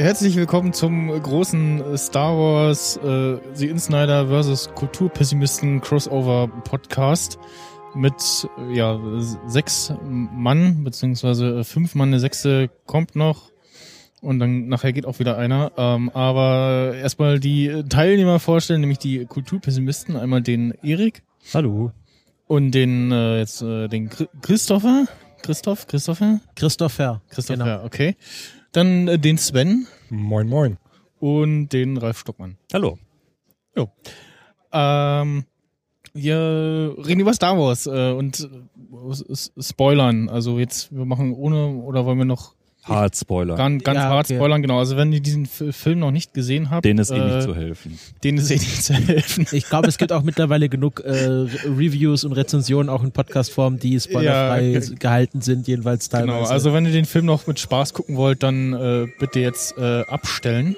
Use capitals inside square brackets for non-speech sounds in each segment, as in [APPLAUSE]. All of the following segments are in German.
Herzlich willkommen zum großen Star Wars äh, The Insider vs. Kulturpessimisten Crossover Podcast mit ja sechs Mann beziehungsweise fünf Mann. Eine sechste kommt noch und dann nachher geht auch wieder einer. Ähm, aber erstmal die Teilnehmer vorstellen, nämlich die Kulturpessimisten. Einmal den Erik. Hallo. Und den äh, jetzt äh, den Christopher. Christoph, Christopher? Christopher. Christopher, genau. okay. Dann äh, den Sven. Moin, moin. Und den Ralf Stockmann. Hallo. Jo. Ähm, wir reden über Star Wars äh, und äh, spoilern. Also jetzt, wir machen ohne, oder wollen wir noch Hard Spoiler. Ganz, ganz ja, hart okay. spoilern, genau. Also wenn ihr diesen Film noch nicht gesehen habt. Denen ist eh nicht äh, zu helfen. Denen ist eh nicht zu helfen. Ich glaube, es gibt auch mittlerweile genug äh, Reviews und Rezensionen auch in Podcastform, die spoilerfrei ja, gehalten sind, jedenfalls genau, teilweise. Genau, also wenn ihr den Film noch mit Spaß gucken wollt, dann äh, bitte jetzt äh, abstellen.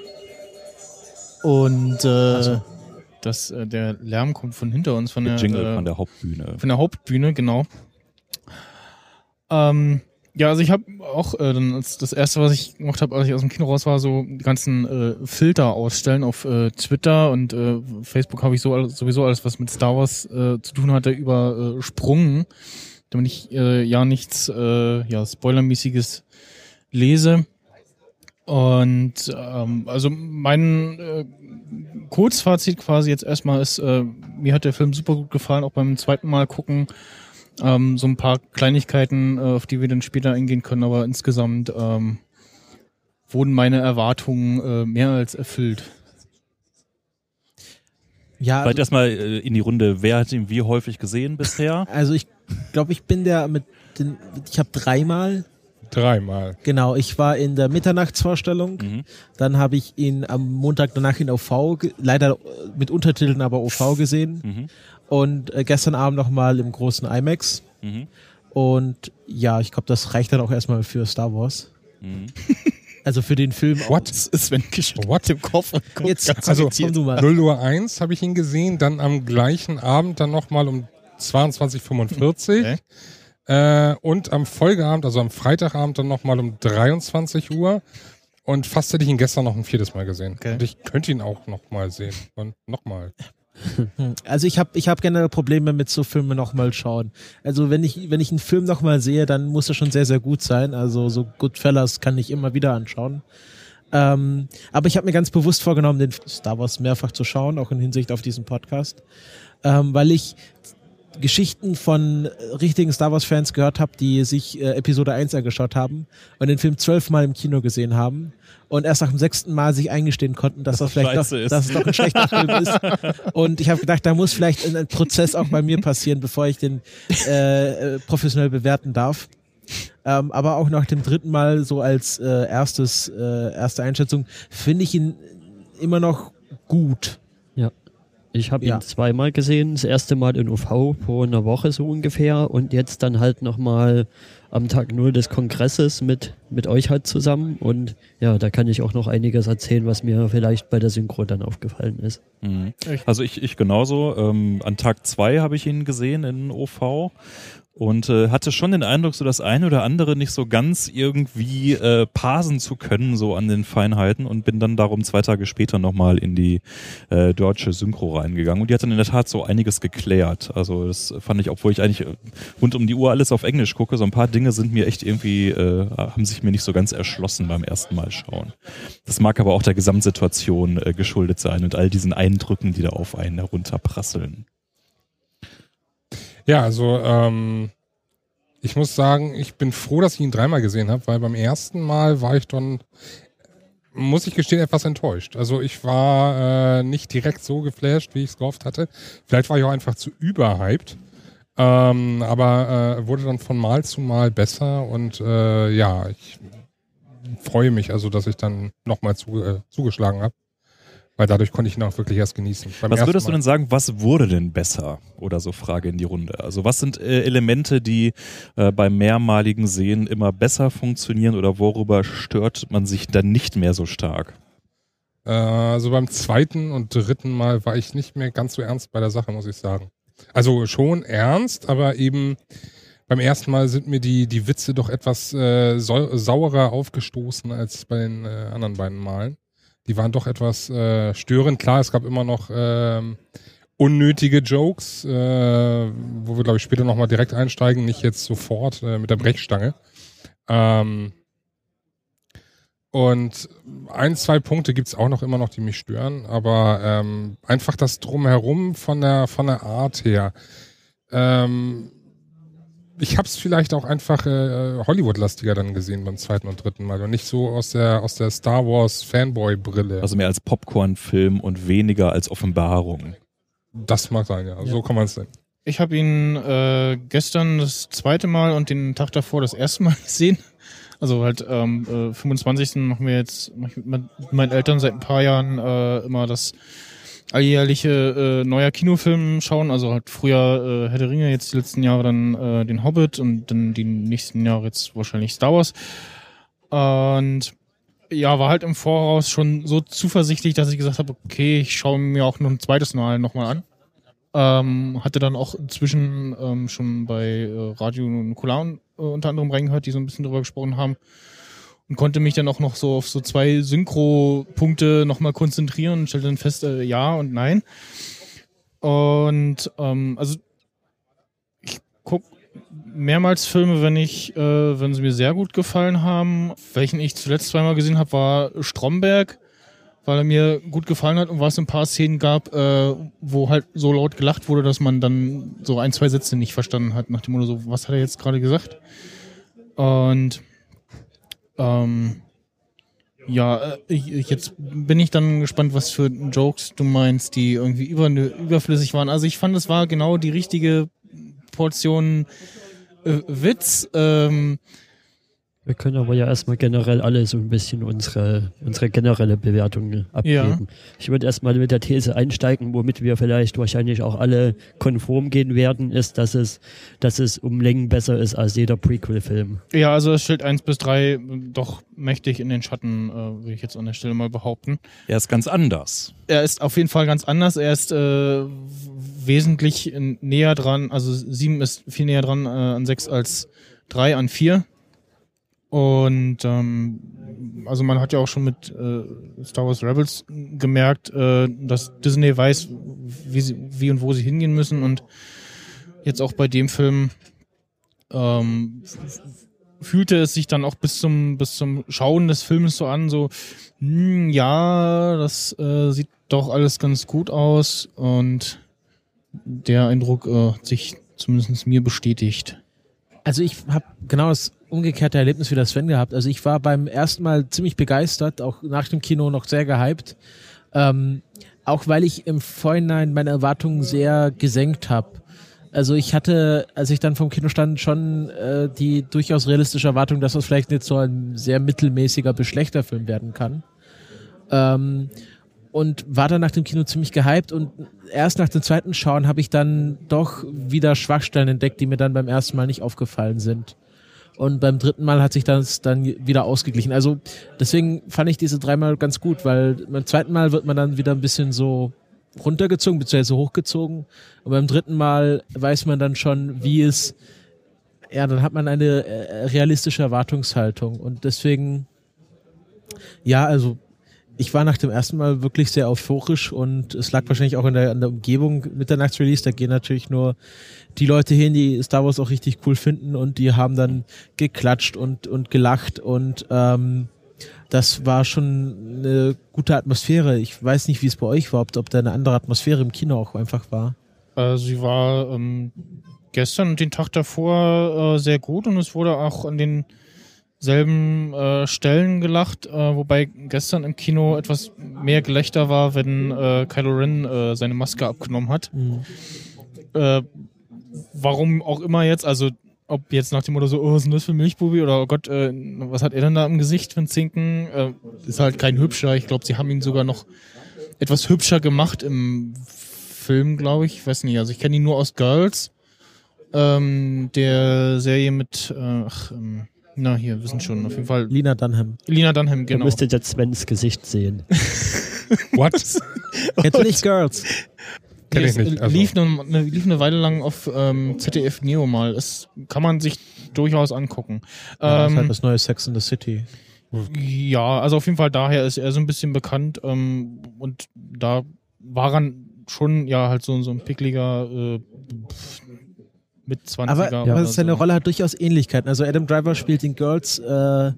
Und äh, also. das, äh, der Lärm kommt von hinter uns, von der, der Jingle äh, von der Hauptbühne. Von der Hauptbühne, genau. Ähm, ja, also ich habe auch äh, dann als das erste, was ich gemacht habe, als ich aus dem Kino raus war, so die ganzen äh, Filter ausstellen auf äh, Twitter und äh, Facebook habe ich so alles, sowieso alles, was mit Star Wars äh, zu tun hatte, übersprungen, damit ich äh, ja nichts äh, ja spoilermäßiges lese. Und ähm, also mein äh, Kurzfazit quasi jetzt erstmal ist, äh, mir hat der Film super gut gefallen, auch beim zweiten Mal gucken. Ähm, so ein paar Kleinigkeiten, äh, auf die wir dann später eingehen können, aber insgesamt ähm, wurden meine Erwartungen äh, mehr als erfüllt. Ja, Vielleicht also, erstmal äh, in die Runde, wer hat ihn wie häufig gesehen bisher? Also ich glaube, ich bin der mit den, ich habe dreimal Dreimal. Genau, ich war in der Mitternachtsvorstellung. Mhm. Dann habe ich ihn am Montag danach in OV, leider mit Untertiteln, aber OV gesehen. Mhm und äh, gestern Abend nochmal im großen IMAX. Mhm. Und ja, ich glaube, das reicht dann auch erstmal für Star Wars. Mhm. [LAUGHS] Also für den Film. What? Ist wenn What im Kopf? Jetzt, also 0 Uhr 1 habe ich ihn gesehen, dann am gleichen Abend dann nochmal um 22.45 okay. Äh, und am Folgeabend, also am Freitagabend dann nochmal um 23 Uhr. Und fast hätte ich ihn gestern noch ein viertes Mal gesehen. Okay. Und ich könnte ihn auch nochmal sehen. Und nochmal. [LAUGHS] Also ich habe ich hab generell Probleme mit so Filmen nochmal schauen. Also wenn ich wenn ich einen Film nochmal sehe, dann muss er schon sehr sehr gut sein. Also so Goodfellas kann ich immer wieder anschauen. Ähm, aber ich habe mir ganz bewusst vorgenommen, den Star Wars mehrfach zu schauen, auch in Hinsicht auf diesen Podcast, ähm, weil ich Geschichten von richtigen Star Wars Fans gehört habe, die sich äh, Episode 1 angeschaut haben und den Film zwölfmal im Kino gesehen haben und erst nach dem sechsten Mal sich eingestehen konnten, dass das, das vielleicht doch, dass es doch ein schlechter Film ist. Und ich habe gedacht, da muss vielleicht ein, Prozess auch bei mir passieren, bevor ich den äh, äh, professionell bewerten darf. Ähm, aber auch nach dem dritten Mal so als äh, erstes äh, erste Einschätzung finde ich ihn immer noch gut. Ich habe ja. ihn zweimal gesehen, das erste Mal in UV vor einer Woche so ungefähr und jetzt dann halt nochmal am Tag null des Kongresses mit, mit euch halt zusammen. Und ja, da kann ich auch noch einiges erzählen, was mir vielleicht bei der Synchro dann aufgefallen ist. Mhm. Also ich, ich genauso. Ähm, an Tag zwei habe ich ihn gesehen in OV und äh, hatte schon den Eindruck, so das eine oder andere nicht so ganz irgendwie äh, parsen zu können, so an den Feinheiten und bin dann darum zwei Tage später nochmal in die äh, deutsche Synchro reingegangen und die hat dann in der Tat so einiges geklärt. Also das fand ich, obwohl ich eigentlich äh, rund um die Uhr alles auf Englisch gucke, so ein paar Dinge sind mir echt irgendwie, äh, haben sich mir nicht so ganz erschlossen beim ersten Mal schauen. Das mag aber auch der Gesamtsituation äh, geschuldet sein und all diesen Eindrücken, die da auf einen herunterprasseln. Ja, also ähm, ich muss sagen, ich bin froh, dass ich ihn dreimal gesehen habe, weil beim ersten Mal war ich dann, muss ich gestehen, etwas enttäuscht. Also ich war äh, nicht direkt so geflasht, wie ich es gehofft hatte. Vielleicht war ich auch einfach zu überhyped. Ähm, aber äh, wurde dann von Mal zu Mal besser und äh, ja, ich freue mich also, dass ich dann nochmal zu, äh, zugeschlagen habe. Weil dadurch konnte ich ihn auch wirklich erst genießen. was würdest du denn sagen, was wurde denn besser? Oder so Frage in die Runde. Also was sind äh, Elemente, die äh, beim mehrmaligen Sehen immer besser funktionieren oder worüber stört man sich dann nicht mehr so stark? Äh, also beim zweiten und dritten Mal war ich nicht mehr ganz so ernst bei der Sache, muss ich sagen. Also schon ernst, aber eben beim ersten Mal sind mir die, die Witze doch etwas äh, sau saurer aufgestoßen als bei den äh, anderen beiden Malen. Die waren doch etwas äh, störend. Klar, es gab immer noch ähm, unnötige Jokes, äh, wo wir, glaube ich, später nochmal direkt einsteigen, nicht jetzt sofort äh, mit der Brechstange. Ähm, und ein, zwei Punkte gibt's auch noch immer noch, die mich stören, aber ähm, einfach das drumherum von der, von der Art her. Ähm, ich habe es vielleicht auch einfach äh, Hollywood-lastiger dann gesehen beim zweiten und dritten Mal und nicht so aus der aus der Star Wars Fanboy-Brille. Also mehr als Popcorn-Film und weniger als Offenbarung. Das mag sein, ja. ja. So kann man es sehen. Ich habe ihn äh, gestern das zweite Mal und den Tag davor das erste Mal [LAUGHS] gesehen. Also halt ähm, äh, 25. machen wir jetzt mach ich mit meinen Eltern seit ein paar Jahren äh, immer das alljährliche äh, neuer Kinofilm schauen. Also halt früher äh, Herr der Ringe, jetzt die letzten Jahre dann äh, den Hobbit und dann die nächsten Jahre jetzt wahrscheinlich Star Wars. Und ja, war halt im Voraus schon so zuversichtlich, dass ich gesagt habe, okay, ich schaue mir auch noch ein zweites Mal nochmal an. Ähm, hatte dann auch inzwischen ähm, schon bei äh, Radio Nukular äh, unter anderem reingehört, die so ein bisschen drüber gesprochen haben und konnte mich dann auch noch so auf so zwei Synchro-Punkte nochmal konzentrieren und stellte dann fest, äh, ja und nein. Und ähm, also ich gucke mehrmals Filme, wenn ich, äh, wenn sie mir sehr gut gefallen haben. Welchen ich zuletzt zweimal gesehen habe, war Stromberg weil er mir gut gefallen hat und was ein paar Szenen gab, äh, wo halt so laut gelacht wurde, dass man dann so ein, zwei Sätze nicht verstanden hat, nach dem Motto so, was hat er jetzt gerade gesagt? Und ähm, ja, äh, jetzt bin ich dann gespannt, was für Jokes du meinst, die irgendwie über, überflüssig waren. Also ich fand, es war genau die richtige Portion äh, Witz. Ähm, wir können aber ja erstmal generell alle so ein bisschen unsere, unsere generelle Bewertung abgeben. Ja. Ich würde erstmal mit der These einsteigen, womit wir vielleicht wahrscheinlich auch alle konform gehen werden, ist, dass es, dass es um Längen besser ist als jeder Prequel-Film. Ja, also es steht eins bis drei doch mächtig in den Schatten, äh, würde ich jetzt an der Stelle mal behaupten. Er ist ganz anders. Er ist auf jeden Fall ganz anders. Er ist äh, wesentlich näher dran, also sieben ist viel näher dran äh, an sechs als drei an vier und ähm, also man hat ja auch schon mit äh, Star Wars Rebels gemerkt, äh, dass Disney weiß, wie, sie, wie und wo sie hingehen müssen. Und jetzt auch bei dem Film ähm, fühlte es sich dann auch bis zum bis zum Schauen des Films so an, so hm, ja, das äh, sieht doch alles ganz gut aus und der Eindruck äh, hat sich zumindest mir bestätigt. Also ich habe genau das umgekehrte Erlebnis wie das Sven gehabt. Also ich war beim ersten Mal ziemlich begeistert, auch nach dem Kino noch sehr gehypt. Ähm, auch weil ich im Vorhinein meine Erwartungen sehr gesenkt habe. Also ich hatte, als ich dann vom Kino stand, schon äh, die durchaus realistische Erwartung, dass das vielleicht nicht so ein sehr mittelmäßiger Beschlechterfilm werden kann. Ähm, und war dann nach dem Kino ziemlich gehypt und erst nach dem zweiten Schauen habe ich dann doch wieder Schwachstellen entdeckt, die mir dann beim ersten Mal nicht aufgefallen sind. Und beim dritten Mal hat sich das dann wieder ausgeglichen. Also deswegen fand ich diese dreimal ganz gut, weil beim zweiten Mal wird man dann wieder ein bisschen so runtergezogen, beziehungsweise hochgezogen. Und beim dritten Mal weiß man dann schon, wie es, ja, dann hat man eine äh, realistische Erwartungshaltung. Und deswegen, ja, also ich war nach dem ersten Mal wirklich sehr euphorisch und es lag wahrscheinlich auch in der, in der Umgebung mit der Nachtrelease. Da gehen natürlich nur die Leute hin, die Star Wars auch richtig cool finden und die haben dann geklatscht und, und gelacht und ähm, das war schon eine gute Atmosphäre. Ich weiß nicht, wie es bei euch war, ob, ob da eine andere Atmosphäre im Kino auch einfach war. Äh, sie war ähm, gestern und den Tag davor äh, sehr gut und es wurde auch an den selben äh, Stellen gelacht, äh, wobei gestern im Kino etwas mehr Gelächter war, wenn äh, Kylo Ren äh, seine Maske abgenommen hat. Mhm. Äh, warum auch immer jetzt, also ob jetzt nach dem Motto so, oh, was ist denn das für ein Milchbubi oder oh Gott, äh, was hat er denn da im Gesicht für ein Zinken? Ist halt kein hübscher. Ich glaube, sie haben ihn sogar noch etwas hübscher gemacht im Film, glaube ich. Ich weiß nicht, also ich kenne ihn nur aus Girls, ähm, der Serie mit, äh, ach, ähm, na, hier, wissen schon, auf jeden Fall. Lina Dunham. Lina Dunham, genau. Du müsstet jetzt Svens Gesicht sehen. [LAUGHS] What? Kennst du nicht Girls? Kenn ich Nee, es nicht. Also, lief, eine, eine, lief eine Weile lang auf ähm, ZDF Neo mal. Das kann man sich durchaus angucken. Ja, das ist Ähm, halt das neue Sex in the City. Ja, also auf jeden Fall daher ist er so ein bisschen bekannt ähm, und da war er schon ja halt so, so ein pickliger äh, mit 20er. Aber, aber seine so. Rolle hat durchaus Ähnlichkeiten. Also Adam Driver spielt in Girls äh,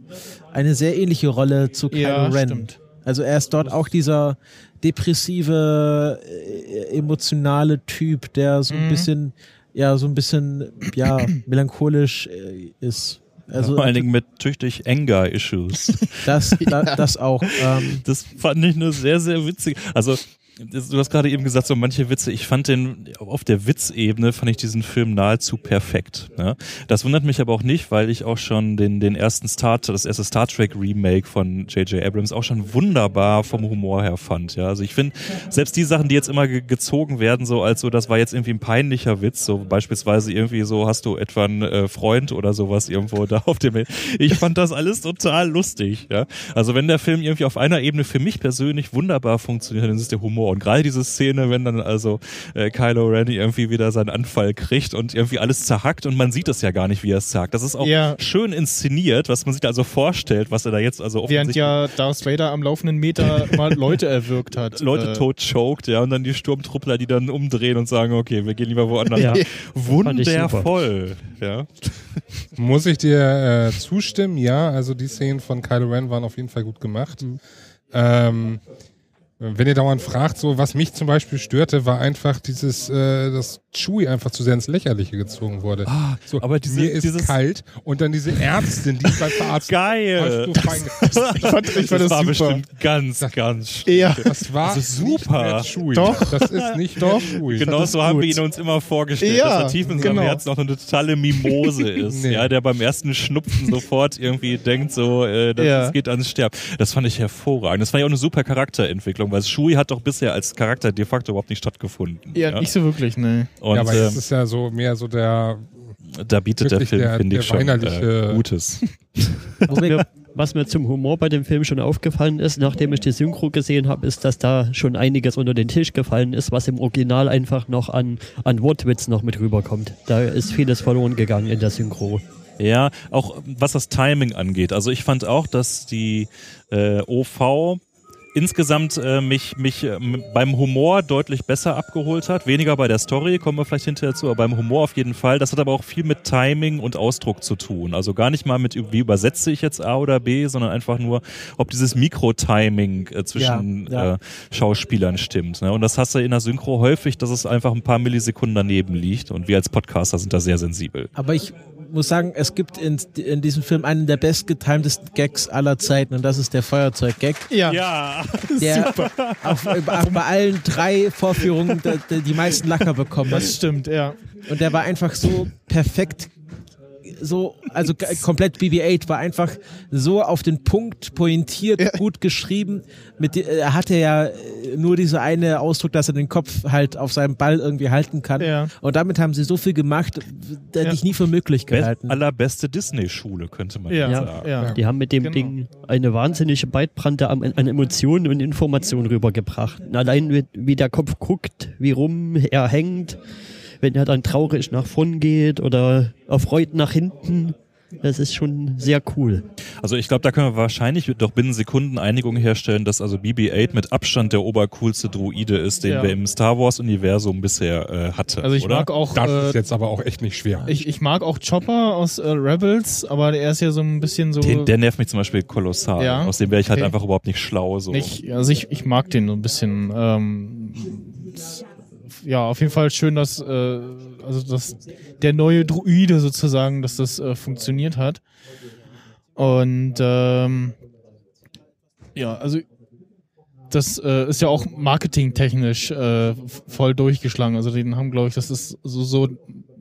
eine sehr ähnliche Rolle zu Kylo Ja, Ren. stimmt. Also er ist dort auch dieser depressive, äh, emotionale Typ, der so ein Mhm. bisschen, ja, so ein bisschen, ja, [COUGHS] melancholisch äh, ist. Also Vor allen Dingen mit tüchtig Anger-Issues. das, [LAUGHS] da, das auch. Ähm, Das fand ich nur sehr, sehr witzig. Also, du hast gerade eben gesagt, so manche Witze, ich fand den, auf der Witzebene fand ich diesen Film nahezu perfekt. Ne? Das wundert mich aber auch nicht, weil ich auch schon den, den ersten Star, das erste Star Trek Remake von J.J. Abrams auch schon wunderbar vom Humor her fand. Ja? Also ich finde, selbst die Sachen, die jetzt immer ge gezogen werden, so als so, das war jetzt irgendwie ein peinlicher Witz, so beispielsweise irgendwie so, hast du etwa einen äh, Freund oder sowas irgendwo da auf dem, ich fand das alles total lustig. Ja? Also wenn der Film irgendwie auf einer Ebene für mich persönlich wunderbar funktioniert, dann ist der Humor. Und gerade diese Szene, wenn dann also äh, Kylo Ren irgendwie wieder seinen Anfall kriegt und irgendwie alles zerhackt und man sieht es ja gar nicht, wie er es zerhackt. Das ist auch Ja. schön inszeniert, was man sich da also vorstellt, was er da jetzt also Während ja Darth Vader am laufenden Meter mal Leute erwürgt hat. [LAUGHS] Leute Äh, tot choked, ja, und dann die Sturmtruppler, die dann umdrehen und sagen, okay, wir gehen lieber woanders. Ja. Wundervoll, ja. muss ich dir äh, zustimmen? Ja, also die Szenen von Kylo Ren waren auf jeden Fall gut gemacht. Mhm. Ähm, wenn ihr dauernd fragt, so was mich zum Beispiel störte, war einfach dieses, äh, dass Chewie einfach zu sehr ins Lächerliche gezogen wurde. Ah, so, aber diese- mir ist dieses- kalt und dann diese Ärztin, die beim Verarzt Geil. Hast du fein- ich fand, ich fand das, war super. bestimmt ganz, ganz Ja. Das war nicht super. Chewie. Doch. Das ist nicht Doch. Chewie. Genau das so haben wir ihn uns immer vorgestellt, Ja, dass er tief in seinem genau. Herzen auch eine totale Mimose [LAUGHS] ist, Nee. ja, der beim ersten Schnupfen sofort irgendwie denkt, so, äh, das, Ja. das geht ans Sterben. Das fand ich hervorragend. Das war ja auch eine super Charakterentwicklung, weil Shui hat doch bisher als Charakter de facto überhaupt nicht stattgefunden. Ja, nicht so wirklich, ne. Und ja, aber äh, jetzt ist ja so mehr so der da bietet der Film, finde ich, schon äh, Gutes. [LAUGHS] [LAUGHS] Was mir, was mir zum Humor bei dem Film schon aufgefallen ist, nachdem ich die Synchro gesehen habe, ist, dass da schon einiges unter den Tisch gefallen ist, was im Original einfach noch an, an Wortwitz noch mit rüberkommt. Da ist vieles verloren gegangen in der Synchro. Ja, auch was das Timing angeht. Also ich fand auch, dass die äh, OV insgesamt äh, mich, mich äh, beim Humor deutlich besser abgeholt hat. Weniger bei der Story, kommen wir vielleicht hinterher zu, aber beim Humor auf jeden Fall. Das hat aber auch viel mit Timing und Ausdruck zu tun. Also gar nicht mal mit, wie übersetze ich jetzt A oder B, sondern einfach nur, ob dieses Mikro-Timing äh, zwischen Ja, ja. Äh, Schauspielern stimmt. Ne? Und das hast du in der Synchro häufig, dass es einfach ein paar Millisekunden daneben liegt. Und wir als Podcaster sind da sehr sensibel. aber ich muss sagen, es gibt in, in diesem Film einen der bestgetimtesten Gags aller Zeiten und das ist der Feuerzeug-Gag. Ja. Ja, [LAUGHS] der auf, auf, bei allen drei Vorführungen die, die, meisten Lacher bekommen hat. Das stimmt, ja. Und der war einfach so perfekt, so, also komplett BB-8 war einfach so auf den Punkt pointiert, Ja. gut geschrieben. Mit, er hatte ja äh, nur diese eine Ausdruck, dass er den Kopf halt auf seinem Ball irgendwie halten kann. Ja. Und damit haben sie so viel gemacht, da hätte Ja. ich nie für möglich Best, gehalten. allerbeste Disney-Schule, könnte man Ja, sagen. ja. Die haben mit dem Genau. Ding eine wahnsinnige Breitbrande an, an Emotionen und Informationen rübergebracht. Und Allein wie, wie der Kopf guckt, wie rum er hängt, wenn er dann traurig nach vorn geht oder erfreut nach hinten. Das ist schon sehr cool. Also ich glaube, da können wir wahrscheinlich doch binnen Sekunden Einigung herstellen, dass also BB-8 mit Abstand der obercoolste Druide ist, den Ja. wir im Star Wars-Universum bisher äh, hatten. Also ich oder? mag auch, Das äh, ist jetzt aber auch echt nicht schwer. ich, ich mag auch Chopper aus äh, Rebels, aber der ist ja so ein bisschen so den, der nervt mich zum Beispiel kolossal. Ja, Aus dem wäre ich halt okay. einfach überhaupt nicht schlau. So. nicht, also ich, ich mag den so ein bisschen. Ähm, ja, auf jeden Fall schön, dass äh, also dass der neue Druide sozusagen, dass das äh, funktioniert hat. Und ähm, ja, also das äh, ist ja auch marketingtechnisch äh, voll durchgeschlagen. Also den haben, glaube ich, das ist so, so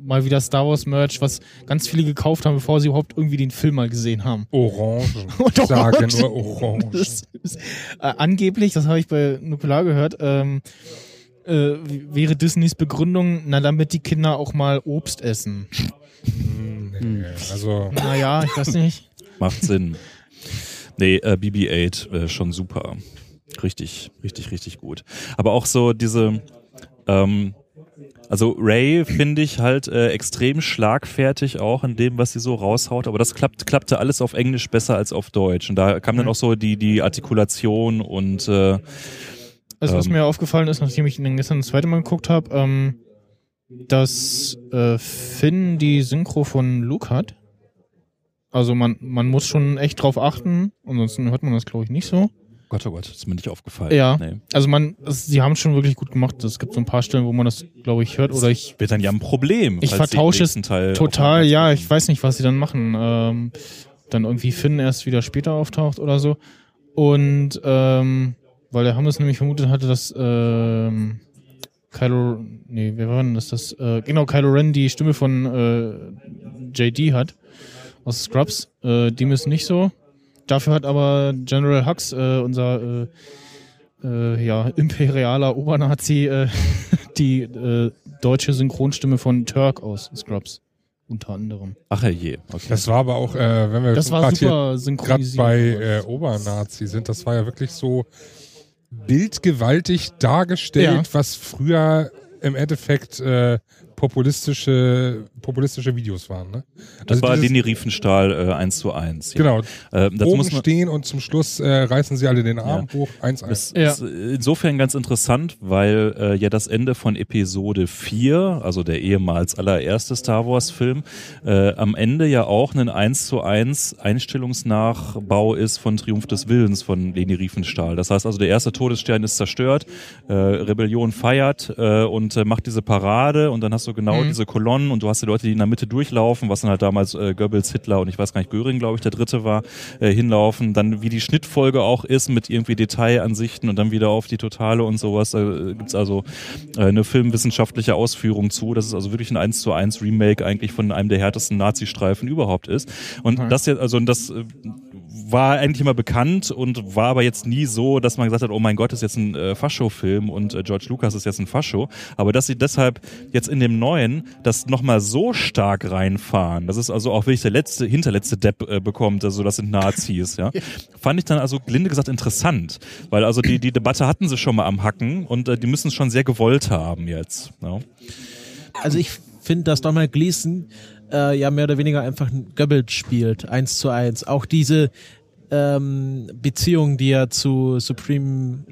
mal wieder Star Wars Merch, was ganz viele gekauft haben, bevor sie überhaupt irgendwie den Film mal gesehen haben. Orange. [LAUGHS] Und Ich sage Orange. Orange. Das ist, äh, angeblich, das habe ich bei Nukular gehört, ähm, äh, wäre Disneys Begründung, na damit die Kinder auch mal Obst essen. Hm, nee, Also, Naja, ich weiß nicht. Macht Sinn. Nee, äh, BB-8 äh, schon super. Richtig, richtig, richtig gut. Aber auch so diese, Ähm, also Ray finde ich halt äh, extrem schlagfertig auch in dem, was sie so raushaut, aber das klappt, klappte alles auf Englisch besser als auf Deutsch. Und da kam dann auch so die, die Artikulation und äh, Also was Ähm. mir aufgefallen ist, nachdem ich ihn gestern das zweite Mal geguckt habe, ähm, dass äh, Finn die Synchro von Luke hat. Also man, man muss schon echt drauf achten, ansonsten hört man das glaube ich nicht so. Gott, oh Gott, das ist mir nicht aufgefallen. Ja. Nee. Also man, es, sie haben es schon wirklich gut gemacht. Es gibt so ein paar Stellen, wo man das glaube ich hört oder ich Wird dann ja ein Problem. Ich vertausche es total, ja, ich weiß nicht, was sie dann machen. Ähm, dann irgendwie Finn erst wieder später auftaucht oder so. Und ähm, weil der Hammes nämlich vermutet hatte, dass ähm, Kylo, nee, wer war denn das? das äh, genau, Kylo Ren die Stimme von äh, JD hat aus Scrubs. Äh, dem ist nicht so. Dafür hat aber General Hux, äh, unser äh, äh, ja, [LAUGHS] imperialer Obernazi, äh, [LAUGHS] die äh, deutsche Synchronstimme von Turk aus Scrubs. Unter anderem. Ach je, okay. Das war aber auch, äh, wenn wir Das war gerade bei äh, Obernazi sind, das war ja wirklich so bildgewaltig dargestellt, Ja. was früher im Endeffekt äh, populistische, populistische Videos waren. Ne? das war dieses- Leni Riefenstahl äh, 1 zu 1. Ja. Genau, Äh, das oben muss man, stehen und zum Schluss äh, reißen sie alle den Arm hoch, 1-1. Das Ja. ist insofern ganz interessant, weil äh, ja das Ende von Episode 4, also der ehemals allererste Star Wars Film, äh, am Ende ja auch ein 1 zu 1 Einstellungsnachbau ist von Triumph des Willens von Leni Riefenstahl. Das heißt also, der erste Todesstern ist zerstört, äh, Rebellion feiert äh, und äh, macht diese Parade und dann hast du genau Mhm. diese Kolonnen und du hast die Leute, die in der Mitte durchlaufen, was dann halt damals äh, Goebbels, Hitler und ich weiß gar nicht, Göring, glaube ich, der dritte war, äh, hinlaufen. Dann wie die Schnittfolge auch ist mit irgendwie Detailansichten und dann wieder auf die Totale und sowas. Da äh, gibt's also äh, eine filmwissenschaftliche Ausführung zu. Das ist also wirklich ein 1 zu 1 Remake eigentlich von einem der härtesten Nazi-Streifen überhaupt ist. Und Okay. das jetzt, also das äh, war eigentlich immer bekannt und war aber jetzt nie so, dass man gesagt hat, oh mein Gott, ist jetzt ein äh, Fascho-Film und äh, George Lucas ist jetzt ein Fascho. Aber dass sie deshalb jetzt in dem neuen das nochmal so stark reinfahren, dass es also auch wirklich der letzte, hinterletzte Depp äh, bekommt, also das sind Nazis, ja, [LAUGHS] fand ich dann also gelinde gesagt interessant, weil also die, die Debatte hatten sie schon mal am Hacken und äh, die müssen es schon sehr gewollt haben jetzt. Ja. Also ich finde, dass Donald Gleason äh, ja mehr oder weniger einfach ein Goebbels spielt, eins zu eins. Auch diese ähm, Beziehung, die er zu Supreme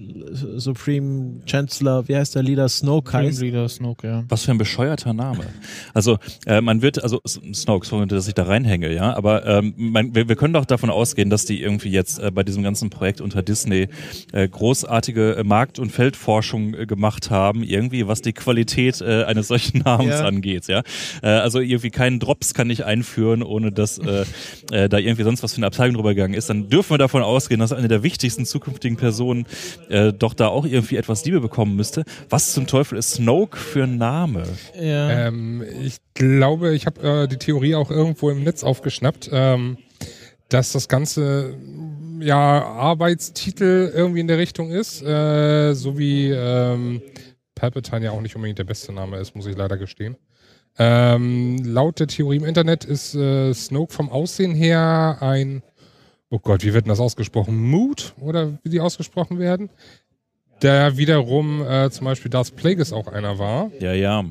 Supreme Chancellor, wie heißt der Leader Snoke heißt. Leader Snoke, ja. Was für ein bescheuerter Name. Also äh, man wird, also Snoke, sorry, dass ich da reinhänge, ja, aber ähm, man, wir, wir können doch davon ausgehen, dass die irgendwie jetzt äh, bei diesem ganzen Projekt unter Disney äh, großartige äh, Markt- und Feldforschung äh, gemacht haben, irgendwie, was die Qualität äh, eines solchen [LAUGHS] Namens Ja. angeht, ja. Äh, also irgendwie keinen Drops kann ich einführen, ohne dass äh, äh, da irgendwie sonst was für eine Abteilung drüber gegangen ist. Dann dürfen wir davon ausgehen, dass eine der wichtigsten zukünftigen Personen äh, doch da auch irgendwie etwas Liebe bekommen müsste. Was zum Teufel ist Snoke für ein Name? Ja. Ähm, ich glaube, ich habe äh, die Theorie auch irgendwo im Netz aufgeschnappt, ähm, dass das Ganze ja Arbeitstitel irgendwie in der Richtung ist, äh, so wie ähm, Palpatine ja auch nicht unbedingt der beste Name ist, muss ich leider gestehen. Ähm, laut der Theorie im Internet ist äh, Snoke vom Aussehen her ein, oh Gott, wie wird denn das ausgesprochen? Mood oder wie die ausgesprochen werden? Der wiederum äh, zum Beispiel Darth Plagueis auch einer war. Ja, ja.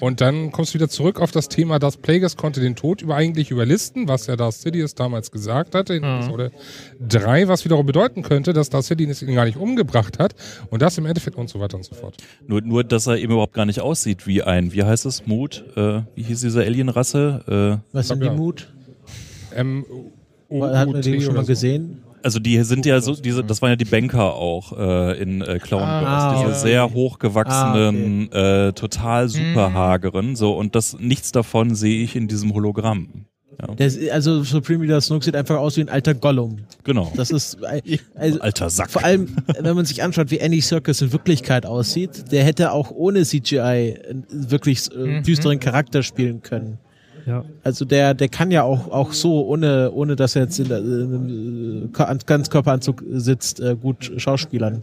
Und dann kommst du wieder zurück auf das Thema, dass Plagueis konnte den Tod über eigentlich überlisten, was ja Darth Sidious damals gesagt hatte in Mhm. Episode 3, was wiederum bedeuten könnte, dass Darth Sidious ihn gar nicht umgebracht hat und das im Endeffekt und so weiter und so fort. Nur, nur, dass er eben überhaupt gar nicht aussieht wie ein, wie heißt es, Mut? Äh, wie hieß diese Alienrasse? Äh, Was sind die. Mut? M O Hat man den schon mal gesehen? also die sind ja so, diese, das waren ja die Banker auch äh, in äh, Clown Ah, Wars, diese okay. sehr hochgewachsenen, äh, total super hageren, so und das nichts davon sehe ich in diesem Hologramm. Ja, ist- also Supreme Leader Snoke sieht einfach aus wie ein alter Gollum. genau. Das ist [LAUGHS] äh, also, Alter Sack. vor allem, wenn man sich anschaut, wie Andy Serkis in Wirklichkeit aussieht, der hätte auch ohne CGI einen wirklich äh, düsteren Charakter spielen können. Ja. Also der, der kann ja auch, auch so, ohne, ohne dass er jetzt in, in einem äh, Ganzkörperanzug sitzt, äh, gut schauspielern.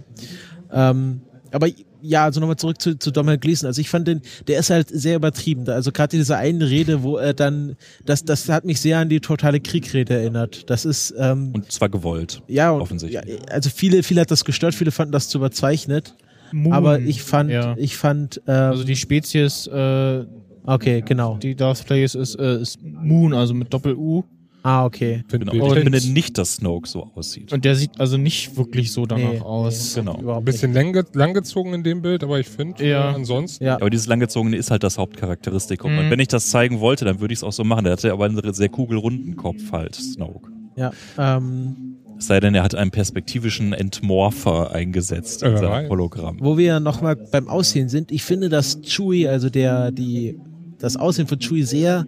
Ähm, aber ja, also nochmal zurück zu, zu Donald Gleason. Also ich fand den, der ist halt sehr übertrieben. Also gerade diese eine Rede, wo er dann, das, das hat mich sehr an die totale Kriegrede erinnert. Das ist, ähm, Und zwar gewollt. ja, und, offensichtlich. ja, also viele, viele hat das gestört, viele fanden das zu überzeichnet. Moon, aber ich fand, ja. ich fand, ähm, Also die Spezies, äh, okay, genau. die Darth Plagueis ist, äh, ist Moon, also mit Doppel-U. Ah, okay. Genau. ich finde nicht, dass Snoke so aussieht. Und der sieht also nicht wirklich so danach Nee, aus. Genau. Ein bisschen langge langgezogen in dem Bild, aber ich finde, Ja. äh, ansonsten. Ja. Aber dieses langgezogene ist halt das Hauptcharakteristikum. Mhm. Und wenn ich das zeigen wollte, dann würde ich es auch so machen. Der hatte aber einen sehr kugelrunden Kopf halt, Snoke. Ja, ähm, Es sei denn, er hat einen perspektivischen Entmorpher eingesetzt in Ja, weiß. Hologramm. wo wir nochmal beim Aussehen sind, ich finde, dass Chewie, also der, die, das Aussehen von Chewie sehr,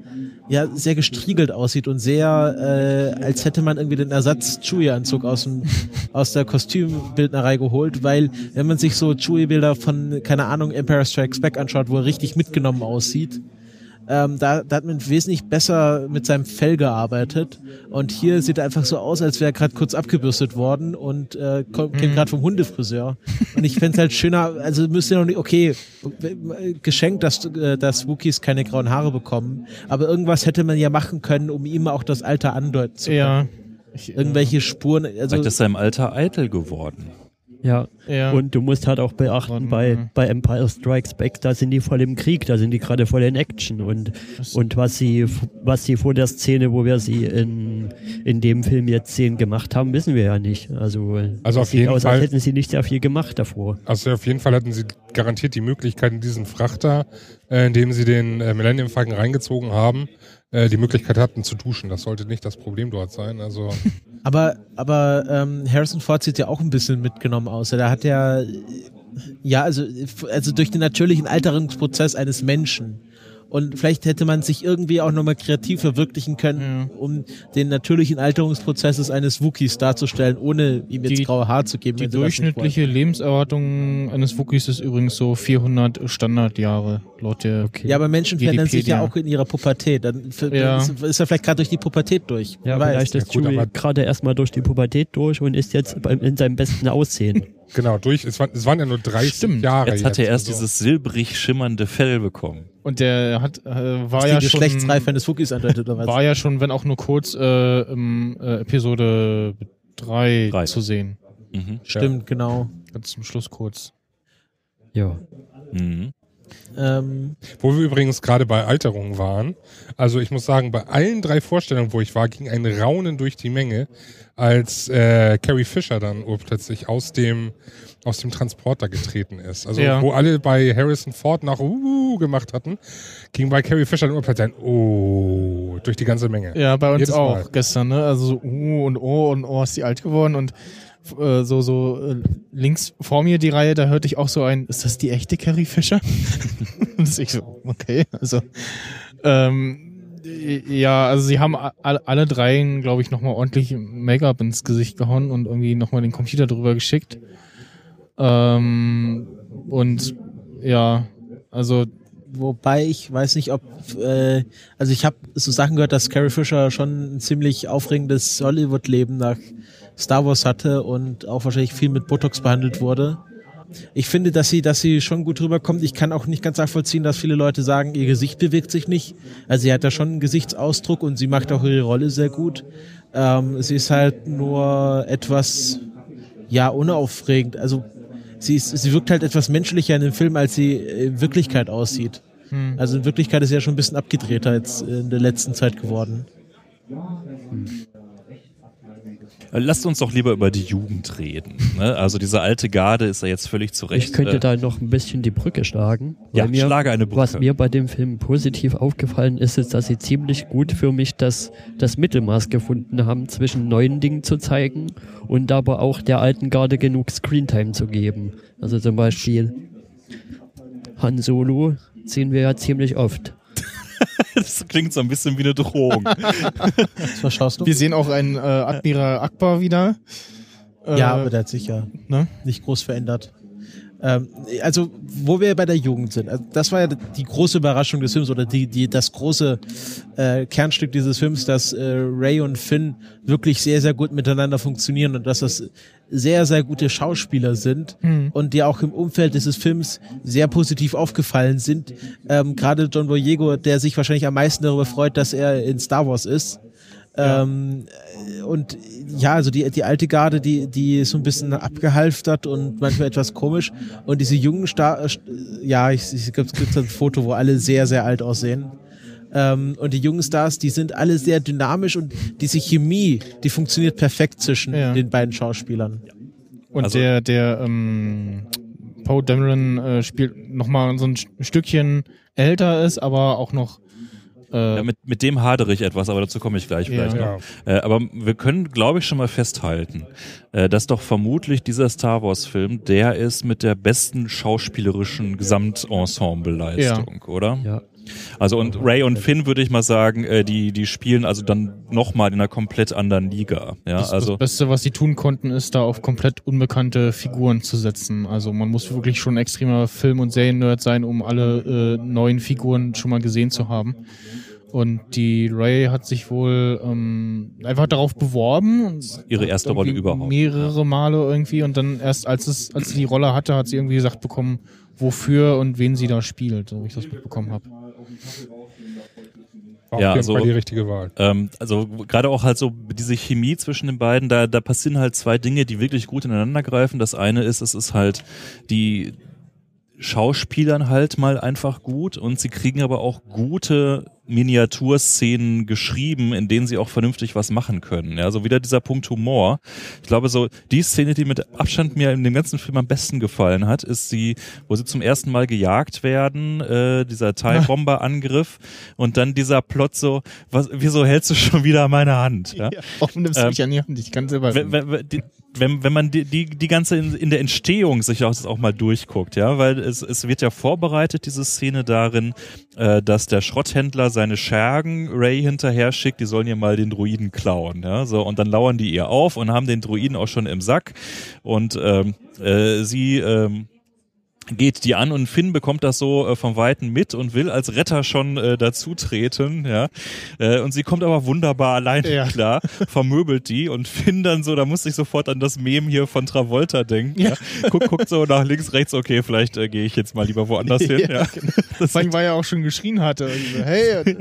ja, sehr gestriegelt aussieht und sehr, äh, als hätte man irgendwie den Ersatz Chewie-Anzug aus dem, aus der Kostümbildnerei geholt, weil, wenn man sich so Chewie-Bilder von, keine Ahnung, Empire Strikes Back anschaut, wo er richtig mitgenommen aussieht, ähm, da, da hat man wesentlich besser mit seinem Fell gearbeitet. Und hier sieht er einfach so aus, als wäre er gerade kurz abgebürstet worden und äh, kommt Mhm. gerade vom Hundefriseur. Und ich fände es halt schöner, also müsste noch nicht, okay, geschenkt, dass, äh, dass Wookies keine grauen Haare bekommen, aber irgendwas hätte man ja machen können, um ihm auch das Alter andeuten zu können. Ja. Ich, Irgendwelche Spuren, also Vielleicht ist er im Alter eitel geworden. Ja. Ja. Und du musst halt auch beachten, Warte bei, mal. bei Empire Strikes Back, da sind die voll im Krieg, da sind die gerade voll in Action und, und was sie, was sie vor der Szene, wo wir sie in, in dem Film jetzt sehen, gemacht haben, wissen wir ja nicht. Also, Also es auf sieht jeden aus, Fall- als hätten sie nicht sehr viel gemacht davor. Also auf jeden Fall hatten sie garantiert die Möglichkeit in diesen Frachter, äh, in dem sie den äh, Millennium Falcon reingezogen haben, äh, die Möglichkeit hatten zu duschen. Das sollte nicht das Problem dort sein. Also [LAUGHS] Aber, aber ähm, Harrison Ford sieht ja auch ein bisschen mitgenommen aus. Der hat ja, ja, also, also durch den natürlichen Alterungsprozess eines Menschen. Und vielleicht hätte man sich irgendwie auch nochmal kreativ verwirklichen können, um den natürlichen Alterungsprozess eines Wookies darzustellen, ohne ihm jetzt Die- graue Haar zu geben. die durchschnittliche Lebenserwartung eines Wookies ist übrigens so 400 Standardjahre laut der Okay. Ja, aber Menschen verändern sich ja auch in ihrer Pubertät. Dann Ja. ist, ist er vielleicht gerade durch die Pubertät durch. Ja, vielleicht ist Ja, gut, Chewie aber- gerade erstmal durch die Pubertät durch und ist jetzt in seinem besten Aussehen. Genau, durch, es, waren, es waren ja nur 30 Stimmt. Jahre. Jetzt hat er erst also. dieses silbrig schimmernde Fell bekommen. Und der hat äh, war ja die schon Geschlechtsreife eines Wookies andeutet oder was? war ja schon, wenn auch nur kurz äh, im äh, Episode 3 Drei. zu sehen. Mhm. Stimmt, genau. Ganz zum Schluss kurz. Ja. Mhm. Ähm, Wo wir übrigens gerade bei Alterung waren. Also ich muss sagen, bei allen drei Vorstellungen, wo ich war, ging ein Raunen durch die Menge, als äh, Carrie Fisher dann urplötzlich aus dem aus dem Transporter getreten ist. Also Ja. wo alle bei Harrison Ford nach uh gemacht hatten, ging bei Carrie Fisher dann urplötzlich ein oh durch die ganze Menge. Ja, bei uns Jedes auch Mal. gestern, ne? Also so uh und oh und oh ist die alt geworden und äh, so so äh, links vor mir die Reihe, da hörte ich auch so ein, ist das die echte Carrie Fisher? [LAUGHS] und ich so, okay, also ähm, ja, also sie haben alle dreien, glaube ich, nochmal ordentlich Make-up ins Gesicht gehauen und irgendwie nochmal den Computer drüber geschickt. Ähm, und ja, also Wobei ich weiß nicht, ob, äh, also ich habe so Sachen gehört, dass Carrie Fisher schon ein ziemlich aufregendes Hollywood-Leben nach Star Wars hatte und auch wahrscheinlich viel mit Botox behandelt wurde. Ich finde, dass sie, dass sie schon gut rüberkommt. Ich kann auch nicht ganz nachvollziehen, dass viele Leute sagen, ihr Gesicht bewegt sich nicht. Also sie hat da schon einen Gesichtsausdruck und sie macht auch ihre Rolle sehr gut. Ähm, sie ist halt nur etwas, ja, unaufregend. Also sie, ist, sie wirkt halt etwas menschlicher in dem Film, als sie in Wirklichkeit aussieht. Also in Wirklichkeit ist sie ja schon ein bisschen abgedrehter jetzt in der letzten Zeit geworden. Äh, Lasst uns doch lieber über die Jugend reden. Ne? Also diese alte Garde ist ja jetzt völlig zurecht. Ich könnte äh, da noch ein bisschen die Brücke schlagen. Ja, mir, schlage eine Brücke. Was mir bei dem Film positiv aufgefallen ist, ist, dass sie ziemlich gut für mich das, das Mittelmaß gefunden haben, zwischen neuen Dingen zu zeigen und aber auch der alten Garde genug Screentime zu geben. Also zum Beispiel Han Solo sehen wir ja ziemlich oft. [LAUGHS] das klingt so ein bisschen wie eine Drohung. [LAUGHS] Was schaust du? wir sehen auch einen äh, Admiral Akbar wieder. Äh, Ja, aber der hat sich ja ne? nicht groß verändert. Ähm, also, wo wir bei der Jugend sind, also das war ja die große Überraschung des Films oder die, die, das große äh, Kernstück dieses Films, dass äh, Ray und Finn wirklich sehr, sehr gut miteinander funktionieren und dass das sehr, sehr gute Schauspieler sind und die auch im Umfeld dieses Films sehr positiv aufgefallen sind. Ähm, Gerade John Boyego, der sich wahrscheinlich am meisten darüber freut, dass er in Star Wars ist. Ähm, und ja, also die, die alte Garde, die, die ist so ein bisschen abgehalftert und manchmal etwas komisch. Und diese jungen Star, ja, ich, ich gibt es ein Foto, wo alle sehr, sehr alt aussehen. Ähm, und die jungen Stars, die sind alle sehr dynamisch und diese Chemie, die funktioniert perfekt zwischen Ja. den beiden Schauspielern. Und Also- der, der ähm, Poe Dameron äh, spielt nochmal so ein St- Stückchen älter ist, aber auch noch äh, Ja, mit, mit dem hadere ich etwas, aber dazu komme ich gleich Ja. vielleicht Ja. noch. Äh, aber wir können, glaube ich, schon mal festhalten, äh, dass doch vermutlich dieser Star Wars-Film der ist mit der besten schauspielerischen Gesamtensemble-Leistung, oder? Ja. Also und Ray und Finn würde ich mal sagen, äh, die die spielen also dann nochmal in einer komplett anderen Liga. Ja, das, also das Beste, was sie tun konnten, ist da auf komplett unbekannte Figuren zu setzen. Also man muss wirklich schon ein extremer Film- und Serien-Nerd sein, um alle äh, neuen Figuren schon mal gesehen zu haben. Und die Ray hat sich wohl ähm, einfach darauf beworben. Und Ihre erste Rolle überhaupt, Mehrere Male irgendwie. Und dann erst als es, als sie die Rolle hatte, hat sie irgendwie gesagt bekommen, wofür und wen sie da spielt, so wie ich das mitbekommen habe. War Ja, also- die richtige Wahl. Ähm, also gerade auch halt so diese Chemie zwischen den beiden, da, da passieren halt zwei Dinge, die wirklich gut ineinander greifen. Das eine ist, es ist halt die Schauspielern halt mal einfach gut und sie kriegen aber auch gute Miniaturszenen geschrieben, in denen sie auch vernünftig was machen können. Ja, so wieder dieser Punkt Humor. Ich glaube so, die Szene, die mit Abstand mir in dem ganzen Film am besten gefallen hat, ist sie, wo sie zum ersten Mal gejagt werden, äh, dieser TIE-Bomber-Angriff und dann dieser Plot so, was, wieso hältst du schon wieder meine Hand? Ja? Warum nimmst du Ähm, mich an die Hand? Ich kann selber. Wenn, wenn, man die, die, die ganze in, in der Entstehung sich auch, das auch mal durchguckt, ja, weil es, es wird ja vorbereitet, diese Szene darin, äh, dass der Schrotthändler seine Schergen Ray hinterher schickt, die sollen ihr mal den Druiden klauen, ja, so, und dann lauern die ihr auf und haben den Druiden auch schon im Sack und ähm, äh, sie ähm, geht die an und Finn bekommt das so äh, vom Weiten mit und will als Retter schon äh, dazutreten, ja. Äh, und sie kommt aber wunderbar alleine Ja. klar, vermöbelt die und Finn dann so, da musste ich sofort an das Mem hier von Travolta denken. Ja. Guck, guckt so nach links, rechts, okay, vielleicht äh, gehe ich jetzt mal lieber woanders hin. Ja. Vor allem, weil er auch schon geschrien hatte. so, hey,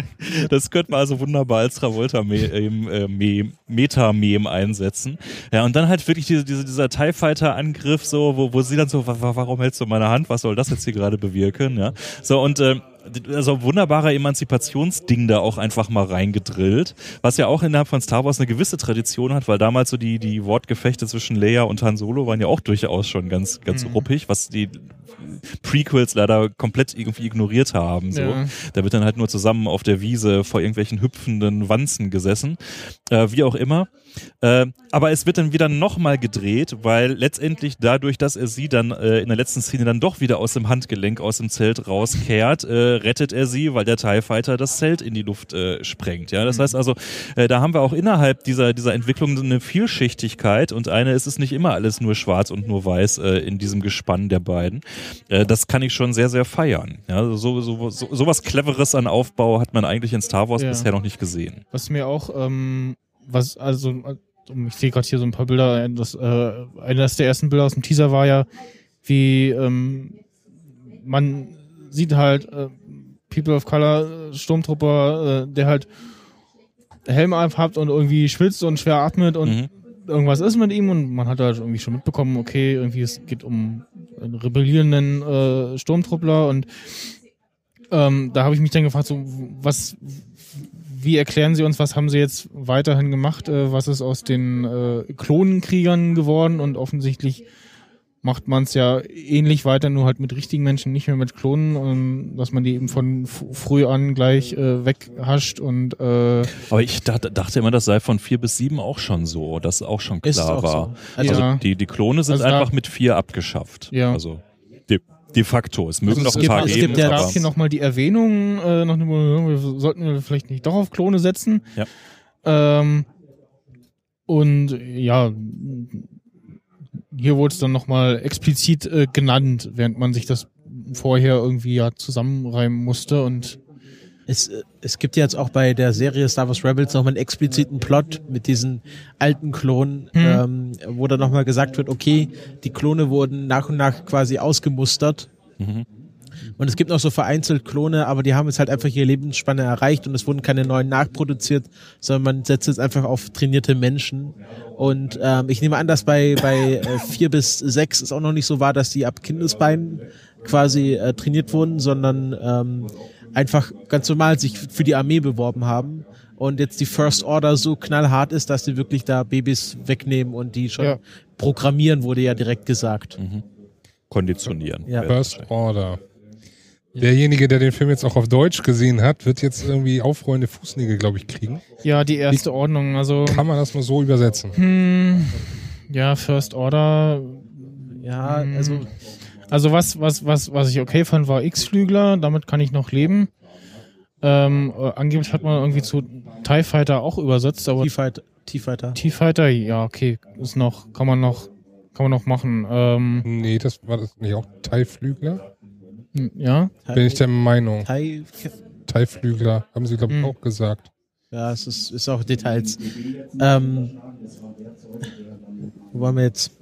Das könnte man also wunderbar als Travolta-Meta-Mem einsetzen. Ja, und dann halt wirklich diese, diese, dieser TIE Fighter-Angriff, so, wo, wo sie dann so, wa- wa- warum hältst du meine Hand? Was soll das jetzt hier gerade bewirken? Ja. So, und ähm, also wunderbarer Emanzipationsding da auch einfach mal reingedrillt, was ja auch innerhalb von Star Wars eine gewisse Tradition hat, weil damals so die, die Wortgefechte zwischen Leia und Han Solo waren ja auch durchaus schon ganz, ganz ruppig, was die Prequels leider komplett irgendwie ignoriert haben. So. Ja. Da wird dann halt nur zusammen auf der Wiese vor irgendwelchen hüpfenden Wanzen gesessen. Äh, wie auch immer. Äh, aber es wird dann wieder nochmal gedreht, weil letztendlich dadurch, dass er sie dann äh, in der letzten Szene dann doch wieder aus dem Handgelenk aus dem Zelt rauskehrt, äh, rettet er sie, weil der TIE Fighter das Zelt in die Luft äh, sprengt. Ja, das heißt also, äh, da haben wir auch innerhalb dieser, dieser Entwicklung eine Vielschichtigkeit und eine, es ist nicht immer alles nur schwarz und nur weiß äh, in diesem Gespann der beiden. Äh, das kann ich schon sehr, sehr feiern. Ja, so, so, so, so was Cleveres an Aufbau hat man eigentlich in Star Wars Ja. bisher noch nicht gesehen. Was mir auch, ähm, was, also, äh, ich sehe gerade hier so ein paar Bilder, das, äh, eines der ersten Bilder aus dem Teaser war ja, wie ähm, man sieht halt äh, People of Color, äh, Sturmtrupper, äh, der halt Helm aufhat und irgendwie schwitzt und schwer atmet und Mhm. Irgendwas ist mit ihm und man hat halt irgendwie schon mitbekommen, okay, irgendwie es geht um einen rebellierenden äh, Sturmtruppler und ähm, da habe ich mich dann gefragt, so was, wie erklären Sie uns, was haben Sie jetzt weiterhin gemacht, äh, was ist aus den äh, Klonenkriegern geworden und offensichtlich macht man es ja ähnlich weiter, nur halt mit richtigen Menschen, nicht mehr mit Klonen, und dass man die eben von früh an gleich äh, weghascht und äh, Aber ich dachte, dachte immer, das sei von vier bis sieben auch schon so, dass auch schon Ist klar auch war. so. Also Ja. die, die Klone sind Also einfach mit vier abgeschafft. Ja. Also de, de facto. Es mögen Also noch ein gibt- paar es geben, gibt ja- Es gab hier nochmal die Erwähnung, äh, noch eine, wir sollten wir vielleicht nicht doch auf Klone setzen. Ja. Ähm, und ja, hier wurde es dann nochmal explizit äh, genannt, während man sich das vorher irgendwie ja zusammenreimen musste und Es, äh, es gibt ja jetzt auch bei der Serie Star Wars Rebels nochmal einen expliziten Plot mit diesen alten Klonen, ähm, wo dann nochmal gesagt wird, okay, die Klone wurden nach und nach quasi ausgemustert. Mhm. Und es gibt noch so vereinzelt Klone, aber die haben jetzt halt einfach ihre Lebensspanne erreicht und es wurden keine neuen nachproduziert, sondern man setzt jetzt einfach auf trainierte Menschen. Und ähm, ich nehme an, dass bei, bei äh, vier bis sechs es auch noch nicht so war, dass die ab Kindesbeinen quasi äh, trainiert wurden, sondern ähm, einfach ganz normal sich für die Armee beworben haben und jetzt die First Order so knallhart ist, dass die wirklich da Babys wegnehmen und die schon Ja. programmieren, wurde ja direkt gesagt. Konditionieren. Ja. First Order. Derjenige, der den Film jetzt auch auf Deutsch gesehen hat, wird jetzt irgendwie aufrollende Fußnägel, glaube ich, kriegen. Ja, die erste Ordnung. Also, Kann man das mal so übersetzen? hm, ja, First Order. Ja, Mhm. also Also was, was, was, was ich okay fand, war X-Flügler. Damit kann ich noch leben. Ähm, äh, angeblich hat man irgendwie zu TIE Fighter auch übersetzt, aber T-Fighter. T-Fighter. T-Fighter, ja, okay, ist noch, kann man noch, kann man noch machen. Ähm, Nee, das war das nicht auch Teilflügler? Ja, Bin ich der Meinung. Thai, Teilflügler, haben sie, glaube ich, Hm. auch gesagt. ja, es ist, ist auch Details. Ähm, wo waren wir jetzt?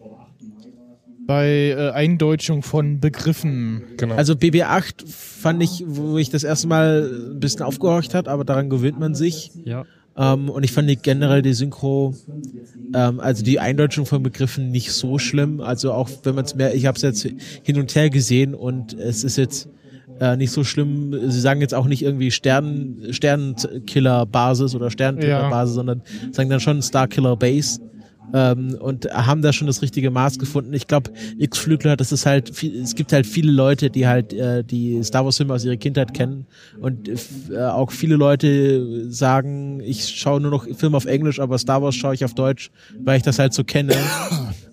bei äh, Eindeutschung von Begriffen. Genau. Also BB8 fand ich, wo ich das erste Mal ein bisschen aufgehorcht hat, aber daran gewöhnt man sich. Ja. Ähm, und ich fand die generell die Synchro, ähm, also die Eindeutschung von Begriffen nicht so schlimm. Also auch wenn man es mehr, ich habe es jetzt hin und her gesehen und es ist jetzt äh, nicht so schlimm. Sie sagen jetzt auch nicht irgendwie Stern, Sternenkiller-Basis oder Sternentöter-Basis, sondern sagen dann schon Starkiller-Base. Ähm, und haben da schon das richtige Maß gefunden. Ich glaube, X-Flügler, das ist halt, viel, es gibt halt viele Leute, die halt äh, die Star Wars-Filme aus ihrer Kindheit kennen und äh, auch viele Leute sagen, ich schaue nur noch Filme auf Englisch, aber Star Wars schaue ich auf Deutsch, weil ich das halt so kenne.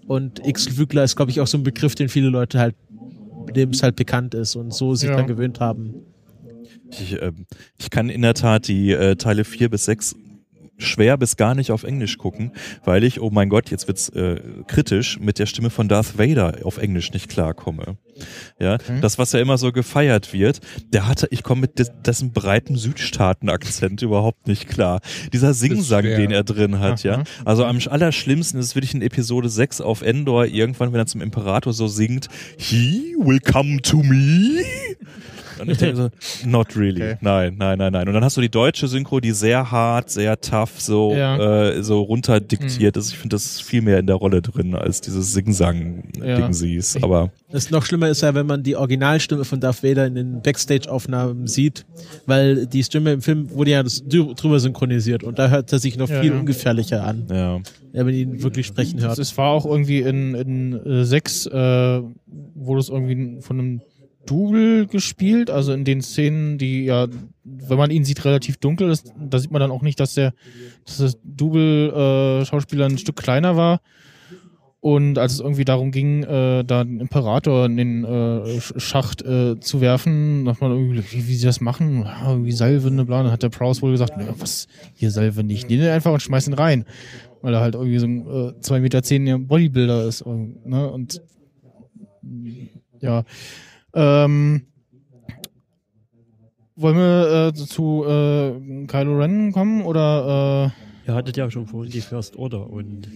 Und X-Flügler ist, glaube ich, auch so ein Begriff, den viele Leute halt, dem es halt bekannt ist und so sich Ja. dann gewöhnt haben. Ich, ähm, ich kann in der Tat die äh, Teile 4 bis 6 schwer bis gar nicht auf Englisch gucken, weil ich, oh mein Gott, jetzt wird's äh, kritisch, mit der Stimme von Darth Vader auf Englisch nicht klarkomme. Ja, das, was ja immer so gefeiert wird, der hatte, ich komme mit des, dessen breiten Südstaaten-Akzent überhaupt nicht klar. Dieser Singsang, den er drin hat, ja. Aha. Also am allerschlimmsten ist wirklich in Episode 6 auf Endor, irgendwann, wenn er zum Imperator so singt, He will come to me. Und ich denke so, [LAUGHS] not really. Okay. Nein, nein, nein, nein. Und dann hast du die deutsche Synchro, die sehr hart, sehr tough, so, Ja. äh, so runterdiktiert ist. Ich finde das ist viel mehr in der Rolle drin, als dieses Sing-Sang-Ding Ja. siehst. Aber Das noch schlimmer ist ja, wenn man die Originalstimme von Darth Vader in den Backstage-Aufnahmen sieht, weil die Stimme im Film wurde ja das drü- drüber synchronisiert und da hört er sich noch Ja, viel ja. ungefährlicher an, ja. ja, wenn man ihn wirklich sprechen hört. Es war auch irgendwie in, in äh, sechs, äh, wurde es irgendwie von einem Double gespielt, also in den Szenen, die ja, wenn man ihn sieht, relativ dunkel ist, da sieht man dann auch nicht, dass der, dass das Double-Schauspieler ein Stück kleiner war. Und als es irgendwie darum ging, äh, da den Imperator in den äh, Sch- Schacht äh, zu werfen, dachte man irgendwie, wie, sie das machen, ja, wie Salve, ne, bla, dann hat der Prowse wohl gesagt, "Nö, was, hier Salve nicht, nimm den einfach und schmeiß ihn rein. Weil er halt irgendwie so ein äh, 2,10 Meter Bodybuilder ist. Und, ne, und ja. Ähm, wollen wir äh, zu äh, Kylo Ren kommen oder äh, Ihr hattet ja schon vorhin die First Order und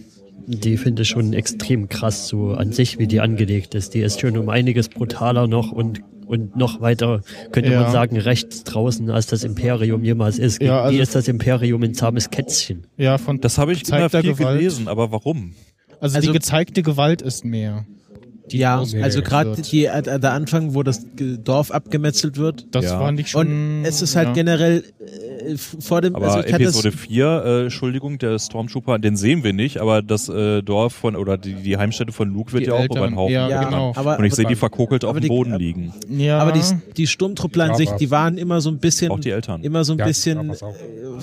die finde ich schon extrem krass so an sich, wie die angelegt ist. Die ist schon um einiges brutaler noch und und noch weiter, könnte Ja. man sagen, rechts draußen, als das Imperium jemals ist. Ja, also- Wie ist das Imperium ein zahmes Kätzchen? ja von Das habe ich immer viel Gewalt. gelesen, aber warum? also, Also- die gezeigte Gewalt ist mehr. Die ja, ausgeübt also gerade äh, der Anfang, wo das Dorf abgemetzelt wird. Das Ja. fand ich schon. Und es ist halt ja. generell äh, vor dem, Aber also Episode das, 4, äh, Entschuldigung, der Stormtrooper, den sehen wir nicht, aber das äh, Dorf von, oder die, die Heimstätte von Luke wird Die ja auch über den Haufen ja, ja, genau. aber, Und ich sehe die verkokelt auf dem Boden liegen. ja, aber die, die Sturmtruppler an sich, die waren immer so ein bisschen, Auch die Eltern. immer so ein Ja, bisschen, auch.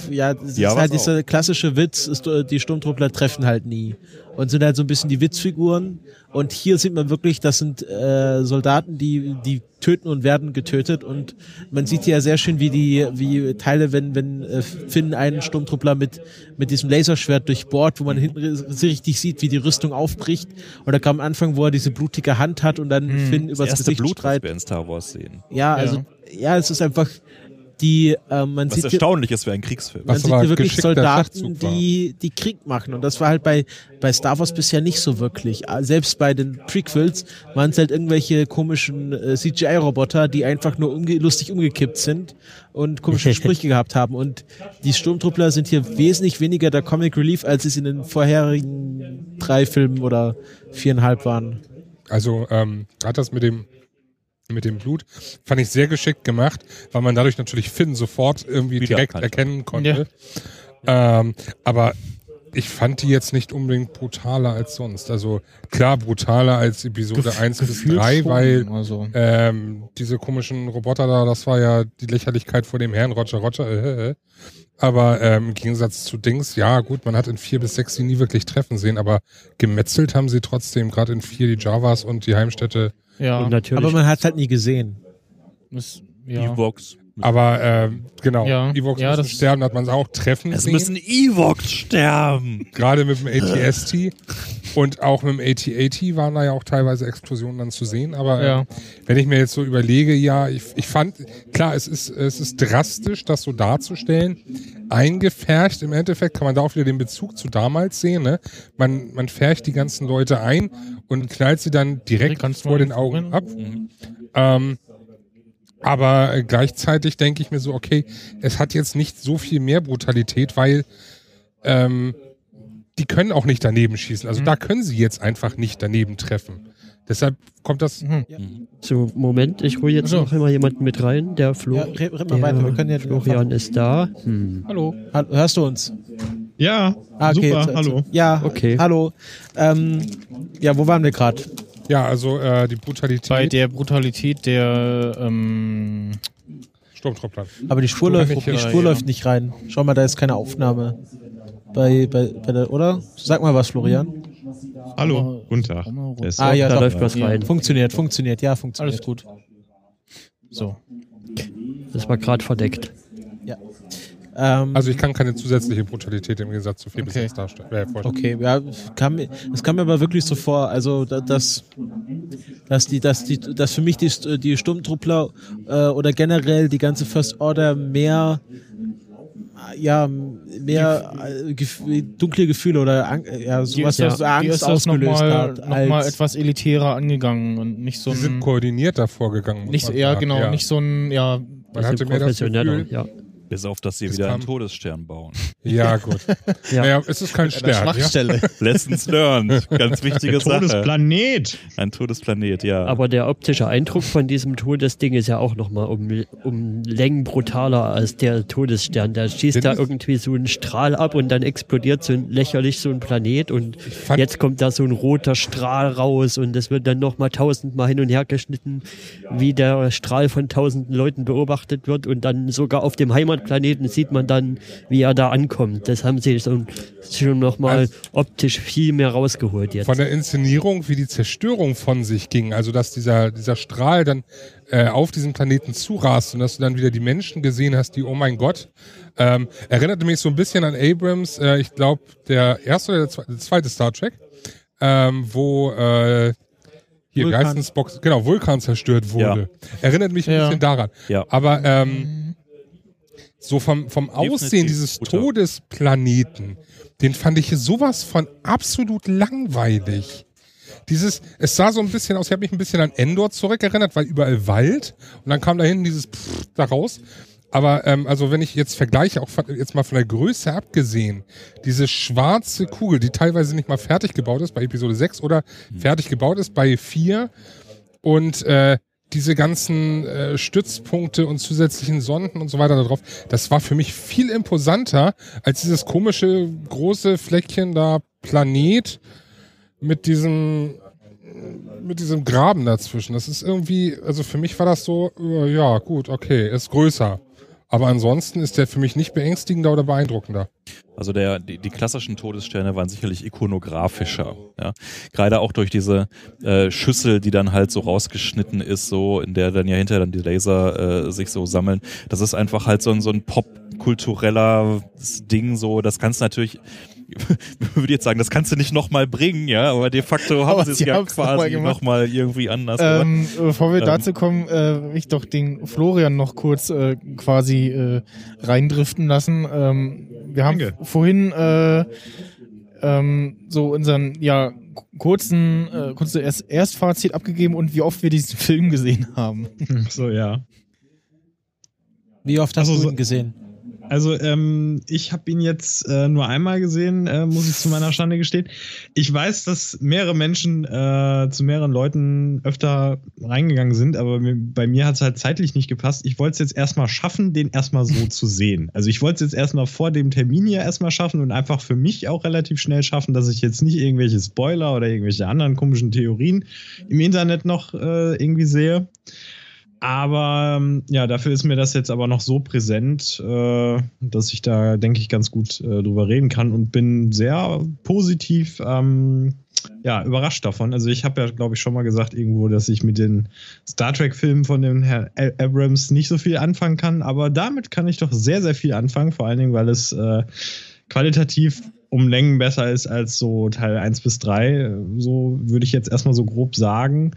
äh, ja, das ist halt dieser klassische Witz, ist, äh, die Sturmtruppler treffen halt nie und sind halt so ein bisschen die Witzfiguren. Und hier sieht man wirklich, das sind äh, Soldaten, die die töten und werden getötet. Und man sieht ja sehr schön, wie die, wie Teile, wenn wenn äh, Finn einen Sturmtruppler mit mit diesem Laserschwert durchbohrt, wo man hinten ri- richtig sieht, wie die Rüstung aufbricht. Und da kam am Anfang, wo er diese blutige Hand hat und dann Finn Das übers erste Gesicht Blut, was wir in Star Wars sehen. Ja, also ja, es ist einfach die ähm, man Was sieht hier- erstaunlich ist für einen Kriegsfilm. man Was sieht hier wirklich Soldaten, die, die Krieg machen. Und das war halt bei, bei Star Wars bisher nicht so wirklich. Äh, Selbst bei den Prequels waren es halt irgendwelche komischen äh, CGI-Roboter, die einfach nur umge lustig umgekippt sind und komische [LAUGHS] Sprüche gehabt haben. Und die Sturmtruppler sind hier wesentlich weniger der Comic Relief, als es in den vorherigen drei Filmen oder viereinhalb waren. Also ähm, gerade das mit dem mit dem Blut fand ich sehr geschickt gemacht, weil man dadurch natürlich Finn sofort irgendwie direkt Wiedererkannt. erkennen konnte. Ähm, aber ich fand die jetzt nicht unbedingt brutaler als sonst. Also klar brutaler als Episode 1 bis Gefühlt 3, schon, weil also. ähm, diese komischen Roboter da, das war ja die Lächerlichkeit vor dem Herrn Roger Roger. Äh, äh. Aber ähm, im Gegensatz zu Dings, ja gut, man hat in vier bis sechs sie nie wirklich treffen sehen, aber gemetzelt haben sie trotzdem, gerade in vier die Javas und die Heimstätte. Ja, Aber man hat halt nie gesehen. das, ja. Evox. Aber ähm, genau, Ja, Evox ja, müssen sterben, hat man es auch treffen Es sehen. müssen Evox sterben. Gerade mit dem ATST und auch mit dem AT-AT waren da ja auch teilweise Explosionen dann zu sehen. Aber Ja. äh, wenn ich mir jetzt so überlege, ja, ich, ich fand, klar, es ist, es ist drastisch, das so darzustellen. Eingefärcht im Endeffekt kann man da auch wieder den Bezug zu damals sehen. Ne? Man, man färcht die ganzen Leute ein und knallt sie dann direkt Ganz vor den Augen ab. Ähm, aber gleichzeitig denke ich mir so, okay, es hat jetzt nicht so viel mehr Brutalität, weil ähm, die können auch nicht daneben schießen. Also da können sie jetzt einfach nicht daneben treffen. Deshalb kommt das. Mhm. So, Moment, ich hole jetzt So. noch immer jemanden mit rein. Der Flo. Ja, red, red mal der weiter. Wir können ja Florian ist da. Hm. Hallo. Hallo, hörst du uns? Ja, Ah, okay, super, jetzt- hallo. Ja, Okay. hallo. Ähm, ja, wo waren wir gerade? Ja, also äh, die Brutalität. Bei der Brutalität der ähm, Sturmtruppler. Aber die Spur, läuft, nicht die rein, Spur ja. läuft nicht rein. Schau mal, da ist keine Aufnahme. Bei, bei, bei der, oder? Sag mal was, Florian. Hallo, guten Tag. Ah, ja, da doch. läuft was rein. Funktioniert, funktioniert, ja, funktioniert. alles gut. So. Das war gerade verdeckt. Ja. Ähm, Also ich kann keine zusätzliche Brutalität im Gegensatz zu 4 bis Okay. 6 darstellen. Äh, vorstellen. okay, ja, kam, es kam mir aber wirklich so vor, also da- dass, dass die, dass die, dass für mich die, die Sturmtruppler äh, oder generell die ganze First Order mehr ja, mehr äh, gef dunkle Gefühle oder Ang ja, sowas, die was das, Angst die ausgelöst nochmal hat. noch mal als- etwas elitärer angegangen und nicht so Die sind ein koordiniert davor gegangen. muss nicht ja genau Ja. nicht so ein ja Man hatte mir das professioneller, Gefühl, ja. Bis auf, dass sie Es wieder kam- einen Todesstern bauen. [LAUGHS] Ja, gut. [LAUGHS] Ja. Naja, es ist kein Stern. Ja? Schwachstelle. [LAUGHS] Lessons learned. Ganz wichtige Sache. Todesplanet. Ein Todesplanet, ja. Aber der optische Eindruck von diesem Todesding ist ja auch nochmal um, um Längen brutaler als der Todesstern. Der schießt Sind da das- irgendwie so einen Strahl ab und dann explodiert so ein, lächerlich so ein Planet und fand- jetzt kommt da so ein roter Strahl raus und es wird dann nochmal tausendmal hin und her geschnitten, wie der Strahl von tausenden Leuten beobachtet wird und dann sogar auf dem Heimatplaneten sieht man dann, wie er da ankommt. Das haben sie so, schon nochmal Also- optisch viel mehr rausgeholt jetzt. Von der Inszenierung, wie die Zerstörung von sich ging, also dass dieser, dieser Strahl dann äh, auf diesen Planeten zurast und dass du dann wieder die Menschen gesehen hast, die, oh mein Gott, ähm, erinnerte mich so ein bisschen an Abrams, äh, ich glaube, der erste oder der zwe- der zweite Star Trek, ähm, wo äh, hier Vulkan. Geistensbox, genau, Vulkan zerstört wurde. Erinnert mich ein Ja. bisschen daran. Ja. Aber ähm, so vom, vom Aussehen dieses. Todesplaneten, den fand ich sowas von absolut langweilig. Dieses, es sah so ein bisschen aus, ich habe mich ein bisschen an Endor zurückerinnert, weil überall Wald und dann kam da hinten dieses Pfff da raus. Aber ähm, also wenn ich jetzt vergleiche, auch von, jetzt mal von der Größe abgesehen, diese schwarze Kugel, die teilweise nicht mal fertig gebaut ist bei Episode 6 oder fertig gebaut ist bei 4 und äh, diese ganzen äh, Stützpunkte und zusätzlichen Sonden und so weiter da drauf, das war für mich viel imposanter als dieses komische große Fleckchen da Planet mit diesem mit diesem Graben dazwischen. Das ist irgendwie, also für mich war das so, äh, ja gut, okay, ist größer. Aber ansonsten ist der für mich nicht beängstigender oder beeindruckender. Also der, die, die klassischen Todessterne waren sicherlich ikonografischer. Ja? Gerade auch durch diese äh, Schüssel, die dann halt so rausgeschnitten ist, so in der dann ja hinterher dann die Laser äh, sich so sammeln. Das ist einfach halt so ein, so ein popkultureller Ding. So, das kannst natürlich würde jetzt sagen, das kannst du nicht nochmal bringen, ja, aber de facto haben sie es ja noch quasi gemacht. nochmal irgendwie anders Ähm, bevor wir Ähm. dazu kommen, äh, will ich doch den Florian noch kurz äh, quasi äh, reindriften lassen. Ähm, wir haben Danke. vorhin äh, ähm, so unseren ja kurzen, äh, kurze Erst Erstfazit abgegeben und wie oft wir diesen Film gesehen haben. So, ja. Wie oft hast Also du ihn gesehen? Also ähm, ich habe ihn jetzt äh, nur einmal gesehen, äh, muss ich zu meiner Schande gestehen. Ich weiß, dass mehrere Menschen äh, zu mehreren Leuten öfter reingegangen sind, aber bei mir hat es halt zeitlich nicht gepasst. Ich wollte es jetzt erstmal schaffen, den erstmal so zu sehen. Also ich wollte es jetzt erstmal vor dem Termin hier erstmal schaffen und einfach für mich auch relativ schnell schaffen, dass ich jetzt nicht irgendwelche Spoiler oder irgendwelche anderen komischen Theorien im Internet noch äh, irgendwie sehe. Aber ähm, ja, dafür ist mir das jetzt aber noch so präsent, äh, dass ich da, denke ich, ganz gut äh, drüber reden kann und bin sehr positiv ähm, ja, überrascht davon. Also ich habe ja, glaube ich, schon mal gesagt irgendwo, dass ich mit den Star Trek-Filmen von dem Herrn Abrams nicht so viel anfangen kann, aber damit kann ich doch sehr, sehr viel anfangen, vor allen Dingen, weil es äh, qualitativ um Längen besser ist als so Teil 1 bis 3. So würde ich jetzt erstmal so grob sagen.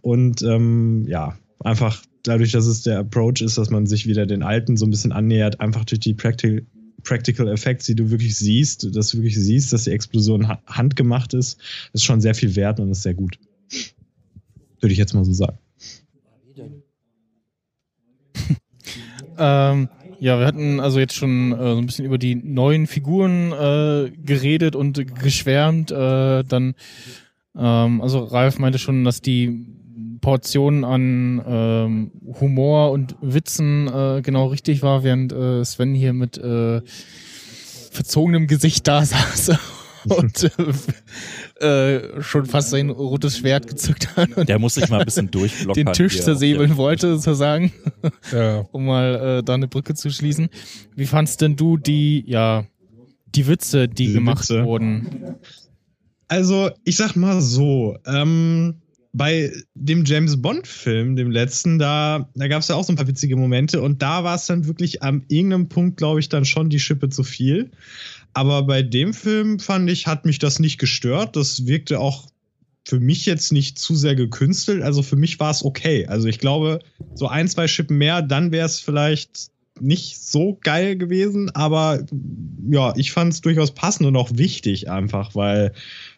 Und ähm, ja, einfach dadurch, dass es der Approach ist, dass man sich wieder den alten so ein bisschen annähert, einfach durch die Practical, Practical Effects, die du wirklich siehst, dass du wirklich siehst, dass die Explosion ha handgemacht ist, ist schon sehr viel wert und ist sehr gut. Würde ich jetzt mal so sagen. [LAUGHS] Ähm, ja, wir hatten also jetzt schon äh, so ein bisschen über die neuen Figuren äh, geredet und geschwärmt. Äh, dann, ähm, also Ralf meinte schon, dass die Portion an ähm, Humor und Witzen äh, genau richtig war, während äh, Sven hier mit äh, verzogenem Gesicht da [LAUGHS] saß und äh, äh, schon fast sein rotes Schwert gezückt hat und Der muss sich mal ein bisschen durchblocken. [LAUGHS] den Tisch zersäbeln wollte, sozusagen Ja. [LAUGHS] um mal äh, da eine Brücke zu schließen. Wie fandst denn du die, ja, die Witze, die Diese gemacht Witze? wurden? Also, ich sag mal so, ähm, bei dem James Bond-Film, dem letzten, da, da gab es ja auch so ein paar witzige Momente und da war es dann wirklich am irgendeinem Punkt, glaube ich, dann schon die Schippe zu viel. Aber bei dem Film fand ich, hat mich das nicht gestört. Das wirkte auch für mich jetzt nicht zu sehr gekünstelt. Also für mich war es okay. Also ich glaube, so ein, zwei Schippen mehr, dann wäre es vielleicht nicht so geil gewesen, aber ja, ich fand es durchaus passend und auch wichtig einfach, weil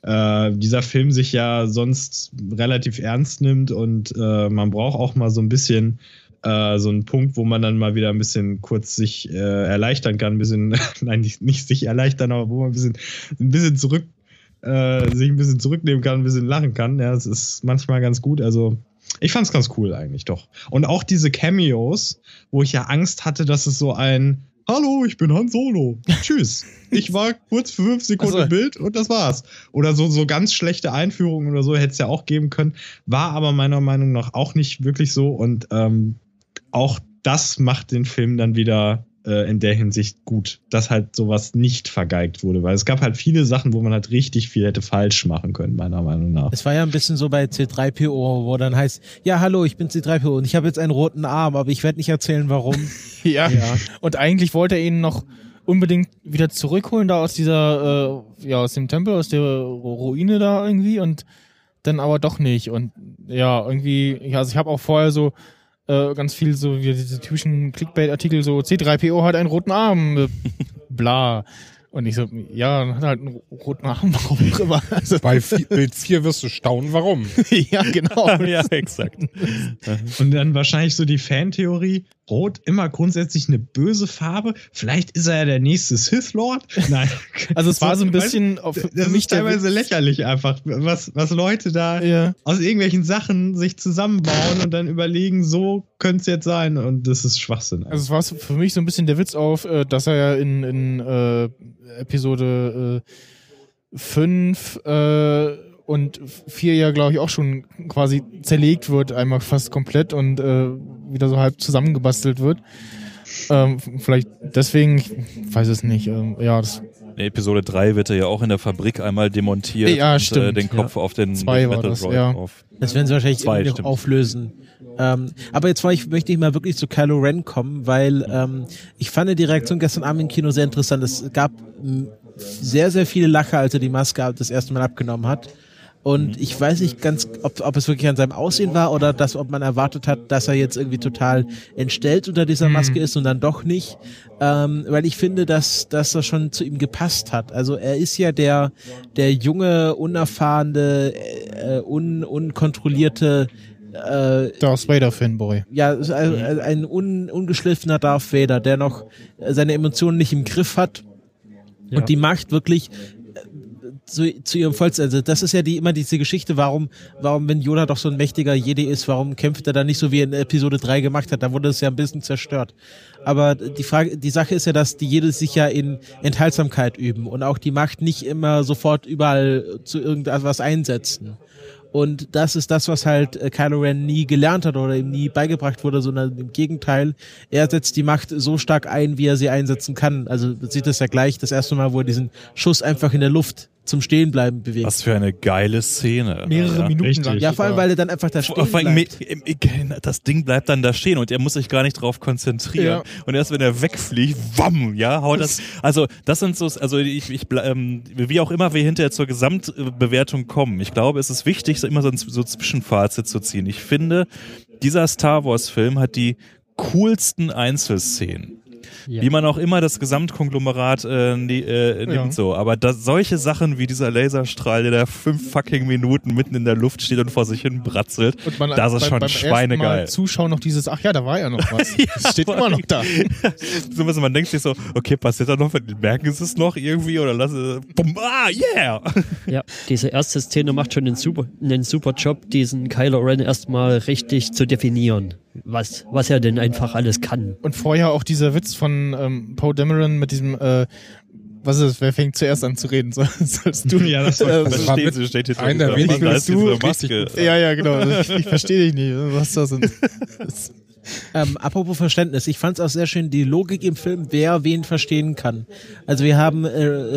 äh, dieser Film sich ja sonst relativ ernst nimmt und äh, man braucht auch mal so ein bisschen äh, so einen Punkt, wo man dann mal wieder ein bisschen kurz sich äh, erleichtern kann, ein bisschen, [LAUGHS] nein, nicht, nicht sich erleichtern, aber wo man ein bisschen, ein bisschen zurück, äh, sich ein bisschen zurücknehmen kann, ein bisschen lachen kann. Ja, das ist manchmal ganz gut. Also ich fand's ganz cool eigentlich doch. Und auch diese Cameos, wo ich ja Angst hatte, dass es so ein Hallo, ich bin Han Solo. Tschüss. Ich war kurz für fünf Sekunden im Bild und das war's. Oder so, so ganz schlechte Einführungen oder so hätte es ja auch geben können. War aber meiner Meinung nach auch nicht wirklich so. Und ähm, auch das macht den Film dann wieder äh, in der Hinsicht gut, dass halt sowas nicht vergeigt wurde. Weil es gab halt viele Sachen, wo man halt richtig viel hätte falsch machen können, meiner Meinung nach. Es war ja ein bisschen so bei C3PO, wo dann heißt, ja, hallo, ich bin C3PO und ich habe jetzt einen roten Arm, aber ich werde nicht erzählen, warum. [LAUGHS] Ja. Und eigentlich wollte er ihn noch unbedingt wieder zurückholen da aus dieser, äh, ja, aus dem Tempel, aus der Ruine da irgendwie und dann aber doch nicht. Und ja, irgendwie, ja, also ich habe auch vorher so äh, ganz viel so wie diese typischen Clickbait-Artikel, so C3PO hat einen roten Arm, äh, [LAUGHS] bla. Und ich so, ja, dann hat er halt einen roten Arm, [LAUGHS] warum auch immer. Also, Bei Bild 4 wirst du staunen, warum. [LAUGHS] ja, genau. ja, exakt. Und dann wahrscheinlich so die Fantheorie, Rot immer grundsätzlich eine böse Farbe. Vielleicht ist er ja der nächste Sith Lord. [LAUGHS] Nein. Also es war so ein bisschen auf- für das mich ist teilweise lächerlich einfach, was, was Leute da Ja. aus irgendwelchen Sachen sich zusammenbauen und dann überlegen, so könnte es jetzt sein. Und das ist Schwachsinn. Also es war für mich so ein bisschen der Witz auf, äh, dass er ja in, in äh, Episode 5 äh, und 4 ja, glaube ich, auch schon quasi zerlegt wird, einmal fast komplett und äh, wieder so halb zusammengebastelt wird. Ähm, vielleicht deswegen, ich weiß es nicht. Ähm, ja, das In Episode 3 wird er ja auch in der Fabrik einmal demontiert Ja, und äh, stimmt, den Kopf auf den Zwei war Metal das, ja. auf. Das werden sie wahrscheinlich Zwei, irgendwie noch auflösen. Ähm, aber jetzt war ich, möchte ich mal wirklich zu Kylo Ren kommen, weil ähm, ich fand die Reaktion gestern Abend im Kino sehr interessant. Es gab sehr, sehr viele Lacher, als er die Maske das erste Mal abgenommen hat. Und ich weiß nicht ganz, ob, ob es wirklich an seinem Aussehen war oder dass, ob man erwartet hat, dass er jetzt irgendwie total entstellt unter dieser Maske ist und dann doch nicht. Ähm, weil ich finde, dass, dass das schon zu ihm gepasst hat. Also er ist ja der, der junge, unerfahrene, äh, un, unkontrollierte äh, Darth Vader Fanboy. ja, also ein un, ungeschliffener Darth Vader, der noch seine Emotionen nicht im Griff hat Ja. und die Macht wirklich äh, zu, zu ihrem Vollsten. Also das ist ja die immer diese Geschichte, warum, warum, wenn Yoda doch so ein mächtiger Jedi ist, warum kämpft er da nicht so wie in Episode 3 gemacht hat? Da wurde es ja ein bisschen zerstört. Aber die Frage, die Sache ist ja, dass die Jedi sich ja in Enthaltsamkeit üben und auch die Macht nicht immer sofort überall zu irgendwas einsetzen. Und das ist das, was halt äh, Kylo Ren nie gelernt hat oder ihm nie beigebracht wurde, sondern im Gegenteil, er setzt die Macht so stark ein, wie er sie einsetzen kann. Also sieht das ja gleich, das erste Mal, wo er diesen Schuss einfach in der Luft zum Stehenbleiben bewegt. Was für eine geile Szene. Mehrere ja. Minuten Richtig. lang. ja, vor allem, weil er dann einfach da stehen bleibt. das Ding bleibt dann da stehen und er muss sich gar nicht drauf konzentrieren. Ja. Und erst wenn er wegfliegt, wamm, ja, haut das. Also das sind so, also ich, ich ähm, wie auch immer wir hinterher zur Gesamtbewertung kommen. Ich glaube, es ist wichtig, so immer so ein so Zwischenfazit zu ziehen. Ich finde, dieser Star Wars Film hat die coolsten Einzelszenen. Ja. Wie man auch immer das Gesamtkonglomerat äh, ne, äh, nimmt Ja. so. Aber das, solche Sachen wie dieser Laserstrahl, der da fünf fucking Minuten mitten in der Luft steht und vor sich hin bratzelt, Und man das ist beim- schon beim schweinegeil. Zuschauen noch dieses, ach ja, da war ja noch was. [LAUGHS] Das steht immer noch da. [LAUGHS] so was, man denkt sich so, okay, passiert da noch, merken sie es noch irgendwie oder lassen bumm, ah, yeah! [LAUGHS] Ja, diese erste Szene macht schon einen super, einen super Job, diesen Kylo Ren erstmal richtig zu definieren, was, was er denn einfach alles kann. Und vorher auch dieser Witz von ähm, Poe Dameron mit diesem, äh, was ist das, wer fängt zuerst an zu reden? [LAUGHS] Soll, sollst du? Ja, das äh, Das war mit sie, steht hier einer der wenigen, ist du Maske. ja, ja, genau. Ich, ich verstehe dich nicht. Was das sind. [LAUGHS] Ähm, apropos Verständnis, ich fand es auch sehr schön, die Logik im Film, wer wen verstehen kann. Also wir haben äh,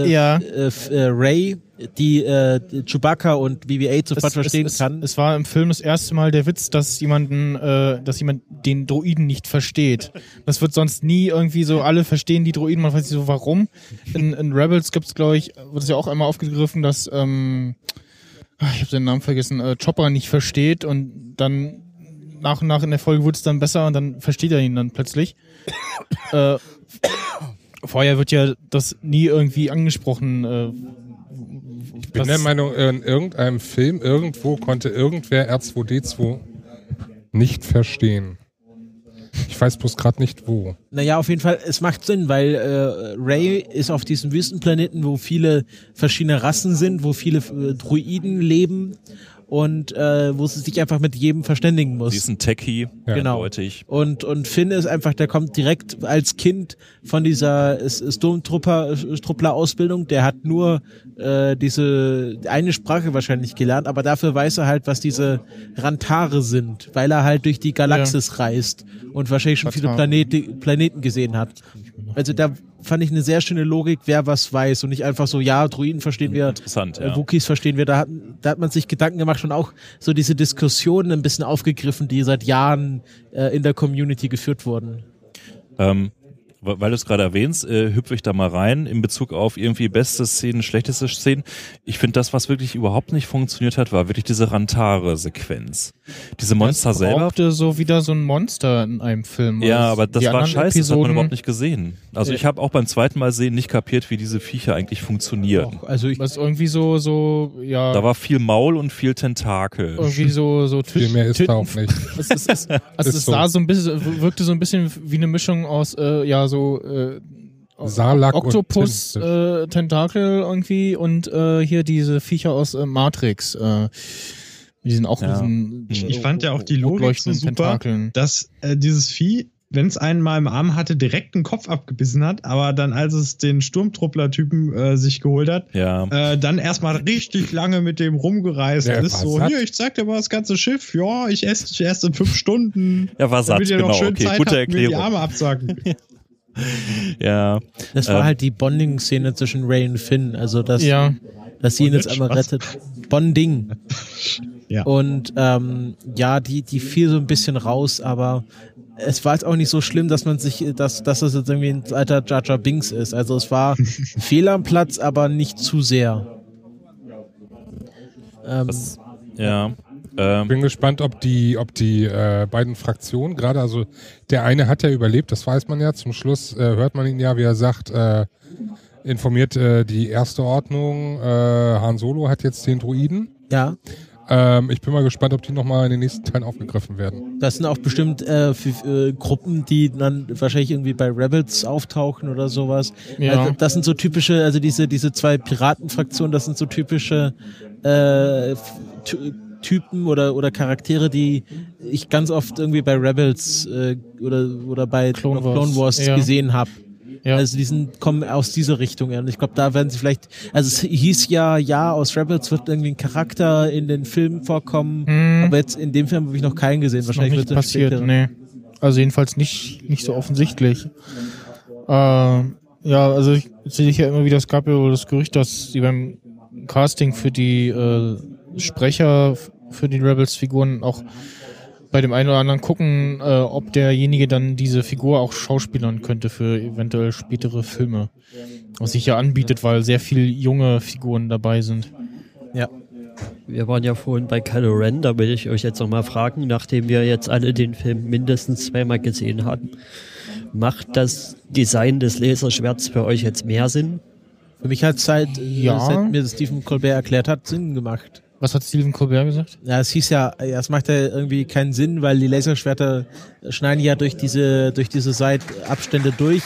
äh, Ja. äh, äh, Ray, die äh, Chewbacca und BB-8 sofort verstehen es, kann. Es war im Film das erste Mal der Witz, dass jemanden, äh, dass jemand den Droiden nicht versteht. Das wird sonst nie irgendwie so, alle verstehen die Droiden, man weiß nicht so warum. In, in Rebels gibt's glaube ich, wird es ja auch einmal aufgegriffen, dass, ähm, ach, ich habe den Namen vergessen, äh, Chopper nicht versteht und dann nach und nach in der Folge wurde es dann besser und dann versteht er ihn dann plötzlich. [COUGHS] äh, vorher wird ja das nie irgendwie angesprochen. Äh, Ich bin der Meinung, in irgendeinem Film, irgendwo konnte irgendwer R2D2 nicht verstehen. Ich weiß bloß gerade nicht wo. Naja, auf jeden Fall, es macht Sinn, weil äh, Ray ist auf diesem Wüstenplaneten, wo viele verschiedene Rassen sind, wo viele äh, Druiden leben und äh, wo sie sich einfach mit jedem verständigen muss. Sie ist ein Techie, Ja. Genau. eindeutig. Und, und Finn ist einfach, der kommt direkt als Kind von dieser Sturmtruppler-Ausbildung. Der hat nur äh, diese eine Sprache wahrscheinlich gelernt, aber dafür weiß er halt, was diese Rantare sind, weil er halt durch die Galaxis reist und wahrscheinlich schon viele. Planete, Planeten gesehen hat. Also da fand ich eine sehr schöne Logik, wer was weiß und nicht einfach so, ja, Druiden verstehen wir, Interessant, äh, ja. Wookies verstehen wir. Da hat, da hat man sich Gedanken gemacht und auch so diese Diskussionen ein bisschen aufgegriffen, die seit Jahren äh, in der Community geführt wurden. Ähm, weil du es gerade erwähnst, äh, hüpfe ich da mal rein in Bezug auf irgendwie beste Szenen, schlechteste Szenen. Ich finde, das, was wirklich überhaupt nicht funktioniert hat, war wirklich diese Rantare-Sequenz. Diese Monster es selber. brauchte so wieder so ein Monster in einem Film. Ja, Also aber das war scheiße, das hat man überhaupt nicht gesehen. Also ich habe auch beim zweiten Mal sehen nicht kapiert, wie diese Viecher eigentlich funktionieren. Also ich, Was irgendwie so, so, ja, Da war viel Maul und viel Tentakel. irgendwie so, so Viel mehr ist da auch nicht. [LAUGHS] Es, es, es, also Ist es so. sah so ein bisschen, wirkte so ein bisschen wie eine Mischung aus, äh, ja, so äh, Oktopus, äh, Tentakel irgendwie und äh, hier diese Viecher aus äh, Matrix. Äh, die sind auch Ja. diesen, Ich fand ja auch die Logik so super, Tentakeln. dass äh, dieses Vieh, wenn es einen mal im Arm hatte, direkt den Kopf abgebissen hat, aber dann, als es den Sturmtruppler-Typen äh, sich geholt hat, Ja. äh, dann erstmal richtig lange mit dem rumgereist Der ist. So, satt. hier, ich zeig dir mal das ganze Schiff. Ja, ich esse dich erst in fünf Stunden. War satt, damit ihr genau. noch schön Okay, Zeit gute habt, mir die Erklärung. Arme absagen. Ja. [LAUGHS] [LAUGHS] das war ähm, halt die Bonding-Szene zwischen Ray und Finn. Also dass, Ja, dass sie ihn jetzt einmal rettet. Bonding. [LAUGHS] Ja. Und ähm, ja, die, die fiel so ein bisschen raus, aber es war jetzt auch nicht so schlimm, dass man sich, dass, dass es jetzt irgendwie ein alter Jar Jar Binks ist. Also es war [LAUGHS] Fehler am Platz, aber nicht zu sehr. Ähm, das, ja. Ähm, bin gespannt, ob die, ob die äh, beiden Fraktionen gerade, also der eine hat ja überlebt, das weiß man ja. Zum Schluss äh, hört man ihn ja, wie er sagt, äh, informiert äh, die erste Ordnung. Äh, Han Solo hat jetzt den Druiden. Ja. Ähm, ich bin mal gespannt, ob die nochmal in den nächsten Teilen aufgegriffen werden. Das sind auch bestimmt äh, für, äh, Gruppen, die dann wahrscheinlich irgendwie bei Rebels auftauchen oder sowas. Ja. Also, das sind so typische, also diese, diese zwei Piratenfraktionen, das sind so typische äh, Typen oder, oder Charaktere, die ich ganz oft irgendwie bei Rebels äh, oder, oder bei Clone Wars, Clone Wars ja. gesehen habe. Ja. Also die sind, kommen aus dieser Richtung. Und ich glaube, da werden sie vielleicht, also es hieß ja, ja, aus Rebels wird irgendwie ein Charakter in den Filmen vorkommen, hm. aber jetzt in dem Film habe ich noch keinen gesehen. Das Wahrscheinlich wird das passiert, später. nee. Also jedenfalls nicht, nicht so offensichtlich. Äh, ja, also ich sehe ja immer wieder, es gab ja das Gerücht, dass sie beim Casting für die äh, Sprecher für die Rebels-Figuren auch bei dem einen oder anderen gucken, äh, ob derjenige dann diese Figur auch schauspielern könnte für eventuell spätere Filme. Was sich ja anbietet, weil sehr viele junge Figuren dabei sind. Ja. Wir waren ja vorhin bei Kylo Ren, da will ich euch jetzt nochmal fragen, nachdem wir jetzt alle den Film mindestens zweimal gesehen haben, macht das Design des Laserschwerts für euch jetzt mehr Sinn? Für mich hat es seit, ja. seit mir Stephen Colbert erklärt hat, Sinn gemacht. Was hat Stephen Colbert gesagt? Ja, es hieß ja, es macht ja irgendwie keinen Sinn, weil die Laserschwerter schneiden ja durch diese, durch diese Seitabstände durch.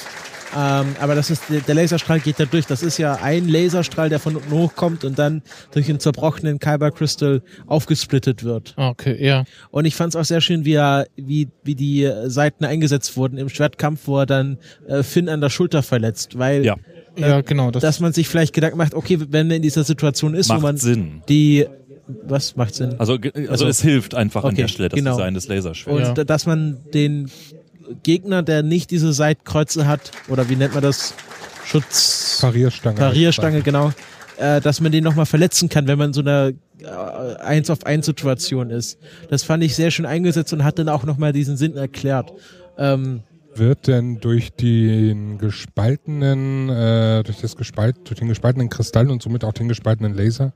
Ähm, aber das ist, der Laserstrahl geht da durch. Das ist ja ein Laserstrahl, der von unten hochkommt und dann durch einen zerbrochenen Kyber Crystal aufgesplittet wird. Ah, okay, ja. Und ich fand es auch sehr schön, wie er, wie, wie die Seiten eingesetzt wurden im Schwertkampf, wo er dann äh, Finn an der Schulter verletzt, weil ja. Äh, ja, genau. Das dass man sich vielleicht Gedanken macht, okay, wenn man in dieser Situation ist, wo man Sinn. die was macht Sinn? Also, also, also es hilft einfach okay, an der Stelle das genau. Design des Laserschwerts. Und ja. dass man den Gegner, der nicht diese Seitkreuze hat, oder wie nennt man das? Schutz. Parierstange. Parierstange, genau. Äh, dass man den nochmal verletzen kann, wenn man in so einer äh, eins auf eins Situation ist. Das fand ich sehr schön eingesetzt und hat dann auch nochmal diesen Sinn erklärt. Ähm, wird denn durch den gespaltenen, äh, durch das gespalt, durch den gespaltenen Kristall und somit auch den gespaltenen Laser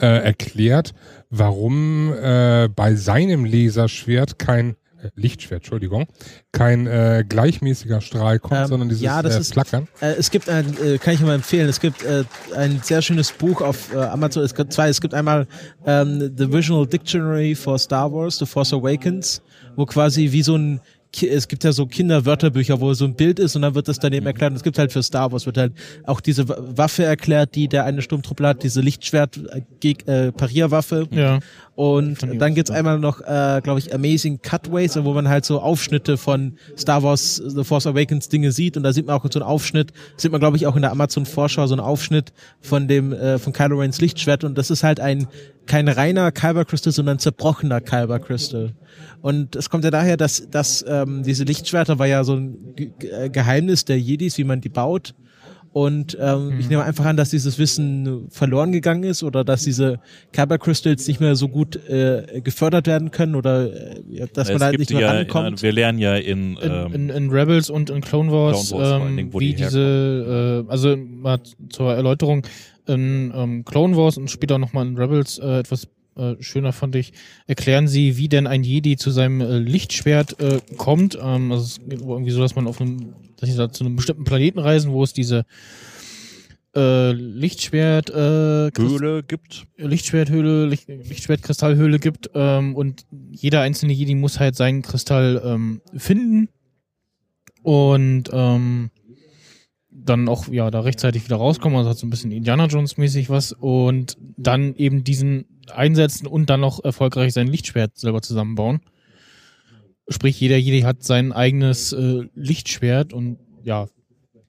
äh, erklärt, warum äh, bei seinem Laserschwert kein äh, Lichtschwert, Entschuldigung, kein äh, gleichmäßiger Strahl kommt, ähm, sondern dieses ja, das äh, ist, Flackern. Äh, es gibt ein, äh, kann ich mal empfehlen, es gibt äh, ein sehr schönes Buch auf äh, Amazon, es gibt zwei, es gibt einmal ähm, The Visual Dictionary for Star Wars, The Force Awakens, wo quasi wie so ein es gibt ja so Kinderwörterbücher, wo so ein Bild ist und dann wird das daneben mhm. erklärt. Und es gibt halt für Star Wars wird halt auch diese Waffe erklärt, die der eine Sturmtruppler hat, diese Lichtschwert äh, äh, Parierwaffe. Ja. Und dann gibt's einmal noch, äh, glaube ich, Amazing Cutways, wo man halt so Aufschnitte von Star Wars The Force Awakens Dinge sieht. Und da sieht man auch so einen Aufschnitt, sieht man, glaube ich, auch in der Amazon Vorschau so einen Aufschnitt von dem, äh, von Kylo Rens Lichtschwert. Und das ist halt ein, kein reiner Kyber Crystal, sondern zerbrochener Kyber Crystal. Und es kommt ja daher, dass, dass ähm, diese Lichtschwerter war ja so ein Ge Geheimnis der Jedis, wie man die baut. Und ähm, mhm. ich nehme einfach an, dass dieses Wissen verloren gegangen ist oder dass diese Kyber Crystals nicht mehr so gut äh, gefördert werden können oder äh, dass man da halt nicht mehr ja, rankommt. wir lernen ja in, ähm, in, in, in, Rebels und in Clone Wars, Clone Wars ähm, Dingen, wie die diese, äh, also mal zur Erläuterung, in ähm, Clone Wars und später nochmal in Rebels äh, etwas äh, schöner fand ich, erklären sie, wie denn ein Jedi zu seinem äh, Lichtschwert äh, kommt. Ähm, also es ist irgendwie so, dass man auf einem, dass sie da zu einem bestimmten Planeten reisen, wo es diese äh, Lichtschwert äh, Höhle gibt. Lichtschwerthöhle, Licht, Lichtschwertkristallhöhle gibt ähm, und jeder einzelne Jedi muss halt seinen Kristall ähm, finden und ähm, dann auch ja da rechtzeitig wieder rauskommen, also hat so ein bisschen Indiana Jones mäßig was und dann eben diesen einsetzen und dann noch erfolgreich sein Lichtschwert selber zusammenbauen. Sprich, jeder Jedi hat sein eigenes äh, Lichtschwert und ja.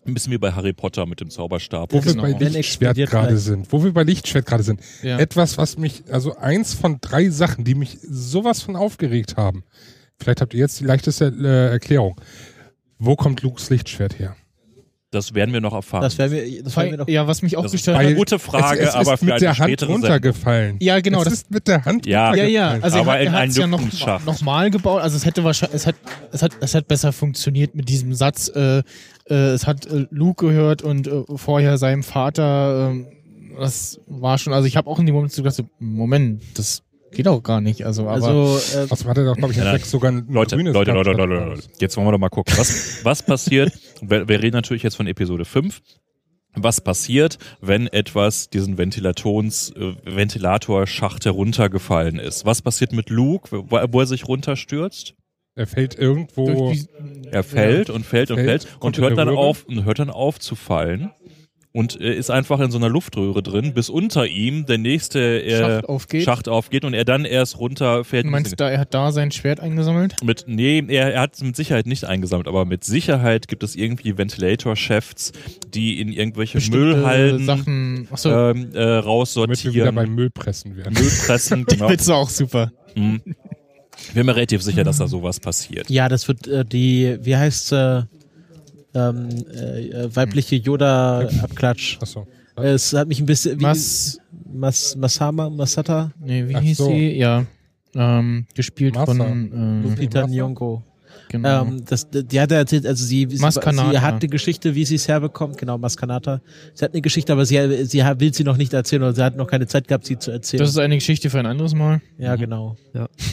Ein bisschen wie bei Harry Potter mit dem Zauberstab. Wo wir genau. bei Lichtschwert gerade sind. Wo wir bei Lichtschwert gerade sind. Ja. Etwas, was mich, also eins von drei Sachen, die mich sowas von aufgeregt haben. Vielleicht habt ihr jetzt die leichteste äh, Erklärung. Wo kommt Lukes Lichtschwert her? Das werden wir noch erfahren. Das wäre mir, das wär mir noch. ja, was mich auch das ist gestört eine hat. gute Frage, es, es aber ist für mit eine der Hand Sendung. runtergefallen. Ja, genau, Es das- ist mit der Hand Ja. Ja, ja, runtergefallen. also Aber er in hat es ja noch, noch mal gebaut. Also es hätte wahrscheinlich, es hat, es hat, es hat besser funktioniert mit diesem Satz. Äh, äh, es hat äh, Luke gehört und äh, vorher seinem Vater. Äh, das war schon. Also ich habe auch in dem Moment so gedacht, so, Moment, das geht auch gar nicht. Also, aber Also, äh, Außerdem hat er doch, glaube ich, Ja, sechs sogar ein Leute, grünes Leute, Leute, gehabt. Leute, Leute, Jetzt wollen wir doch mal gucken. Was, was passiert? Wir, wir reden natürlich jetzt von Episode 5. Was passiert, wenn etwas diesen Ventilations, äh, Ventilatorschacht heruntergefallen ist? Was passiert mit Luke, wo, wo er sich runterstürzt? Er fällt irgendwo. die, Er fällt und fällt und Fällt, fällt und kommt in hört dann auf und hört dann auf zu fallen und äh, ist einfach in so einer Luftröhre drin, bis unter ihm der nächste äh, Schacht aufgeht. Schacht aufgeht und er dann erst runterfällt. Du meinst, da er hat da sein Schwert eingesammelt? Mit, nee, er, er hat es mit Sicherheit nicht eingesammelt, aber mit Sicherheit gibt es irgendwie Ventilator-Chefs, die in irgendwelche Bestimmte Müllhalden Sachen. Achso, ähm, äh, Damit wir wieder raussortieren, beim Müllpressen werden. Müllpressen, [LAUGHS] genau. das ist auch super. Mhm. Ich bin mir relativ sicher, dass da sowas passiert. ja, das wird äh, die, wie heißt äh, ähm, äh, äh, weibliche Yoda-Abklatsch. Achso. Es hat mich ein bisschen. Wie, Mas, Mas, Masama, Masata, nee, wie Ach hieß so. sie? Ja. Ähm, gespielt Massa. von äh, Lupita? Nyong'o. genau. Ähm, das, die hat erzählt, also sie, sie, Maskanata. sie hat eine Geschichte, wie sie es herbekommt, genau, Maskanata. Sie hat eine Geschichte, aber sie, sie will sie noch nicht erzählen oder sie hat noch keine Zeit gehabt, sie zu erzählen. das ist eine Geschichte für ein anderes Mal. ja, genau.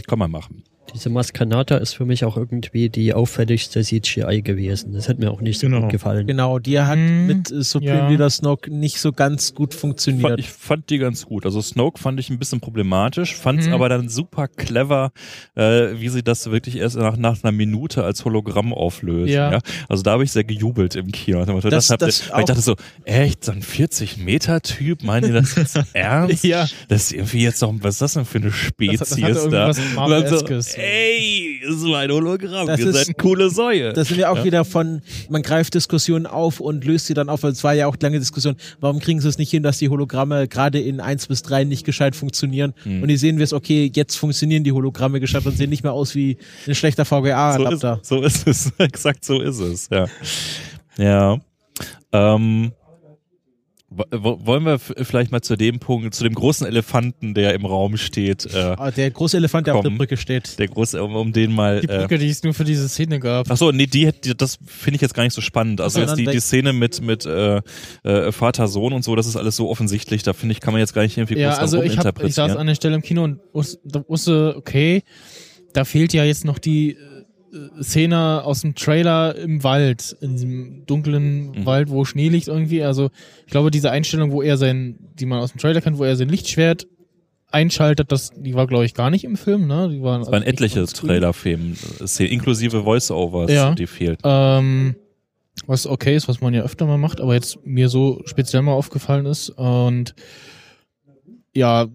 Kann man machen. Diese Maskanata ist für mich auch irgendwie die auffälligste CGI gewesen. Das hat mir auch nicht so Genau. gut gefallen. Genau, die hat Hm, mit äh, Supreme ja. Leader Snoke nicht so ganz gut funktioniert. ich fand die ganz gut. Also Snoke fand ich ein bisschen problematisch, fand es Mhm. aber dann super clever, äh, wie sie das wirklich erst nach, nach einer Minute als Hologramm auflösen. Ja. Ja. Also da habe ich sehr gejubelt im Kino. Das, das, Das- das weil ich dachte so, echt, so ein 40-Meter-Typ, meinen die das jetzt [LAUGHS] ernst? Ja. Das ist irgendwie jetzt noch, was ist das denn für eine Das, Spezies das hatte da? So, ey, so ein Hologramm, Das ihr ist- seid eine coole Säue. Da sind wir auch Ja. wieder von, man greift Diskussionen auf und löst sie dann auf. Es war ja auch lange Diskussion, warum kriegen sie es nicht hin, dass die Hologramme gerade in 1 bis 3 nicht gescheit funktionieren. Hm. Und hier sehen wir es, okay, jetzt funktionieren die Hologramme gescheit und sehen nicht mehr aus wie ein schlechter so, VGA-Adapter. ist, so ist es, [LAUGHS] exakt so ist es, ja. Ja. Ähm, wollen wir vielleicht mal zu dem Punkt, zu dem großen Elefanten, der im Raum steht, äh, Ah, der große Elefant, der auf der. Brücke steht. der große, um, um den mal. Die Äh, Brücke, die es nur für diese Szene gab. Ach so, nee, die, hätte- das finde ich jetzt gar nicht so spannend. Also jetzt die, die. Szene mit mit äh, äh, Vater Sohn und so, das ist alles so offensichtlich. Da finde ich, kann man jetzt gar nicht irgendwie Ja, groß also ich, hab, ich saß an der Stelle im Kino und wusste, okay, da fehlt ja jetzt noch die äh, Szene aus dem Trailer im Wald, in diesem dunklen Mhm. Wald, wo Schnee liegt irgendwie. Also ich glaube, diese Einstellung, wo er sein, die man aus dem Trailer kennt, wo er sein Lichtschwert einschaltet, das, die war glaube ich gar nicht im Film, ne? Die waren, Es waren etliche Trailerfilme, inklusive Voice-Overs, Ja. die fehlt. Ähm, was okay ist, was man ja öfter mal macht, aber jetzt mir so speziell mal aufgefallen ist. Und ja,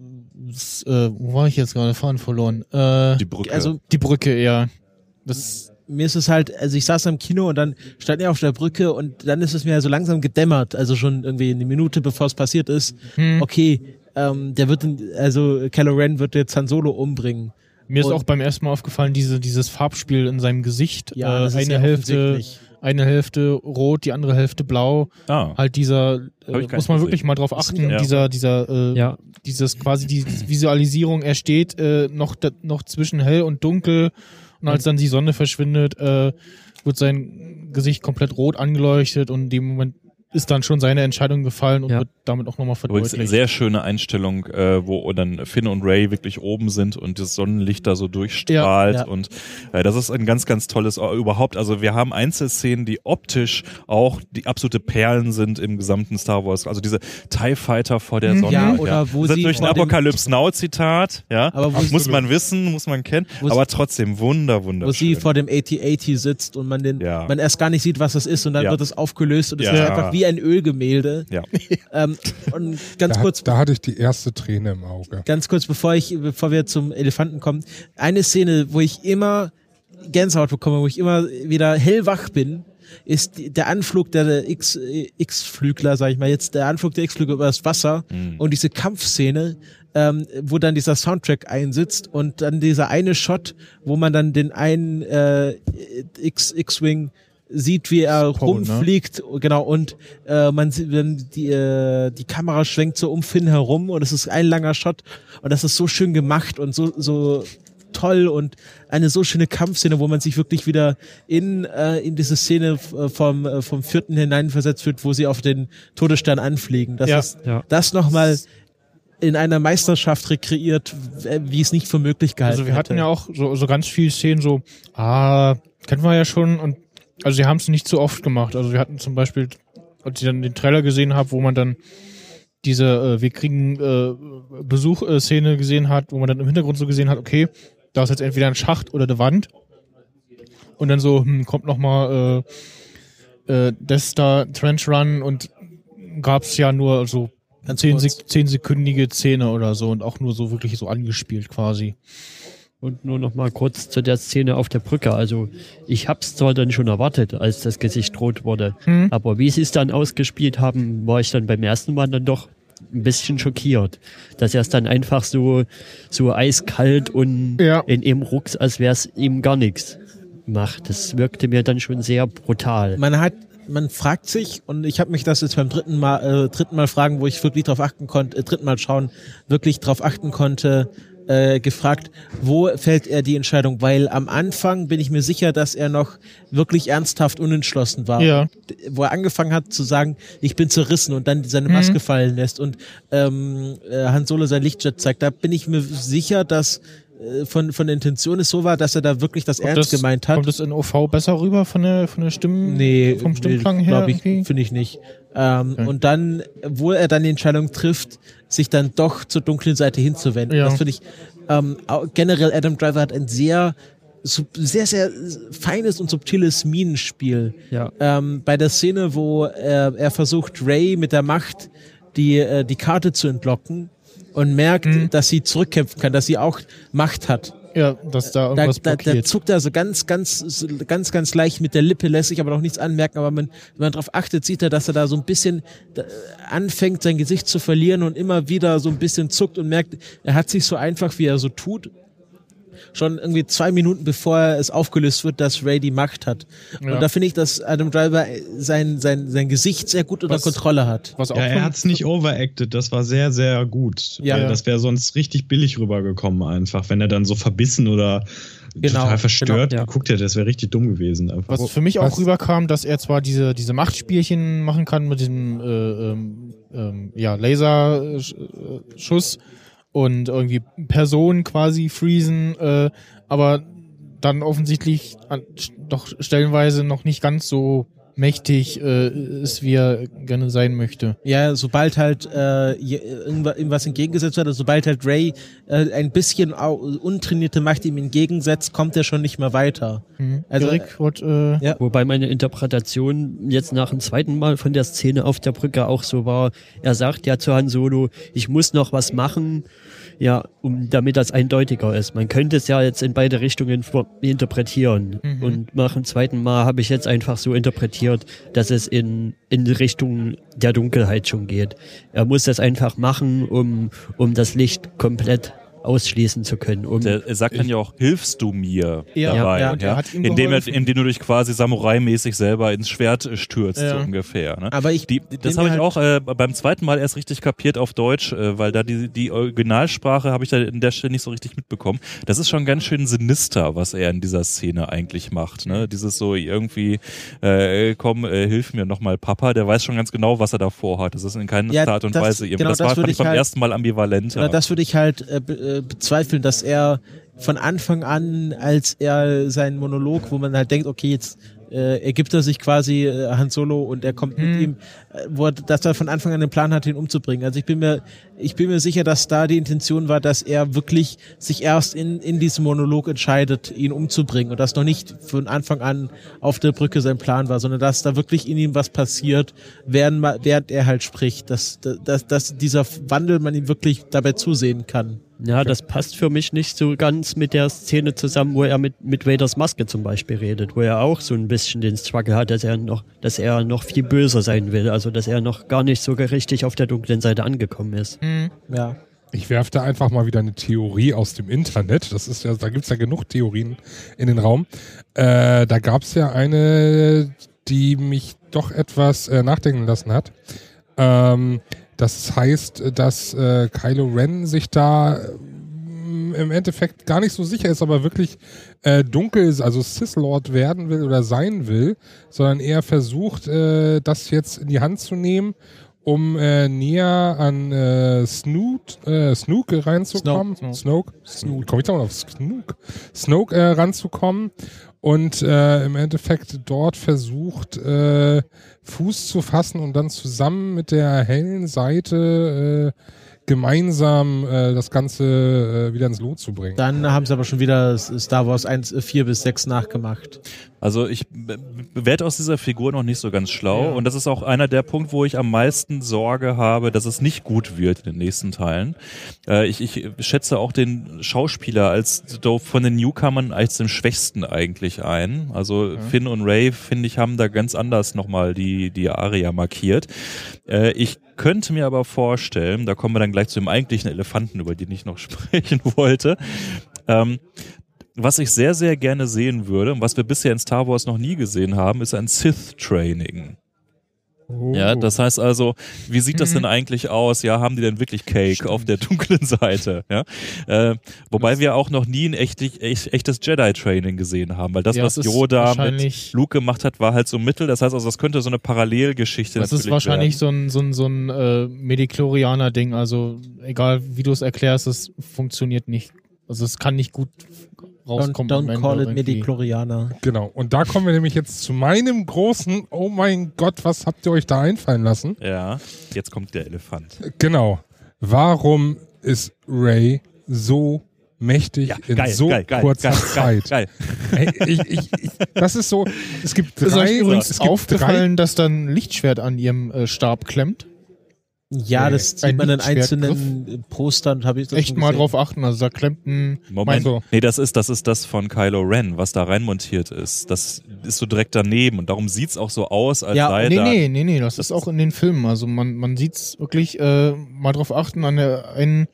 s- äh, wo war ich jetzt gerade? Fahren verloren. Äh, Die Brücke. Also die Brücke, ja. Das, mir ist es halt, also ich saß am Kino und dann stand er auf der Brücke und dann ist es mir so langsam gedämmert, also schon irgendwie eine Minute bevor es passiert ist. hm, Okay, ähm, der wird, in, also Kylo Ren wird jetzt Han Solo umbringen. mir ist und- auch beim ersten Mal aufgefallen, diese, dieses Farbspiel in seinem Gesicht. Ja, äh, das ist eine Hälfte, eine Hälfte rot, die andere Hälfte blau. ah. Halt dieser, ich äh, muss man wirklich mal drauf achten, ja. dieser, dieser, äh, Ja, dieses quasi die Visualisierung, er steht äh, noch, da, noch zwischen hell und dunkel und als dann die Sonne verschwindet, äh, wird sein Gesicht komplett rot angeleuchtet und in dem Moment ist dann schon seine Entscheidung gefallen und Ja. wird damit auch nochmal Übrigens verdeutlicht. sehr schöne Einstellung, äh, wo dann Finn und Ray wirklich oben sind und das Sonnenlicht da so durchstrahlt Ja, ja. und äh, das ist ein ganz, ganz tolles äh, überhaupt. Also wir haben Einzelszenen, die optisch auch die absolute Perlen sind im gesamten Star Wars. Also diese TIE Fighter vor der Mhm. Sonne. Ja, oder wo das ist sie durch ein vor dem- Apocalypse Now Zitat, ja. Aber wo muss man wissen, muss man kennen, Wo aber trotzdem wunder, wo wunderschön. sie vor dem AT-80 sitzt und man den, Ja. man erst gar nicht sieht, was das ist und dann Ja. wird es aufgelöst und es Ja. ist einfach wie ein Ölgemälde. ja. [LAUGHS] Ähm, und ganz Da, kurz, hat, da hatte ich die erste Träne im Auge. ganz kurz, bevor ich, bevor wir zum Elefanten kommen, eine Szene, wo ich immer Gänsehaut bekomme, wo ich immer wieder hellwach bin, ist der Anflug der X-Flügler, sag ich mal jetzt, der Anflug der X-Flügler über das Wasser Mhm. und diese Kampfszene, ähm, wo dann dieser Soundtrack einsitzt und dann dieser eine Shot, wo man dann den einen äh, X- X-Wing sieht, wie er ne? rumfliegt, genau, und äh, man sieht, wenn die, äh, die Kamera schwenkt so um Finn herum und es ist ein langer Shot und das ist so schön gemacht und so, so toll und eine so schöne Kampfszene, wo man sich wirklich wieder in, äh, in diese Szene äh, vom, äh, vom vierten hineinversetzt wird, wo sie auf den Todesstern anfliegen. Das Ja. ist Ja. das nochmal in einer Meisterschaft rekreiert, w- wie es nicht für möglich gehalten Also wir hatten hätte. ja auch so, so ganz viele Szenen so, ah, kennen wir ja schon und also sie haben es nicht so oft gemacht. Also wir hatten zum Beispiel, als ich dann den Trailer gesehen habe, wo man dann diese äh, wir kriegen äh, Besuch-Szene gesehen hat, wo man dann im Hintergrund so gesehen hat, okay, da ist jetzt entweder ein Schacht oder eine Wand. Und dann so, hm, kommt nochmal äh, äh, Death Star Trench Run und gab's ja nur so zehn. Sek zehnsekündige Szene oder so und auch nur so wirklich so angespielt quasi. Und nur noch mal kurz zu der Szene auf der Brücke. Also ich hab's zwar dann schon erwartet, als das Gesicht rot wurde, Hm. aber wie sie es dann ausgespielt haben, war ich dann beim ersten Mal dann doch ein bisschen schockiert, dass er es dann einfach so so eiskalt und Ja. in ihm rucks, als wäre es ihm gar nichts macht. Das wirkte mir dann schon sehr brutal. man hat man fragt sich und ich habe mich das jetzt beim dritten Mal äh, dritten Mal fragen, wo ich wirklich drauf achten konnte, äh, dritten Mal schauen, wirklich drauf achten konnte, äh, gefragt, wo fällt er die Entscheidung? Weil am Anfang bin ich mir sicher, dass er noch wirklich ernsthaft unentschlossen war. Ja. Wo er angefangen hat zu sagen, ich bin zerrissen und dann seine Maske fallen lässt und ähm, äh, Han Solo sein Lichtjet zeigt. Da bin ich mir sicher, dass von, von der Intention es so war, dass er da wirklich das ernst das, gemeint hat. Kommt das in OV besser rüber von der, von der Stimme? Nee, vom Stimmklang her? glaube ich, finde ich nicht. Ähm, Okay. Und dann, wo er dann die Entscheidung trifft, sich dann doch zur dunklen Seite hinzuwenden. Ja. Das finde ich ähm, generell Adam Driver hat ein sehr sehr, sehr feines und subtiles Minenspiel. Ja. Ähm, bei der Szene, wo er, er versucht, Ray mit der Macht die, äh, die Karte zu entlocken und merkt, Mhm. dass sie zurückkämpfen kann, dass sie auch Macht hat. Ja, dass da Da, irgendwas da, da blockiert. zuckt er so ganz, ganz, so ganz, ganz leicht mit der Lippe, lässt sich aber noch nichts anmerken. Aber man, wenn man darauf achtet, sieht er, dass er da so ein bisschen da, anfängt, sein Gesicht zu verlieren und immer wieder so ein bisschen zuckt und merkt, er hat sich so einfach, wie er so tut, schon irgendwie zwei Minuten bevor es aufgelöst wird, dass Ray die Macht hat. Ja. Und da finde ich, dass Adam Driver sein, sein, sein Gesicht sehr gut unter Was- Kontrolle hat. was auch Ja, er hat es nicht overacted, das war sehr, sehr gut. Ja. Weil das wäre sonst richtig billig rübergekommen, einfach, wenn er dann so verbissen oder Genau, total verstört genau, ja. geguckt hätte. Das wäre richtig dumm gewesen. Einfach. Was für mich auch Was- rüberkam, dass er zwar diese, diese Machtspielchen machen kann mit diesem äh, ähm, ähm, ja, Laserschuss und irgendwie Personen quasi freezen, äh, aber dann offensichtlich an, doch stellenweise noch nicht ganz so mächtig äh, ist, wie er gerne sein möchte. Ja, sobald halt äh, je- irgendwa- ihm was entgegengesetzt wird, also sobald halt Ray äh, ein bisschen untrainierte Macht ihm entgegensetzt, kommt er schon nicht mehr weiter. Mhm. Also, Erik, wollt, äh, ja. Wobei meine Interpretation jetzt nach dem zweiten Mal von der Szene auf der Brücke auch so war, er sagt ja zu Han Solo, ich muss noch was machen, ja, um, damit das eindeutiger ist. Man könnte es ja jetzt in beide Richtungen interpretieren. Mhm. Und nach dem zweiten Mal habe ich jetzt einfach so interpretiert, dass es in, in Richtung der Dunkelheit schon geht. Er muss das einfach machen, um, um das Licht komplett ausschließen zu können. Um, Der, er sagt dann ja auch, hilfst du mir Ja, dabei, ja, ja, er indem, er, indem du dich quasi Samurai-mäßig selber ins Schwert äh, stürzt, Ja. so ungefähr. Ne? Aber ich Die, das habe ich halt- auch äh, beim zweiten Mal erst richtig kapiert auf Deutsch, äh, weil da die, die Originalsprache habe ich da in der Stelle nicht so richtig mitbekommen. Das ist schon ganz schön sinister, was er in dieser Szene eigentlich macht. Ne? Dieses so irgendwie, äh, komm, äh, hilf mir nochmal, Papa, der weiß schon ganz genau, was er da vorhat. Das ist in keiner Ja, Art und das- Weise. genau, das das war fand ich beim halt- ersten Mal ambivalenter. Oder das würde ich halt äh, be bezweifeln, dass er von Anfang an, als er seinen Monolog, wo man halt denkt, okay, jetzt äh, ergibt er sich quasi äh, Han Solo und er kommt mit Hm. ihm, äh, wo er, dass er von Anfang an den Plan hat, ihn umzubringen. Also ich bin mir, ich bin mir sicher, dass da die Intention war, dass er wirklich sich erst in, in diesem Monolog entscheidet, ihn umzubringen und das noch nicht von Anfang an auf der Brücke sein Plan war, sondern dass da wirklich in ihm was passiert, während, während er halt spricht, dass, dass, dass dieser Wandel man ihm wirklich dabei zusehen kann. Ja, das passt für mich nicht so ganz mit der Szene zusammen, wo er mit, mit Vaders Maske zum Beispiel redet, wo er auch so ein bisschen den Struggle hat, dass er noch, dass er noch viel böser sein will, also dass er noch gar nicht so richtig auf der dunklen Seite angekommen ist. hm. Ja. Ich werfe da einfach mal wieder eine Theorie aus dem Internet. Das ist ja, da gibt's ja genug Theorien in den Raum. Äh, da gab's ja eine, die mich doch etwas äh, nachdenken lassen hat. Ähm, das heißt, dass äh, Kylo Ren sich da äh, im Endeffekt gar nicht so sicher ist, aber wirklich äh, dunkel ist, also Sith Lord werden will oder sein will, sondern eher versucht, äh, das jetzt in die Hand zu nehmen um äh, näher an äh, Snoot, äh, Snook reinzukommen. Snoke. Snoke. Snoke. Komm ich da mal auf Snook? Snoke äh, ranzukommen und äh, im Endeffekt dort versucht, äh, Fuß zu fassen und dann zusammen mit der hellen Seite äh, gemeinsam äh, das Ganze äh, wieder ins Lot zu bringen. Dann haben sie aber schon wieder Star Wars 1, 4 bis 6 nachgemacht. Also ich werde aus dieser Figur noch nicht so ganz schlau und das ist auch einer der Punkte, wo ich am meisten Sorge habe, dass es nicht gut wird in den nächsten Teilen. Äh, ich, ich schätze auch den Schauspieler als von den Newcomern als den schwächsten eigentlich ein. Also Finn und Ray, finde ich, haben da ganz anders nochmal die, die Aria markiert. Äh, ich könnte mir aber vorstellen, da kommen wir dann gleich zu dem eigentlichen Elefanten, über den ich noch [LAUGHS] sprechen wollte. Ähm, was ich sehr, sehr gerne sehen würde und was wir bisher in Star Wars noch nie gesehen haben, ist ein Sith-Training. Ja, das heißt also, wie sieht das denn eigentlich aus? Ja, haben die denn wirklich Cake auf der dunklen [LAUGHS] Seite? Ja, äh, wobei wir auch noch nie ein echtig, echt, echtes Jedi-Training gesehen haben, weil das, Ja, was ist Yoda mit Luke gemacht hat, war halt so Mittel. Das heißt also, das könnte so eine Parallelgeschichte Das ist wahrscheinlich werden. so ein, so ein, so ein äh, Mediklorianer-Ding. Also egal wie du es erklärst, es funktioniert nicht. Also es kann nicht gut Don't, rauskommen. am don't Ende call it. Mediklorianer. Genau. Und da kommen wir nämlich jetzt zu meinem großen, oh mein Gott, was habt ihr euch da einfallen lassen? Ja, jetzt kommt der Elefant. Genau. Warum ist Ray so mächtig in so kurzer Zeit? geil. Ey, ich, ich, ich, das ist so, es gibt Ist drei, euch übrigens es gibt aufgefallen, dass dann ein Lichtschwert an ihrem äh, Stab klemmt? Ja, Nee. das sieht man in einzelnen Postern, habe ich das Echt mal drauf achten. Also da klemmt ein Moment. So. Nee, das ist, das ist das von Kylo Ren, was da reinmontiert ist. Das ist so direkt daneben und darum sieht's auch so aus, als Ja, sei Nee, da. nee, nee, nee, das ist auch in den Filmen. Also man, man sieht's wirklich, äh, mal drauf achten, an der einen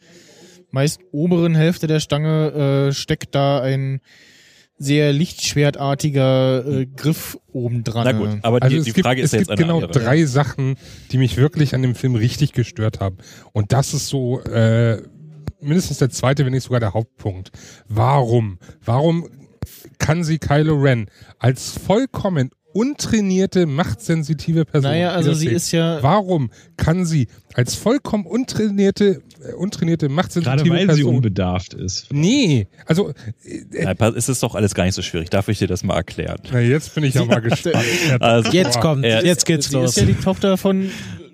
meist oberen Hälfte der Stange äh, steckt da ein sehr lichtschwertartiger äh, Griff oben dran. Na gut, aber Also die, es die gibt, Frage es ist ja jetzt gibt eine genau andere. drei Sachen, die mich wirklich an dem Film richtig gestört haben. Und das ist so äh, mindestens der zweite, wenn nicht sogar der Hauptpunkt. Warum? Warum kann sie Kylo Ren als vollkommen untrainierte, machtsensitive Person. Naja, also sie ist ja- Warum kann sie als vollkommen untrainierte, äh, untrainierte, machtsensitive Gerade weil sie Person. unbedarft ist. Nee, also äh, Ja, pass- es ist doch alles gar nicht so schwierig. Darf ich dir das mal erklären? na, jetzt bin ich ja mal [LAUGHS] gespannt. Also, Jetzt kommt, Er- jetzt geht's sie los. ist ja die Tochter von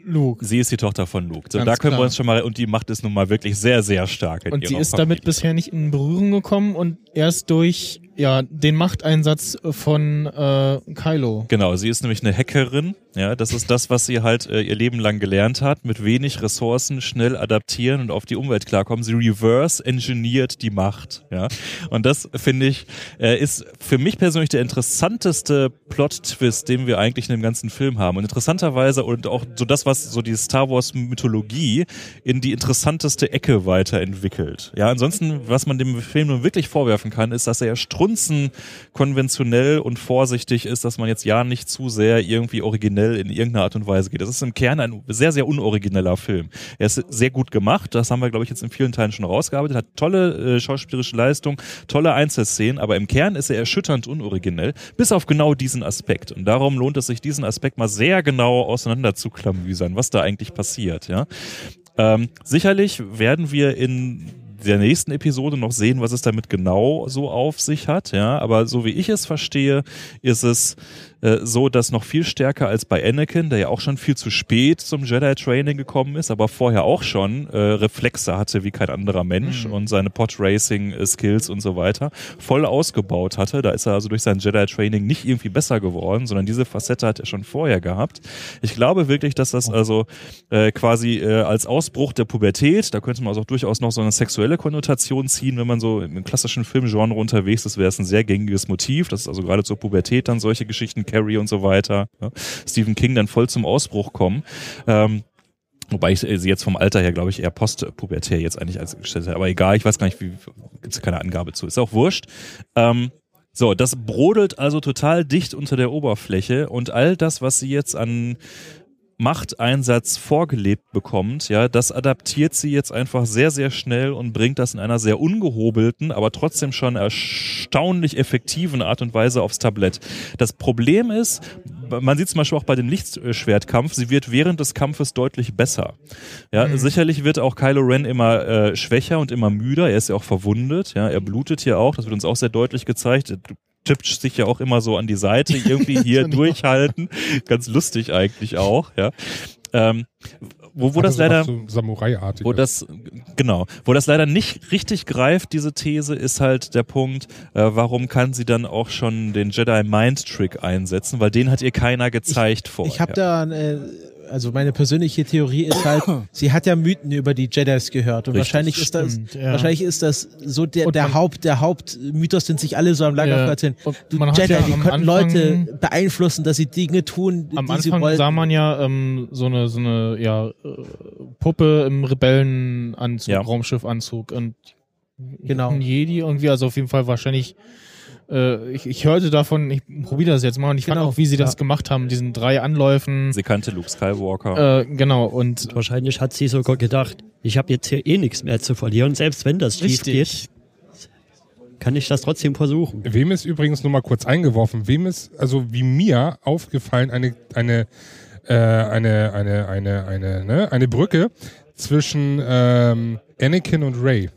Luke. Sie ist die Tochter von Luke. So, Ganz da können wir klar. uns schon mal, und die macht es nun mal wirklich sehr, sehr stark. In Und sie ist damit Familie. bisher nicht in Berührung gekommen und erst durch ja den Machteinsatz von äh, Kylo. Genau, sie ist nämlich eine Hackerin. Ja, das ist das, was sie halt äh, ihr Leben lang gelernt hat. Mit wenig Ressourcen schnell adaptieren und auf die Umwelt klarkommen. Sie reverse engineert die Macht. Ja, und das finde ich äh, ist für mich persönlich der interessanteste Plot-Twist, den wir eigentlich in dem ganzen Film haben. Und interessanterweise und auch so das, was so die Star Wars Mythologie in die interessanteste Ecke weiterentwickelt. Ja, ansonsten, was man dem Film nun wirklich vorwerfen kann, ist, dass er strunzen konventionell und vorsichtig ist, dass man jetzt ja nicht zu sehr irgendwie originell in irgendeiner Art und Weise geht. Das ist im Kern ein sehr, sehr unorigineller Film. Er ist sehr gut gemacht, das haben wir, glaube ich, jetzt in vielen Teilen schon rausgearbeitet, hat tolle äh, schauspielerische Leistung, tolle Einzelszenen, aber im Kern ist er erschütternd unoriginell, bis auf genau diesen Aspekt. Und darum lohnt es sich, diesen Aspekt mal sehr genau auseinander zu klamüsern, was da eigentlich passiert, ja. Ähm, sicherlich werden wir in der nächsten Episode noch sehen, was es damit genau so auf sich hat, ja, aber so wie ich es verstehe, ist es äh, so, dass noch viel stärker als bei Anakin, der ja auch schon viel zu spät zum Jedi-Training gekommen ist, aber vorher auch schon äh, Reflexe hatte wie kein anderer Mensch und seine Pod-Racing-Skills und so weiter voll ausgebaut hatte. Da ist er also durch sein Jedi-Training nicht irgendwie besser geworden, sondern diese Facette hat er schon vorher gehabt. Ich glaube wirklich, dass das also äh, quasi äh, als Ausbruch der Pubertät, da könnte man also auch durchaus noch so eine sexuelle Konnotation ziehen, wenn man so im klassischen Filmgenre unterwegs ist, wäre es ein sehr gängiges Motiv. Das ist also gerade zur Pubertät dann solche Geschichten, Carrie und so weiter, ja. Stephen King dann voll zum Ausbruch kommen. Ähm, Wobei ich sie jetzt vom Alter her, glaube ich, eher postpubertär jetzt eigentlich als gestellt habe. Aber egal, ich weiß gar nicht, wie gibt es keine Angabe zu. Ist auch wurscht. Ähm, so, das brodelt also total dicht unter der Oberfläche und all das, was sie jetzt an Machteinsatz vorgelebt bekommt, ja, das adaptiert sie jetzt einfach sehr, sehr schnell und bringt das in einer sehr ungehobelten, aber trotzdem schon erstaunlich effektiven Art und Weise aufs Tablett. Das Problem ist, man sieht zum Beispiel auch bei dem Lichtschwertkampf, sie wird während des Kampfes deutlich besser. Ja, mhm. sicherlich wird auch Kylo Ren immer äh, schwächer und immer müder. Er ist ja auch verwundet. Ja, er blutet hier auch. Das wird uns auch sehr deutlich gezeigt tippt sich ja auch immer so an die Seite, irgendwie hier [LAUGHS] durchhalten. Ganz lustig eigentlich auch, ja. Ähm, wo, wo das leider so Samurai-artig wo das genau wo das leider nicht richtig greift diese These ist halt der Punkt äh, warum kann sie dann auch schon den Jedi Mind Trick einsetzen weil den hat ihr keiner gezeigt ich, vorher ich habe da äh, also meine persönliche Theorie ist halt, [COUGHS] sie hat ja Mythen über die Jedis gehört und Richtig, wahrscheinlich ist das, stimmt, ja. wahrscheinlich ist das so der, der Haupt, der Hauptmythos, den sich alle so am Lagerfeuer ja. erzählen. Die Jedi, ja die konnten Anfang, Leute beeinflussen, dass sie Dinge tun, am die Anfang sie wollen. sah man ja ähm, so eine so eine ja äh, Puppe im Rebellenanzug, ja. Raumschiffanzug und genau. ein Jedi irgendwie, also auf jeden Fall wahrscheinlich äh, ich, ich hörte davon, ich probiere das jetzt mal und ich genau. fand auch, wie sie das ja. gemacht haben, diesen drei Anläufen. Sie kannte Luke Skywalker. Äh, genau, und, und wahrscheinlich hat sie sogar gedacht, ich habe jetzt hier eh nichts mehr zu verlieren, selbst wenn das schief geht kann ich das trotzdem versuchen. Wem ist übrigens nur mal kurz eingeworfen, wem ist, also wie mir aufgefallen, eine, eine, äh, eine, eine, eine, eine, ne, eine Brücke zwischen ähm, Anakin und Ray.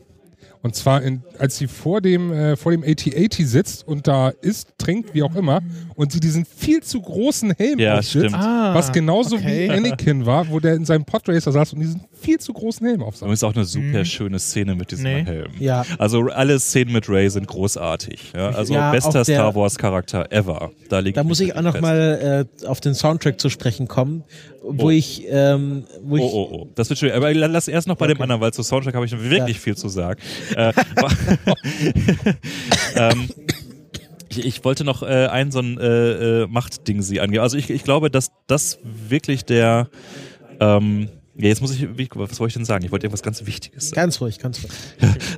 Und zwar, in, als sie vor dem, äh, vor dem AT-80 sitzt und da isst, trinkt, wie auch immer, und sie diesen viel zu großen Helm ja, aufsetzt, ah, was genauso okay. wie Anakin war, wo der in seinem Podracer saß und diesen viel zu großen Helm aufsetzt. Und ist auch eine super mhm. schöne Szene mit diesem nee. Helm. Ja. Also alle Szenen mit Ray sind großartig. Ja? Also ja, bester Star Wars Charakter ever. Da, da muss ich auch noch mal äh, auf den Soundtrack zu sprechen kommen, wo oh. ich, ähm, wo ich. Oh, oh, oh. Das wird schön. Aber lass erst noch bei okay. dem anderen, weil zu Soundtrack habe ich wirklich ja. viel zu sagen. äh, [LAUGHS] [LAUGHS] ähm, ich, ich, wollte noch äh, ein so ein äh, äh, Machtding sie angeben. Also ich, ich glaube, dass das wirklich der ähm, ja, jetzt muss ich, was wollte ich denn sagen? Ich wollte irgendwas ganz Wichtiges sagen. Ganz ruhig, ganz ruhig.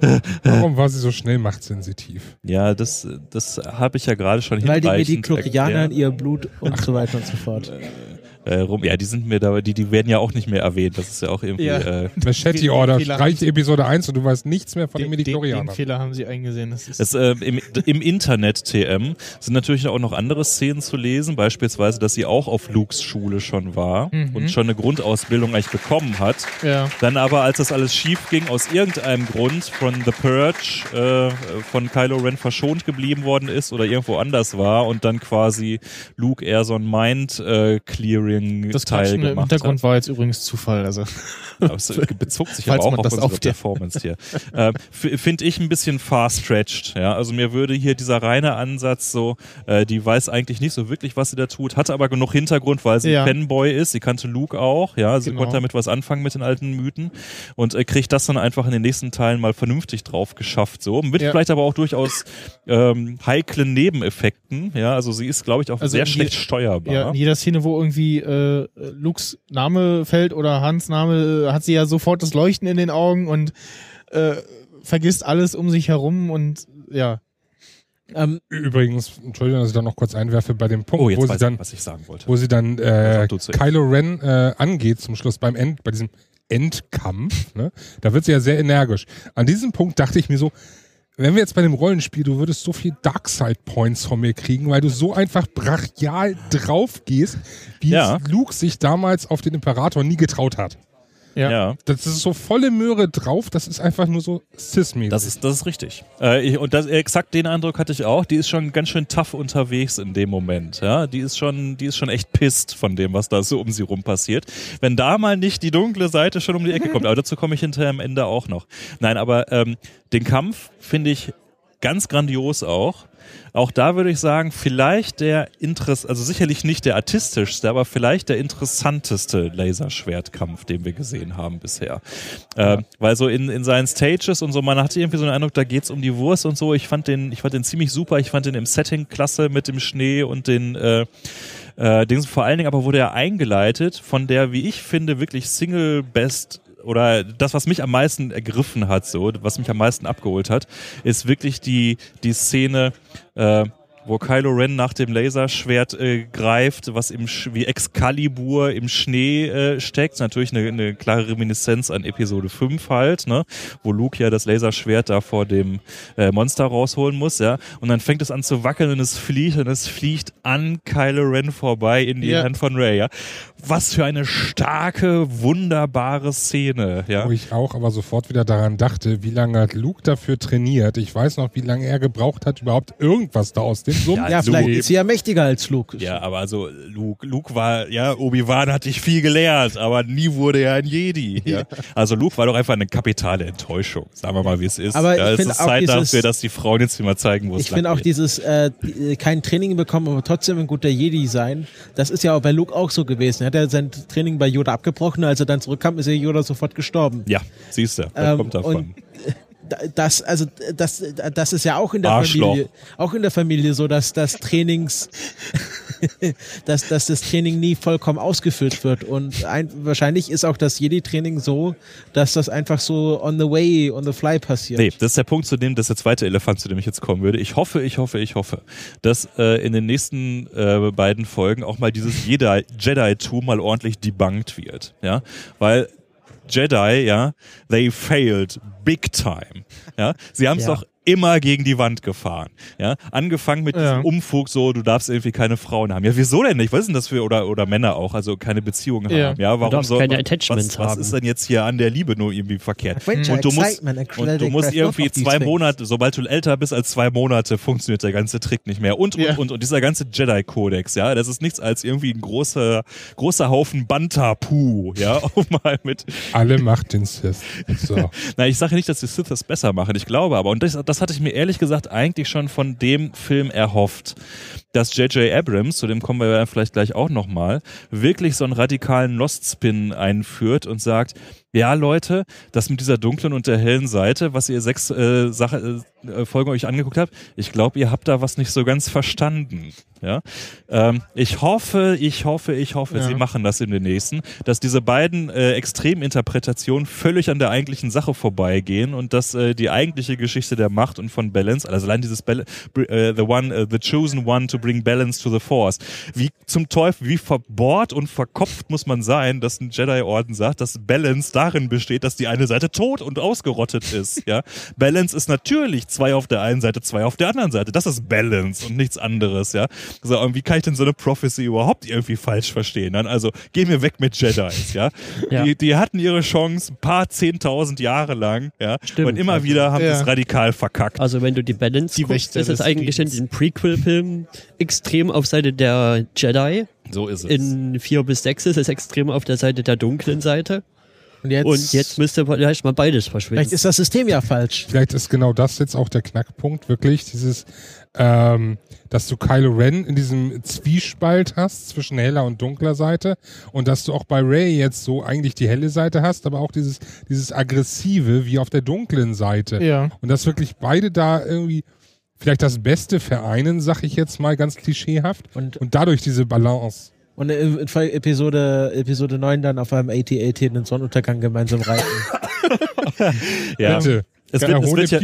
[LAUGHS] Warum war sie so schnell machtsensitiv? Ja, das, das habe ich ja gerade schon Weil die Mediklorianer in ihr Blut und so weiter und so fort. Äh, rum. Ja, die sind mir da, die, die werden ja auch nicht mehr erwähnt. Das ist ja auch irgendwie. Ja. Äh, Machete Order, streich Episode 1 und du weißt nichts mehr von den, den Mediklorianern. Den Fehler haben sie eingesehen. Das ist es, äh, im, Im Internet TM sind natürlich auch noch andere Szenen zu lesen, beispielsweise, dass sie auch auf Lukes Schule schon war mhm. und schon eine Grundausbildung eigentlich bekommen hat. Ja. Dann aber, als das alles schief ging, aus irgendeinem Grund von The Purge äh, von Kylo Ren verschont geblieben worden ist oder irgendwo anders war und dann quasi Luke eher so ein Mind-Clearing Turing das Teil gemacht im Hintergrund hat. war jetzt übrigens Zufall. Also [LAUGHS] das [LAUGHS] bezog sich aber auch auf unsere Performance hier. [LAUGHS] äh, Finde ich ein bisschen far-stretched. Ja? Also mir würde hier dieser reine Ansatz so, äh, die weiß eigentlich nicht so wirklich, was sie da tut, hatte aber genug Hintergrund, weil sie ja. Fanboy ist. Sie kannte Luke auch. Ja, sie genau. konnte damit was anfangen mit den alten Mythen und äh, kriegt das dann einfach in den nächsten Teilen mal vernünftig drauf geschafft. So mit ja. vielleicht aber auch durchaus ähm, heiklen Nebeneffekten. Ja, also sie ist, glaube ich, auch also sehr schlecht steuerbar. Ja, in jeder Szene, wo irgendwie äh, Lukes Name fällt oder Hans Name, äh, hat sie ja sofort das Leuchten in den Augen und äh, vergisst alles um sich herum und ja. Ähm, Übrigens, Entschuldigung, dass ich da noch kurz einwerfe bei dem Punkt, oh, wo sie dann, was ich sagen wollte. wo sie dann äh, Kylo Ren äh, angeht zum Schluss beim End, bei diesem Endkampf. Ne? Da wird sie ja sehr energisch. An diesem Punkt dachte ich mir so, wenn wir jetzt bei dem Rollenspiel, du würdest so viel Darkside Points von mir kriegen, weil du so einfach brachial drauf gehst, wie ja. Luke sich damals auf den Imperator nie getraut hat. Ja. ja. Das ist so volle Möhre drauf, das ist einfach nur so cis Das ist, das ist richtig. Äh, ich, und das, exakt den Eindruck hatte ich auch. Die ist schon ganz schön tough unterwegs in dem Moment. Ja, die ist schon, die ist schon echt pisst von dem, was da so um sie rum passiert. Wenn da mal nicht die dunkle Seite schon um die Ecke kommt, [LAUGHS] aber dazu komme ich hinterher am Ende auch noch. Nein, aber ähm, den Kampf finde ich ganz grandios auch. Auch da würde ich sagen, vielleicht der Interess, also sicherlich nicht der artistischste, aber vielleicht der interessanteste Laserschwertkampf, den wir gesehen haben bisher. Äh, weil so in, in seinen Stages und so, man hatte irgendwie so den Eindruck, da geht's um die Wurst und so. Ich fand den, ich fand den ziemlich super. Ich fand den im Setting klasse mit dem Schnee und den äh, äh, Dings. Vor allen Dingen aber wurde er eingeleitet von der, wie ich finde, wirklich Single Best oder das, was mich am meisten ergriffen hat, so, was mich am meisten abgeholt hat, ist wirklich die, die Szene, äh, wo Kylo Ren nach dem Laserschwert äh, greift, was im Sch wie Excalibur im Schnee äh, steckt. Natürlich eine, eine klare Reminiszenz an Episode 5 halt, ne? wo Luke ja das Laserschwert da vor dem äh, Monster rausholen muss, ja. Und dann fängt es an zu wackeln und es fliegt und es fliegt an Kylo Ren vorbei in die Ja. Hand von Ray, ja. Was für eine starke, wunderbare Szene, ja. Wo ich auch aber sofort wieder daran dachte, wie lange hat Luke dafür trainiert. Ich weiß noch, wie lange er gebraucht hat, überhaupt irgendwas da aus dem Sumpf Ja, zu vielleicht ist sie ja mächtiger als Luke. Ja, aber also Luke, Luke war, ja, Obi-Wan hat dich viel gelehrt, aber nie wurde er ein Jedi. Ja. Also Luke war doch einfach eine kapitale Enttäuschung, sagen wir mal, wie es ist. Aber ja, ich es finde ist auch Zeit dieses- dafür, dass die Frauen jetzt mal zeigen, wo es Ich finde auch geht. dieses äh, kein Training bekommen, aber trotzdem ein guter Jedi sein. Das ist ja auch bei Luke auch so gewesen. Er hat ja sein Training bei Yoda abgebrochen, als er dann zurückkam, ist er Yoda sofort gestorben. Ja, siehst du, Ähm, kommt davon. und Das, also das, das ist ja auch in der Arschloch. Familie, auch in der Familie so, dass das Trainings, [LAUGHS] dass, dass das Training nie vollkommen ausgeführt wird. Und ein, wahrscheinlich ist auch das Jedi-Training so, dass das einfach so on the way, on the fly passiert. Nee, das ist der Punkt, zu dem, das ist der zweite Elefant, zu dem ich jetzt kommen würde. Ich hoffe, ich hoffe, ich hoffe, dass äh, in den nächsten äh, beiden Folgen auch mal dieses Jedi- Jedi-Tum mal ordentlich debunked wird. Ja, weil Jedi, ja, they failed big time. Ja, sie haben es Ja. doch immer gegen die Wand gefahren. Ja, angefangen mit Ja. diesem Umfug, so du darfst irgendwie keine Frauen haben. Ja, wieso denn nicht? Was ist denn das für oder oder Männer auch, also keine Beziehungen Ja. haben? Ja, warum darfst so, keine was, Attachments was haben. ist denn jetzt hier an der Liebe nur irgendwie verkehrt? Adventure, Und du musst und du musst irgendwie zwei. Monate, sobald du älter bist als zwei Monate, funktioniert der ganze Trick nicht mehr. Und, und, Ja. und, und dieser ganze Jedi-Kodex, ja, das ist nichts als irgendwie ein großer, großer Haufen Banta-Puh, ja, [LAUGHS] um mal mit, Alle macht den Sith. So. [LAUGHS] na, ich sage nicht, dass die Sith das besser machen, ich glaube aber, und das, das hatte ich mir ehrlich gesagt eigentlich schon von dem Film erhofft, dass J.J. Abrams, zu dem kommen wir ja vielleicht gleich auch nochmal, wirklich so einen radikalen Lost-Spin einführt und sagt, ja Leute, das mit dieser dunklen und der hellen Seite, was ihr sechs äh, Sache, äh, Folgen euch angeguckt habt, ich glaube, ihr habt da was nicht so ganz verstanden. Ja, ähm, ich hoffe, ich hoffe, ich hoffe, Ja. sie machen das in den nächsten, dass diese beiden äh, Extreminterpretationen völlig an der eigentlichen Sache vorbeigehen und dass äh, die eigentliche Geschichte der Macht und von Balance, also allein dieses Bal äh, the one, äh, the chosen one to bring balance to the Force. Wie zum Teufel, wie verbohrt und verkopft muss man sein, dass ein Jedi-Orden sagt, dass Balance darin besteht, dass die eine Seite tot und ausgerottet ist. Ja, Balance ist natürlich zwei auf der einen Seite, zwei auf der anderen Seite. Das ist Balance und nichts anderes. Ja, so, und wie kann ich denn so eine Prophecy überhaupt irgendwie falsch verstehen? Dann also geh mir weg mit Jedis. Ja, Ja. Die, die hatten ihre Chance ein paar zehntausend Jahre lang. Ja, Stimmt. und immer wieder haben sie Ja. es radikal verkackt. Also wenn du die Balance Die guckst, ist es eigentlich in den Prequel-Filmen extrem auf Seite der Jedi. So ist es. In 4 bis 6 ist es extrem auf der Seite der dunklen Seite. Und jetzt, Und jetzt müsste vielleicht mal beides vielleicht verschwinden. ist das System ja falsch. Vielleicht ist genau das jetzt auch der Knackpunkt, wirklich dieses, ähm, dass du Kylo Ren in diesem Zwiespalt hast zwischen heller und dunkler Seite und dass du auch bei Ray jetzt so eigentlich die helle Seite hast, aber auch dieses, dieses aggressive wie auf der dunklen Seite. Ja. Und dass wirklich beide da irgendwie vielleicht das Beste vereinen, sag ich jetzt mal ganz klischeehaft. Und- und dadurch diese Balance. Und in Episode, Episode 9 dann auf einem AT-AT in den Sonnenuntergang gemeinsam reiten. [LAUGHS] ja. Bitte. Es wird, es wird ja,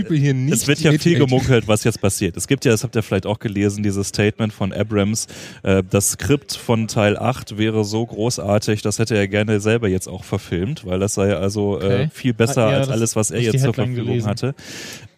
es wird ja viel 88. gemunkelt, was jetzt passiert. Es gibt ja, das habt ihr vielleicht auch gelesen, dieses Statement von Abrams, äh, das Skript von Teil 8 wäre so großartig, das hätte er gerne selber jetzt auch verfilmt, weil das sei also äh, viel besser Ah, ja, als alles, was er jetzt zur Verfügung gelesen. hatte.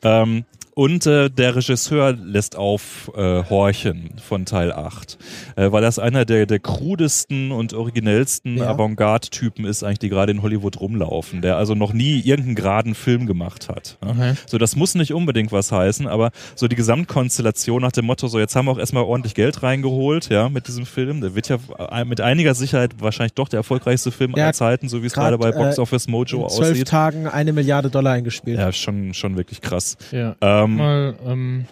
Ähm, und äh, der Regisseur lässt aufhorchen äh, horchen von Teil 8, äh, weil das einer der, der krudesten und originellsten Ja. Avantgarde-Typen ist, eigentlich, die gerade in Hollywood rumlaufen, der also noch nie irgendeinen geraden Film gemacht hat. Ja? Okay. So, das muss nicht unbedingt was heißen, aber so die Gesamtkonstellation nach dem Motto, so jetzt haben wir auch erstmal ordentlich Geld reingeholt, ja, mit diesem Film. Der wird ja äh, mit einiger Sicherheit wahrscheinlich doch der erfolgreichste Film Ja, aller Zeiten, so wie es gerade bei Box äh, Office Mojo In zwölf aussieht. Tagen eine Milliarde Dollar eingespielt. Ja, schon, schon wirklich krass. Ja. Ähm, hab mal, ähm,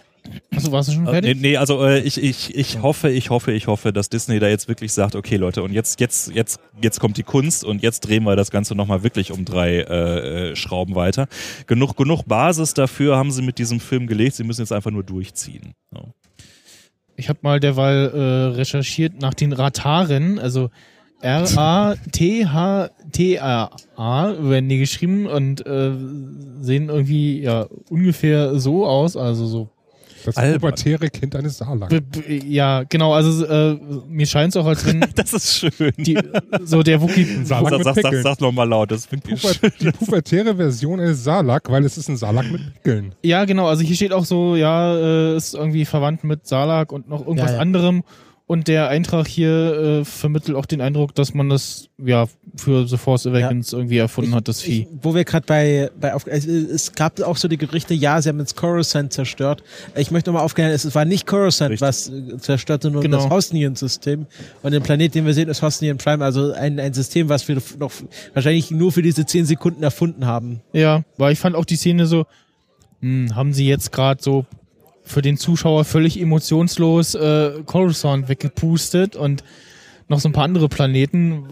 Achso, warst du schon fertig? Äh, nee, nee, also äh, ich, ich, ich hoffe, ich hoffe, ich hoffe, dass Disney da jetzt wirklich sagt, okay Leute, und jetzt, jetzt, jetzt, jetzt kommt die Kunst und jetzt drehen wir das Ganze nochmal wirklich um drei äh, Schrauben weiter. Genug, genug Basis dafür haben sie mit diesem Film gelegt, sie müssen jetzt einfach nur durchziehen. Ja. Ich habe mal derweil äh, recherchiert nach den Rataren, also R-A-T-H-T-A-A werden die geschrieben und äh, sehen irgendwie ja ungefähr so aus, also so das pubertäre Kind eines Saarlands. Ja, genau. Also äh, mir scheint es auch, als wenn. [LAUGHS] das ist schön. Die, so der Wookie. Sag, sag, sag, sag nochmal laut. Das die, Puber, die pubertäre Version eines Salak, weil es ist ein Salak mit Pickeln. Ja, genau. Also hier steht auch so, ja, äh, ist irgendwie verwandt mit Salak und noch irgendwas ja, ja. anderem. Und der Eintrag hier äh, vermittelt auch den Eindruck, dass man das ja für The Force Awakens ja. irgendwie erfunden ich, hat, das Vieh. Ich, wo wir gerade bei, bei auf, es, es, gab auch so die Gerüchte, ja, sie haben jetzt Coruscant zerstört. Ich möchte nochmal aufklären, es war nicht Coruscant, Richtig. was äh, zerstörte, nur genau. das Hosnian-System. Und den Planet, den wir sehen, ist Hosnian Prime, also ein, ein System, was wir noch wahrscheinlich nur für diese zehn Sekunden erfunden haben. Ja, weil ich fand auch die Szene so, hm, haben sie jetzt gerade so für den Zuschauer völlig emotionslos äh, Coruscant weggepustet und noch so ein paar andere Planeten.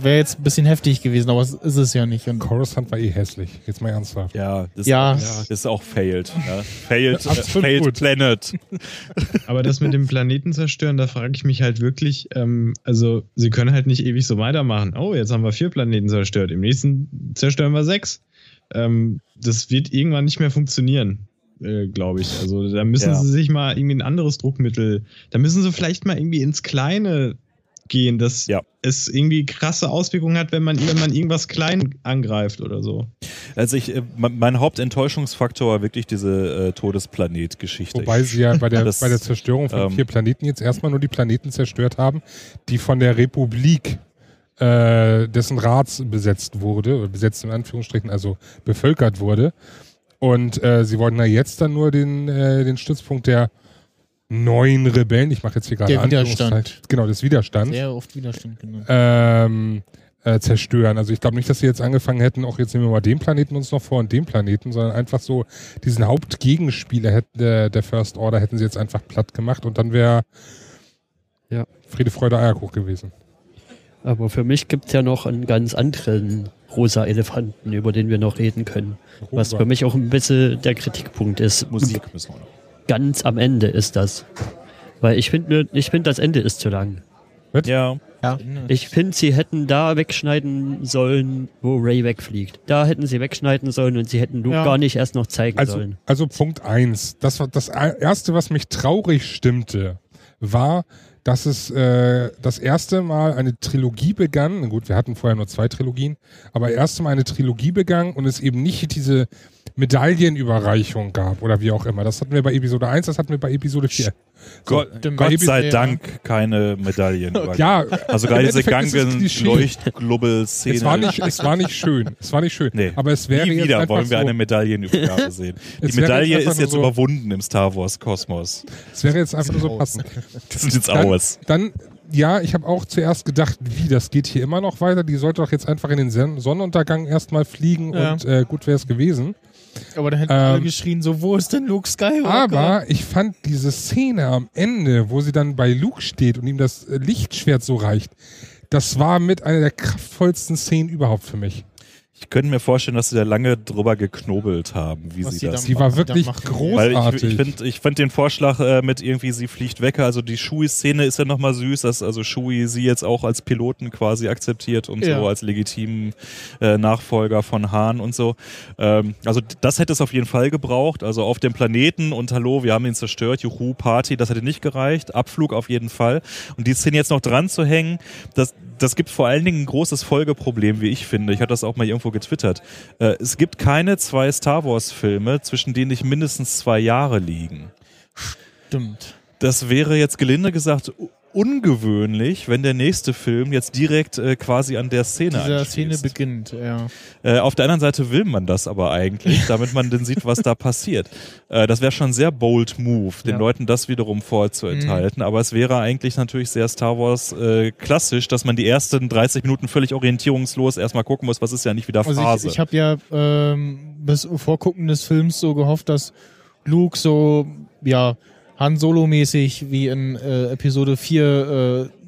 Wäre jetzt ein bisschen heftig gewesen, aber es ist es ja nicht. Und Coruscant war eh hässlich. Jetzt mal ernsthaft. Ja, das, ja. Ist, ist auch failed. Ja. Failed, äh, failed Planet. [LAUGHS] Aber das mit dem Planeten zerstören, da frage ich mich halt wirklich, ähm, also sie können halt nicht ewig so weitermachen. Oh, jetzt haben wir vier Planeten zerstört. Im nächsten zerstören wir sechs. Ähm, das wird irgendwann nicht mehr funktionieren. Äh, glaube ich. Also da müssen ja. sie sich mal irgendwie ein anderes Druckmittel, da müssen sie vielleicht mal irgendwie ins Kleine gehen, dass ja. es irgendwie krasse Auswirkungen hat, wenn man, wenn man irgendwas klein angreift oder so. Also ich, äh, mein Hauptenttäuschungsfaktor war wirklich diese äh, Todesplanet-Geschichte. Wobei sie ja bei der, das, bei der Zerstörung von ähm, vier Planeten jetzt erstmal nur die Planeten zerstört haben, die von der Republik äh, dessen Rats besetzt wurde, besetzt in Anführungsstrichen, also bevölkert wurde. Und äh, sie wollten ja jetzt dann nur den, äh, den Stützpunkt der neuen Rebellen, ich mache jetzt hier gerade Der Widerstand. Genau, des Widerstands. Sehr oft Widerstand genannt. Ähm, äh, zerstören. Also ich glaube nicht, dass sie jetzt angefangen hätten, auch jetzt nehmen wir mal den Planeten uns noch vor und den Planeten, sondern einfach so diesen Hauptgegenspieler hätten, der, der First Order hätten sie jetzt einfach platt gemacht und dann wäre ja. Friede, Freude, Eierkuch gewesen. Aber für mich gibt es ja noch einen ganz anderen rosa Elefanten, über den wir noch reden können. Rosa. Was für mich auch ein bisschen der Kritikpunkt ist. Musik müssen wir noch. Ganz am Ende ist das. Weil ich finde, ich finde, das Ende ist zu lang. Ja. ja. Ich finde, sie hätten da wegschneiden sollen, wo Ray wegfliegt. Da hätten sie wegschneiden sollen und sie hätten Luke ja. gar nicht erst noch zeigen also, sollen. Also Punkt eins. Das war das erste, was mich traurig stimmte, war, dass es äh, das erste Mal eine Trilogie begann. Gut, wir hatten vorher nur zwei Trilogien, aber erste Mal eine Trilogie begann und es eben nicht diese Medaillenüberreichung gab oder wie auch immer. Das hatten wir bei Episode 1, das hatten wir bei Episode 4. So, Gott, Gott sei Dank keine Medaillen. [LAUGHS] ja, also gerade diese Gangen Leuchtglubbel-Szene. Es war nicht, es war nicht schön. Es war nicht schön. Nee. Aber es wäre Nie wieder jetzt wollen wir so, eine Medaillenübergabe [LAUGHS] sehen. Die Medaille jetzt ist jetzt so, überwunden im Star Wars Kosmos. Es wäre jetzt einfach nur so passend. [LAUGHS] Das sind jetzt dann, aus. Dann ja, ich habe auch zuerst gedacht, wie, das geht hier immer noch weiter. Die sollte doch jetzt einfach in den Sonnenuntergang erstmal fliegen ja. und äh, gut wäre es gewesen. Aber da hätten ähm, alle geschrien, so, wo ist denn Luke Skywalker? Aber ich fand diese Szene am Ende, wo sie dann bei Luke steht und ihm das Lichtschwert so reicht, das war mit einer der kraftvollsten Szenen überhaupt für mich. Ich könnte mir vorstellen, dass sie da lange drüber geknobelt haben, wie Was sie das. Sie war wirklich großartig. Weil ich, ich finde ich find den Vorschlag äh, mit irgendwie, sie fliegt weg, also die Shui-Szene ist ja nochmal süß, dass also Shui sie jetzt auch als Piloten quasi akzeptiert und ja. so als legitimen äh, Nachfolger von Hahn und so. Ähm, also das hätte es auf jeden Fall gebraucht. Also auf dem Planeten und hallo, wir haben ihn zerstört, juhu, Party, das hätte nicht gereicht. Abflug auf jeden Fall. Und die Szene jetzt noch dran zu hängen, das, das gibt vor allen Dingen ein großes Folgeproblem, wie ich finde. Ich hatte das auch mal irgendwo getwittert. Äh, es gibt keine zwei Star Wars-Filme, zwischen denen nicht mindestens zwei Jahre liegen. Stimmt. Das wäre jetzt gelinde gesagt ungewöhnlich, wenn der nächste Film jetzt direkt äh, quasi an der Szene Dieser Szene beginnt, ja. Äh, auf der anderen Seite will man das aber eigentlich, [LAUGHS] damit man dann sieht, was da passiert. Äh, das wäre schon sehr bold Move, den ja. Leuten das wiederum vorzuenthalten, mhm. aber es wäre eigentlich natürlich sehr Star Wars äh, klassisch, dass man die ersten 30 Minuten völlig orientierungslos erstmal gucken muss, was ist ja nicht wieder Phase. Also ich, ich habe ja ähm, bis Vorgucken des Films so gehofft, dass Luke so, ja, Han Solo-mäßig wie in äh, Episode 4 äh,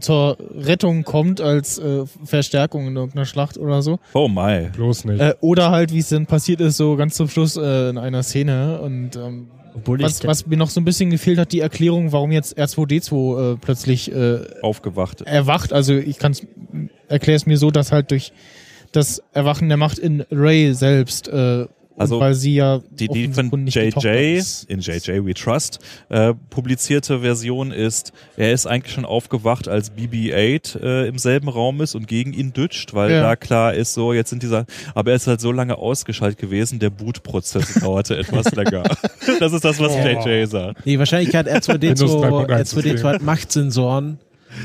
zur Rettung kommt als äh, Verstärkung in irgendeiner Schlacht oder so. Oh my. Bloß nicht. Äh, oder halt, wie es dann passiert ist, so ganz zum Schluss äh, in einer Szene. Und ähm, was, was mir noch so ein bisschen gefehlt hat, die Erklärung, warum jetzt R2D2 äh, plötzlich äh, Aufgewacht. erwacht. Also ich kann es erkläre es mir so, dass halt durch das Erwachen der Macht in Ray selbst, äh, Also, weil sie ja Die, die von die JJ, in JJ We Trust, äh, publizierte Version ist, er ist eigentlich schon aufgewacht, als BB-8 äh, im selben Raum ist und gegen ihn dütscht, weil Ja. da klar ist, so, jetzt sind dieser, aber er ist halt so lange ausgeschaltet gewesen, der Bootprozess [LAUGHS] dauerte etwas länger. [LAUGHS] Das ist das, was Oh. JJ sagt. Nee, wahrscheinlich hat R2D2, Windows 3.1 R2D2 hat Machtsensoren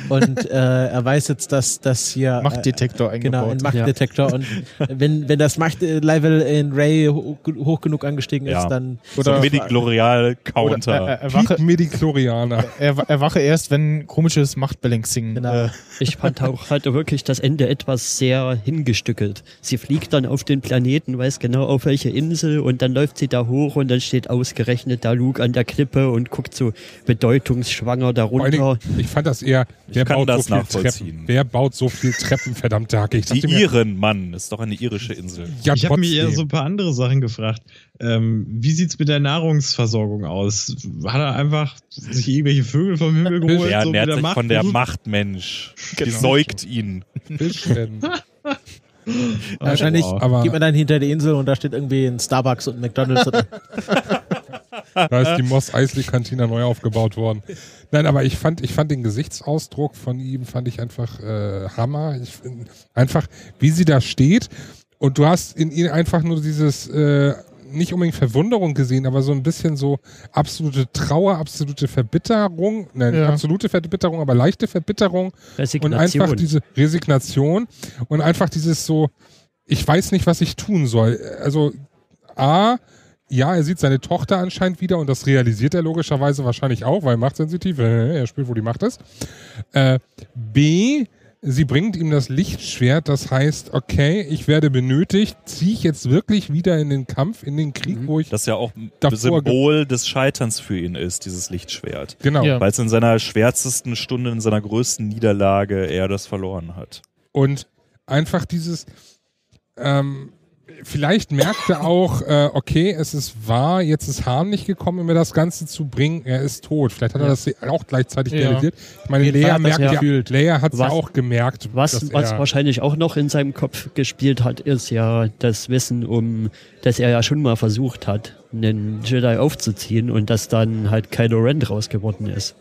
und äh, er weiß jetzt, dass das hier. Machtdetektor äh, Genau, ein Machtdetektor. Und wenn, wenn das Machtlevel in Ray ho hoch genug angestiegen ist, Ja. dann. So ein Oder- Midi-Glorial-Counter. Oder, äh, erwache, er, erwache erst, wenn komisches Machtbalancing. Genau. Äh, Ich fand auch halt wirklich das Ende etwas sehr hingestückelt. Sie fliegt dann auf den Planeten, weiß genau auf welche Insel und dann läuft sie da hoch und dann steht ausgerechnet da Luke an der Klippe und guckt so bedeutungsschwanger darunter. Dingen, ich fand das eher, wer kann baut das so viel nachvollziehen. Treppen? Wer baut so viel Treppen, verdammte Hacke? Ich Die dachte mir, Iren, Mann, ist doch eine irische Insel. ja, ich habe mich eher so ein paar andere Sachen gefragt. Ähm, wie sieht's mit der Nahrungsversorgung aus? Hat er einfach sich irgendwelche Vögel vom Himmel geholt? Er so ernährt sich Macht von der? Macht, Mensch. Die Genau. säugt ihn. Fischrennen. [LAUGHS] Wahrscheinlich wow. Geht man dann hinter die Insel und da steht irgendwie ein Starbucks und ein McDonalds. drin. [LAUGHS] Da ist die Moss Eisley Kantina neu aufgebaut worden. Nein, aber ich fand, ich fand den Gesichtsausdruck von ihm fand ich einfach äh, Hammer. Ich find, einfach, wie sie da steht und du hast in ihr einfach nur dieses äh, nicht unbedingt Verwunderung gesehen, aber so ein bisschen so absolute Trauer, absolute Verbitterung, nein, Ja. absolute Verbitterung, aber leichte Verbitterung und Resignation. einfach diese Resignation und einfach dieses so, ich weiß nicht, was ich tun soll. Also A, ja, er sieht seine Tochter anscheinend wieder und das realisiert er logischerweise wahrscheinlich auch, weil machtsensitiv, äh, er spürt, wo die Macht ist. Äh, B, sie bringt ihm das Lichtschwert, das heißt, okay, ich werde benötigt, ziehe ich jetzt wirklich wieder in den Kampf, in den Krieg, wo ich Das ja auch ein Symbol des Scheiterns für ihn ist, dieses Lichtschwert. genau. Ja. Weil es in seiner schwärzesten Stunde, in seiner größten Niederlage er das verloren hat. Und einfach dieses, ähm, vielleicht merkt er auch, äh, okay, es ist wahr, jetzt ist Hahn nicht gekommen, um mir das Ganze zu bringen, er ist tot. Vielleicht hat er das auch gleichzeitig Ja. realisiert. Ich meine, Lea Fall hat das merkt ja, gefühlt. Lea hat es ja auch gemerkt, Was, dass was er, wahrscheinlich auch noch in seinem Kopf gespielt hat, ist ja das Wissen um, dass er ja schon mal versucht hat, einen Jedi aufzuziehen und dass dann halt Kylo Ren draus geworden ist.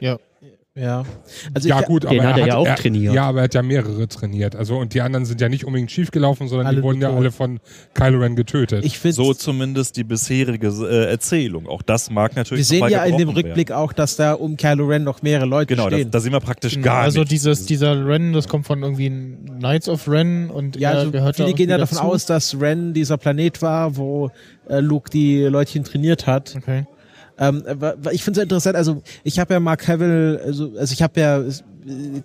ja. Ja. Also ja ich, gut, aber den hat er hat ja auch trainiert. Ja, aber er hat ja mehrere trainiert. Also und die anderen sind ja nicht unbedingt schief gelaufen, sondern Alle die wurden ja alle von Kylo Ren getötet. ich finde So zumindest die bisherige äh, Erzählung. Auch das mag natürlich wir sehen ja in dem Rückblick auch, dass da um Kylo Ren noch mehrere Leute Werden. Genau, stehen. da, da sehen wir praktisch Genau, gar also nicht. dieses, dieser Ren, das kommt von irgendwie Knights of Ren und Ja, er also gehört da viele gehen ja davon dazu. aus, dass Ren dieser Planet war, wo äh, Luke die Leutchen trainiert hat. Okay. Ähm, ich finde es interessant, also ich habe ja Mark Hamill, also, also ich habe ja äh,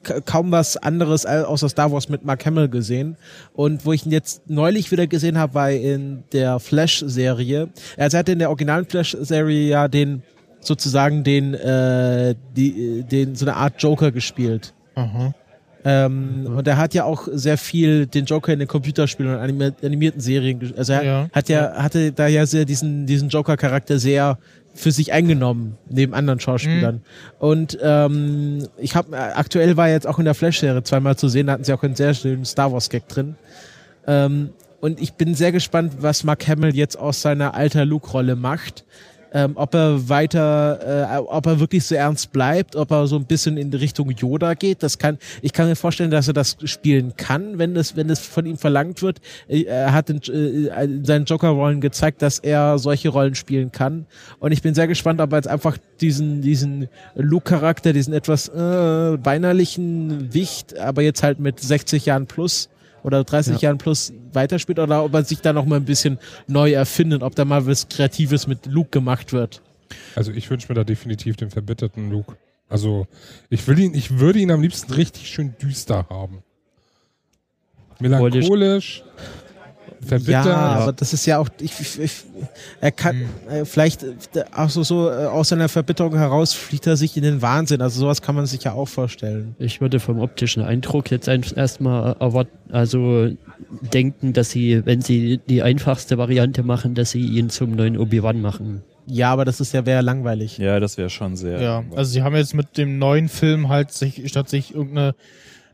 ka- kaum was anderes außer Star Wars mit Mark Hamill gesehen. Und wo ich ihn jetzt neulich wieder gesehen habe, war in der Flash-Serie. Also er hatte in der originalen Flash-Serie ja den sozusagen den, äh, die, den so eine Art Joker gespielt. Aha. Ähm, Und er hat ja auch sehr viel den Joker in den Computerspielen und animi animierten Serien. Also er Ja. hat ja, hatte da ja sehr diesen, diesen Joker-Charakter sehr für sich eingenommen, neben anderen Schauspielern. Und ähm, ich habe aktuell war er jetzt auch in der Flash-Serie zweimal zu sehen, da hatten sie auch einen sehr schönen Star Wars-Gag drin. Ähm, und ich bin sehr gespannt, was Mark Hamill jetzt aus seiner alter Luke-Rolle macht. Ähm, ob er weiter, äh, ob er wirklich so ernst bleibt, ob er so ein bisschen in Richtung Yoda geht. Das kann, ich kann mir vorstellen, dass er das spielen kann, wenn das, wenn das von ihm verlangt wird. Äh, Er hat in, äh, in seinen Joker-Rollen gezeigt, dass er solche Rollen spielen kann. Und ich bin sehr gespannt, ob er jetzt einfach diesen, diesen Luke-Charakter, diesen etwas äh, weinerlichen Wicht, aber jetzt halt mit 60 Jahren plus oder 30 Jahren plus weiterspielt oder ob er sich da noch mal ein bisschen neu erfindet, ob da mal was Kreatives mit Luke gemacht wird. Also ich wünsche mir da definitiv den verbitterten Luke. Also ich will ihn, ich würde ihn am liebsten richtig schön düster haben. Melancholisch. Verbittert. Ja, aber das ist ja auch, ich, ich, ich, er kann, äh, vielleicht, äh, auch so, so äh, aus seiner Verbitterung heraus flieht er sich in den Wahnsinn. Also sowas kann man sich ja auch vorstellen. Ich würde vom optischen Eindruck jetzt erstmal erwarten, also denken, dass sie, wenn sie die einfachste Variante machen, dass sie ihn zum neuen Obi-Wan machen. Ja, aber das ist ja wäre langweilig. Ja, das wäre schon sehr. Ja, also sie haben jetzt mit dem neuen Film halt sich, statt sich irgendeine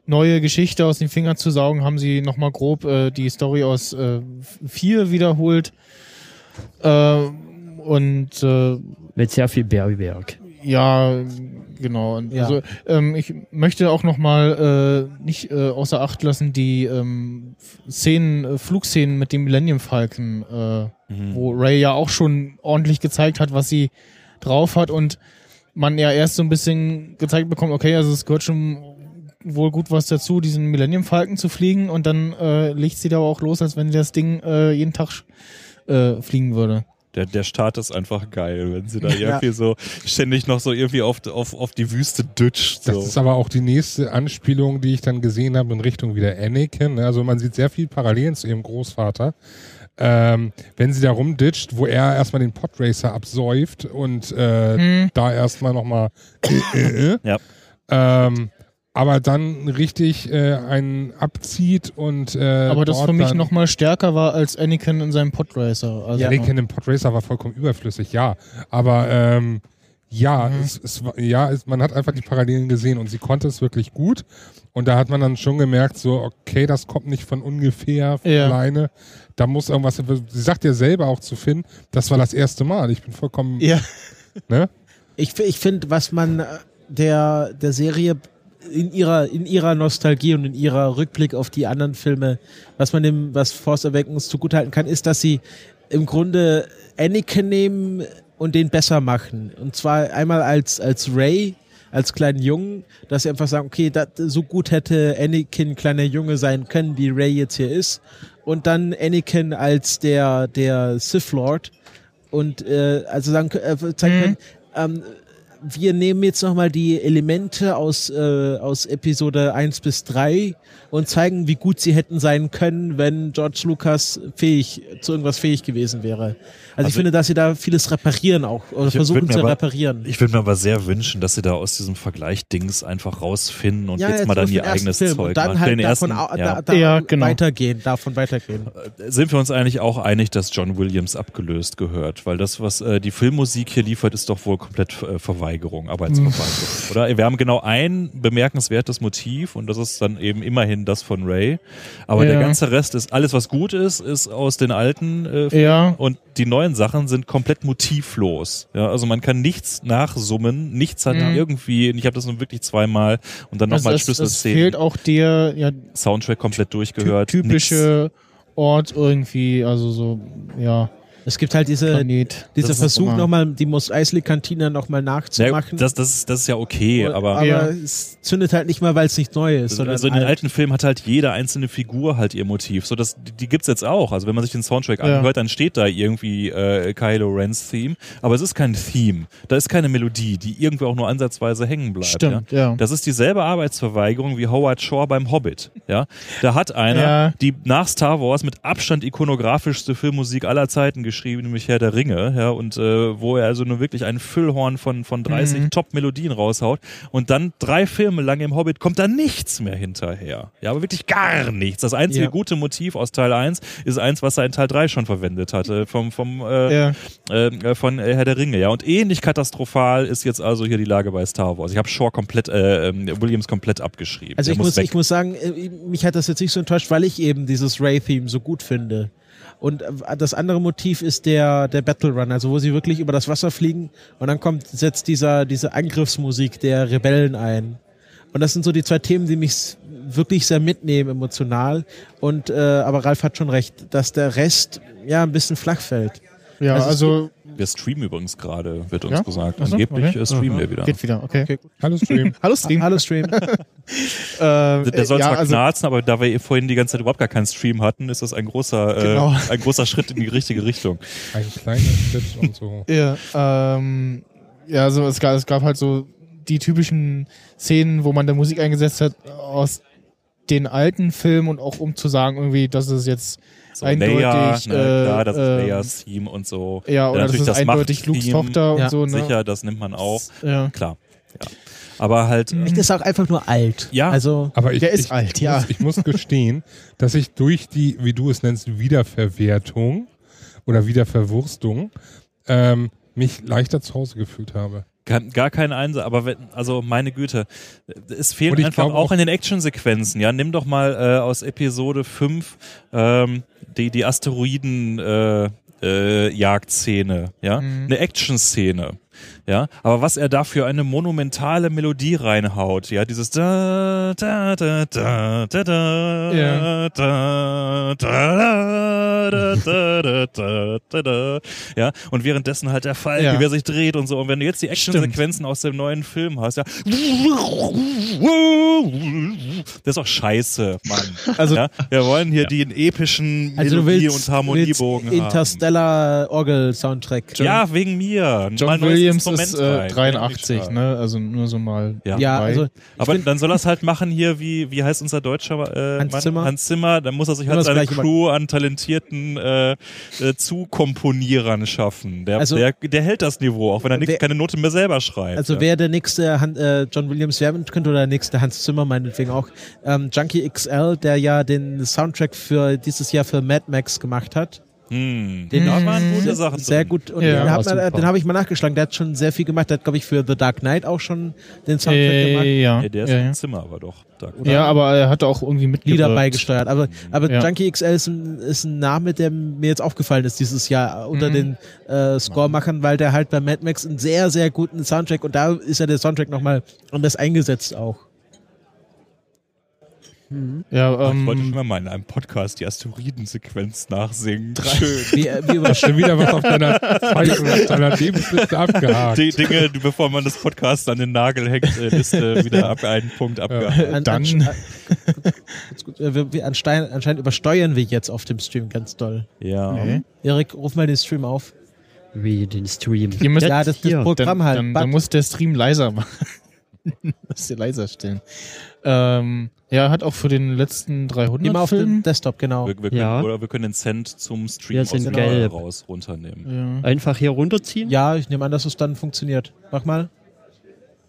neue Geschichte aus den Fingern zu saugen, haben sie nochmal grob äh, die Story aus äh, vier wiederholt. Äh, und äh, mit sehr viel Bergwerk. Ja, genau. Und Ja. Also ähm, ich möchte auch nochmal äh, nicht äh, außer Acht lassen die ähm, Szenen, äh, Flugszenen mit dem Millennium Falcon, äh, Mhm. wo Ray ja auch schon ordentlich gezeigt hat, was sie drauf hat und man ja erst so ein bisschen gezeigt bekommt, okay, also es gehört schon wohl gut was dazu, diesen Millennium Falcon zu fliegen und dann äh, legt sie da auch los, als wenn das Ding äh, jeden Tag äh, fliegen würde. Der, der Start ist einfach geil, wenn sie da irgendwie so ständig noch so irgendwie auf, auf, auf die Wüste dütscht. Das So. ist aber auch die nächste Anspielung, die ich dann gesehen habe in Richtung wieder Anakin. Also man sieht sehr viel Parallelen zu ihrem Großvater. Ähm, wenn sie da rumditscht, wo er erstmal den Podracer absäuft und äh, Hm. da erstmal nochmal äh, äh, äh. Ja. ähm, aber dann richtig äh, einen abzieht und äh, Aber das für mich dann- nochmal stärker war als Anakin in seinem Podracer. Also, Ja, Anakin im Podracer war vollkommen überflüssig, ja. Aber ähm, ja, Mhm. es, es, war- ja es, man hat einfach die Parallelen gesehen und sie konnte es wirklich gut. Und da hat man dann schon gemerkt, so, okay, das kommt nicht von ungefähr von Ja. alleine. Da muss irgendwas. Sie sagt ja selber auch zu Finn, das war das erste Mal. Ich bin vollkommen. Ja. Ne? Ich, ich finde, was man äh, der, der Serie in ihrer, in ihrer Nostalgie und in ihrer Rückblick auf die anderen Filme, was man dem, was Force Awakens zugutehalten kann, ist, dass sie im Grunde Anakin nehmen und den besser machen. Und zwar einmal als, als Ray, als kleinen Jungen, dass sie einfach sagen, okay, dat, so gut hätte Anakin kleiner Junge sein können, wie Ray jetzt hier ist. Und dann Anakin als der, der Sith Lord. Und äh, also sagen, äh, zeigen können, ähm, wir nehmen jetzt nochmal die Elemente aus, äh, aus Episode 1 bis 3 und zeigen, wie gut sie hätten sein können, wenn George Lucas fähig, zu irgendwas fähig gewesen wäre. Also, ich Also- finde, dass sie da vieles reparieren auch, oder Ich versuchen zu aber- reparieren. Ich würde mir aber sehr wünschen, dass sie da aus diesem Vergleich-Dings einfach rausfinden und Ja, jetzt jetzt mal dann ihr eigenes Film Zeug und dann machen. halt den davon ersten, ja. da, da Ja, genau. weitergehen, davon weitergehen. sind wir uns eigentlich auch einig, dass John Williams abgelöst gehört, weil das, was äh, die Filmmusik hier liefert, ist doch wohl komplett äh, Verweigerung, Arbeitsverweigerung. Oder wir haben genau ein bemerkenswertes Motiv und das ist dann eben immerhin das von Ray. Aber Ja. der ganze Rest ist alles, was gut ist, ist aus den alten äh, Filmen Ja. und die neuen Sachen sind komplett motivlos. Ja, also man kann nichts nachsummen, nichts hat Mhm. irgendwie. Ich habe das nun wirklich zweimal und dann nochmal also es, es Schlüsselszenen. fehlt auch der ja, Soundtrack komplett durchgehört. typische Ort irgendwie, also so, ja, Es gibt halt diese, Planet. dieser Das Versuch nochmal, die Mos Eisley Kantine nochmal Ja, nachzumachen. das, das, ist, das ist ja okay, aber, aber Ja. es zündet halt nicht mal, weil es nicht neu ist. sondern also in den alt. alten Filmen hat halt jede einzelne Figur halt ihr Motiv. So das, die, die gibt's jetzt auch. Also wenn man sich den Soundtrack Ja. anhört, dann steht da irgendwie äh, Kylo Rens Theme, aber es ist kein Theme. Da ist keine Melodie, die irgendwie auch nur ansatzweise hängen bleibt. Stimmt, ja. ja. Das ist dieselbe Arbeitsverweigerung wie Howard Shore beim Hobbit. Ja, da hat einer Ja. die nach Star Wars mit Abstand ikonografischste Filmmusik aller Zeiten geschrieben, nämlich Herr der Ringe. Ja, und äh, wo er also nur wirklich ein Füllhorn von von 30 Mhm. Top-Melodien raushaut und dann drei Filme lang im Hobbit kommt da nichts mehr hinterher. Ja, aber wirklich gar nichts. Das einzige Ja. gute Motiv aus Teil 1 ist eins, was er in Teil 3 schon verwendet hatte, vom, vom äh, ja. äh, von äh, Herr der Ringe, ja. Und ähnlich katastrophal ist jetzt also hier die Lage bei Star Wars. Ich habe Shaw komplett, äh, ähm, Williams komplett abgeschrieben. Also ich muss, weg. ich muss sagen, äh, mich hat das jetzt nicht so enttäuscht, weil ich eben dieses Ray-Theme so gut finde. Und äh, das andere Motiv ist der, der Battle Run, also wo sie wirklich über das Wasser fliegen und dann kommt, setzt dieser, diese Angriffsmusik der Rebellen ein. Und das sind so die zwei Themen, die mich wirklich sehr mitnehmen emotional. Und äh, aber Ralf hat schon recht, dass der Rest ja ein bisschen flach fällt. Ja, Also also, Wir streamen übrigens gerade, wird uns Ja? gesagt. So, Angeblich okay. äh, streamen wir wieder. geht wieder, okay. Okay. [LAUGHS] Hallo Stream. Hallo Stream. Hallo [LAUGHS] Stream. Äh, Der soll ja, zwar also, knarzen, aber da wir vorhin die ganze Zeit überhaupt gar keinen Stream hatten, ist das ein großer, äh, Genau. [LAUGHS] ein großer Schritt in die richtige Richtung. Ein kleiner Schritt und so. Ja, ähm, ja, also es gab, es gab halt so die typischen Szenen, wo man der Musik eingesetzt hat aus den alten Film und auch um zu sagen, irgendwie, dass es jetzt So eindeutig, Leia, ne, äh, klar, das ist ähm, Leias Theme und so. ja, oder das natürlich ist eindeutig Lukes Tochter und Ja. so, ne? Sicher, das nimmt man auch. Ja. Klar. Ja. Aber halt, Vielleicht ist er auch einfach nur alt. Ja. Also, Aber ich, Der ist ich, alt, ich ja. Muss, ich muss [LAUGHS] gestehen, dass ich durch die, wie du es nennst, Wiederverwertung oder Wiederverwurstung ähm, mich leichter zu Hause gefühlt habe. gar, gar kein Einsatz, aber wenn, also meine Güte, es ich einfach auch auch- in den Actionsequenzen. Ja, nimm doch mal äh, aus Episode 5 ähm, die, die Asteroiden äh, äh, Jagdszene, ja, Mhm. eine Action-Szene. Ja, aber was er da für eine monumentale Melodie reinhaut, ja, dieses da da da da da da Ja. da da da da da da da da ja, und währenddessen halt der Fall, Ja. wie er sich dreht und so. Und wenn du jetzt die Action-Sequenzen aus dem neuen Film hast, ja, das ist doch scheiße, Mann. Also- ja, wir wollen hier den epischen also Melodie- willst, und Harmoniebogen willst haben. Interstellar Orgel Soundtrack. Ja, wegen mir. John Williams Instrument ist äh, rein. 83, Ja, ne? Also nur so mal. Ja. Ja, also Aber dann soll er es halt machen hier, wie, wie heißt unser deutscher äh, Hans Mann? Zimmer. Hans Zimmer. Dann muss er sich halt seine Crew an talentierten äh, äh, Zukomponierern schaffen. Der, Also- der, der hält das Niveau, auch wenn er nix, Wer- keine Note mehr selber schreibt. Also ja. wer der nächste Han äh, John Williams werden könnte oder der nächste Hans Zimmer meinetwegen auch. Ähm, Junkie XL, der ja den Soundtrack für dieses Jahr für Mad Max gemacht hat. Hm. Den da waren gute Sachen Sehr drin. gut. Und Ja, den, hat den habe ich mal nachgeschlagen. Der hat schon sehr viel gemacht. Der hat, glaube ich, für The Dark Knight auch schon den Soundtrack gemacht. äh, ja. Ja, der ist ja, im ja. Zimmer aber doch. Ja, aber er hatte auch irgendwie mitgewirkt. Lieder beigesteuert. Aber, aber Ja. Junkie XL ist ein, ist ein Name, der mir jetzt aufgefallen ist dieses Jahr unter Mhm. den äh, Score-Machern, weil der halt bei Mad Max einen sehr, sehr guten Soundtrack und da ist ja der Soundtrack nochmal anders eingesetzt auch. Ja, ich wollte schon ähm, mal mal in einem Podcast die Asteroidensequenz nachsingen. Schön. [LAUGHS] Wie, äh, wie über Schon wieder was auf deiner, [LAUGHS] auf deiner Lebensliste abgehakt. Die Dinge, die, bevor man das Podcast an den Nagel hängt, äh, Liste wieder ab einen Punkt abgehakt. an, dann- An. Äh, wir anstein- anscheinend übersteuern wir jetzt auf dem Stream ganz doll. Ja. nee. Erik, ruf mal den Stream auf. Wie den Stream. Ihr müsst- Ja, das, das. Programm dann, halt. dann, dann muss der Stream leiser [LAUGHS] machen. Müsst ihr leiser stellen. Ähm, ja, hat auch für den letzten 300 immer auf dem. Desktop, genau. Wir, wir können, Ja. Oder wir können den Cent zum Stream aus dem gelb. raus runternehmen. Ja. Einfach hier runterziehen? Ja, ich nehme an, dass es dann funktioniert. Mach mal.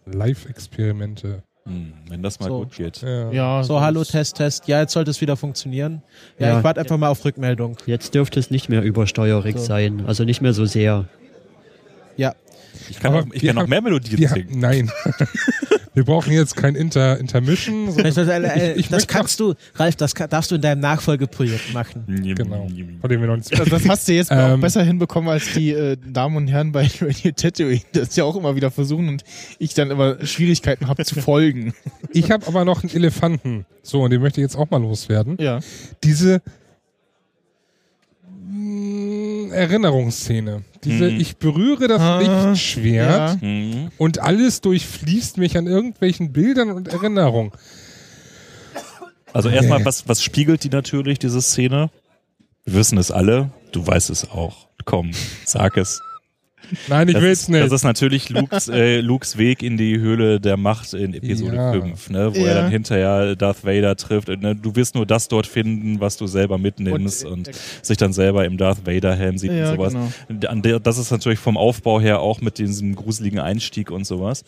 Live-Experimente. Hm, wenn das mal So. gut geht. Ja. ja, So, hallo, Test, Test. Ja, jetzt sollte es wieder funktionieren. Ja, Ja. ich warte einfach mal auf Rückmeldung. Jetzt dürfte es nicht mehr übersteuerig So. sein. Also nicht mehr so sehr. Ja. Ich kann, Aber noch, ich kann noch haben- mehr Melodien singen. nein. [LAUGHS] wir brauchen jetzt kein Inter, Intermission. Ich- ich das kannst du, Ralf, das kann, darfst du in deinem Nachfolgeprojekt machen. Genau. Von dem wir noch nichts Also das hast du jetzt [LAUGHS] mal auch Ähm. besser hinbekommen als die äh, Damen und Herren bei [LAUGHS] Radio Tatooine, das ja auch immer wieder versuchen und ich dann immer Schwierigkeiten habe zu folgen. Ich habe aber noch einen Elefanten. So, und den möchte ich jetzt auch mal loswerden. Ja. Diese Erinnerungsszene. Diese, Mhm. ich berühre das Ah, Lichtschwert ja. Hm. und alles durchfließt mich an irgendwelchen Bildern und Erinnerungen. Also erstmal, was, was spiegelt die natürlich, diese Szene? Wir wissen es alle, du weißt es auch. Komm, sag es. Nein, ich das will's ist, nicht. Das ist natürlich Lukes, äh, Lukes Weg in die Höhle der Macht in Episode Ja. 5, ne, wo Ja. er dann hinterher Darth Vader trifft. Und, ne, du wirst nur das dort finden, was du selber mitnimmst und, Und, äh, sich dann selber im Darth Vader Helm sieht Ja, und sowas. genau. An der, das ist natürlich vom Aufbau her auch mit diesem gruseligen Einstieg und sowas.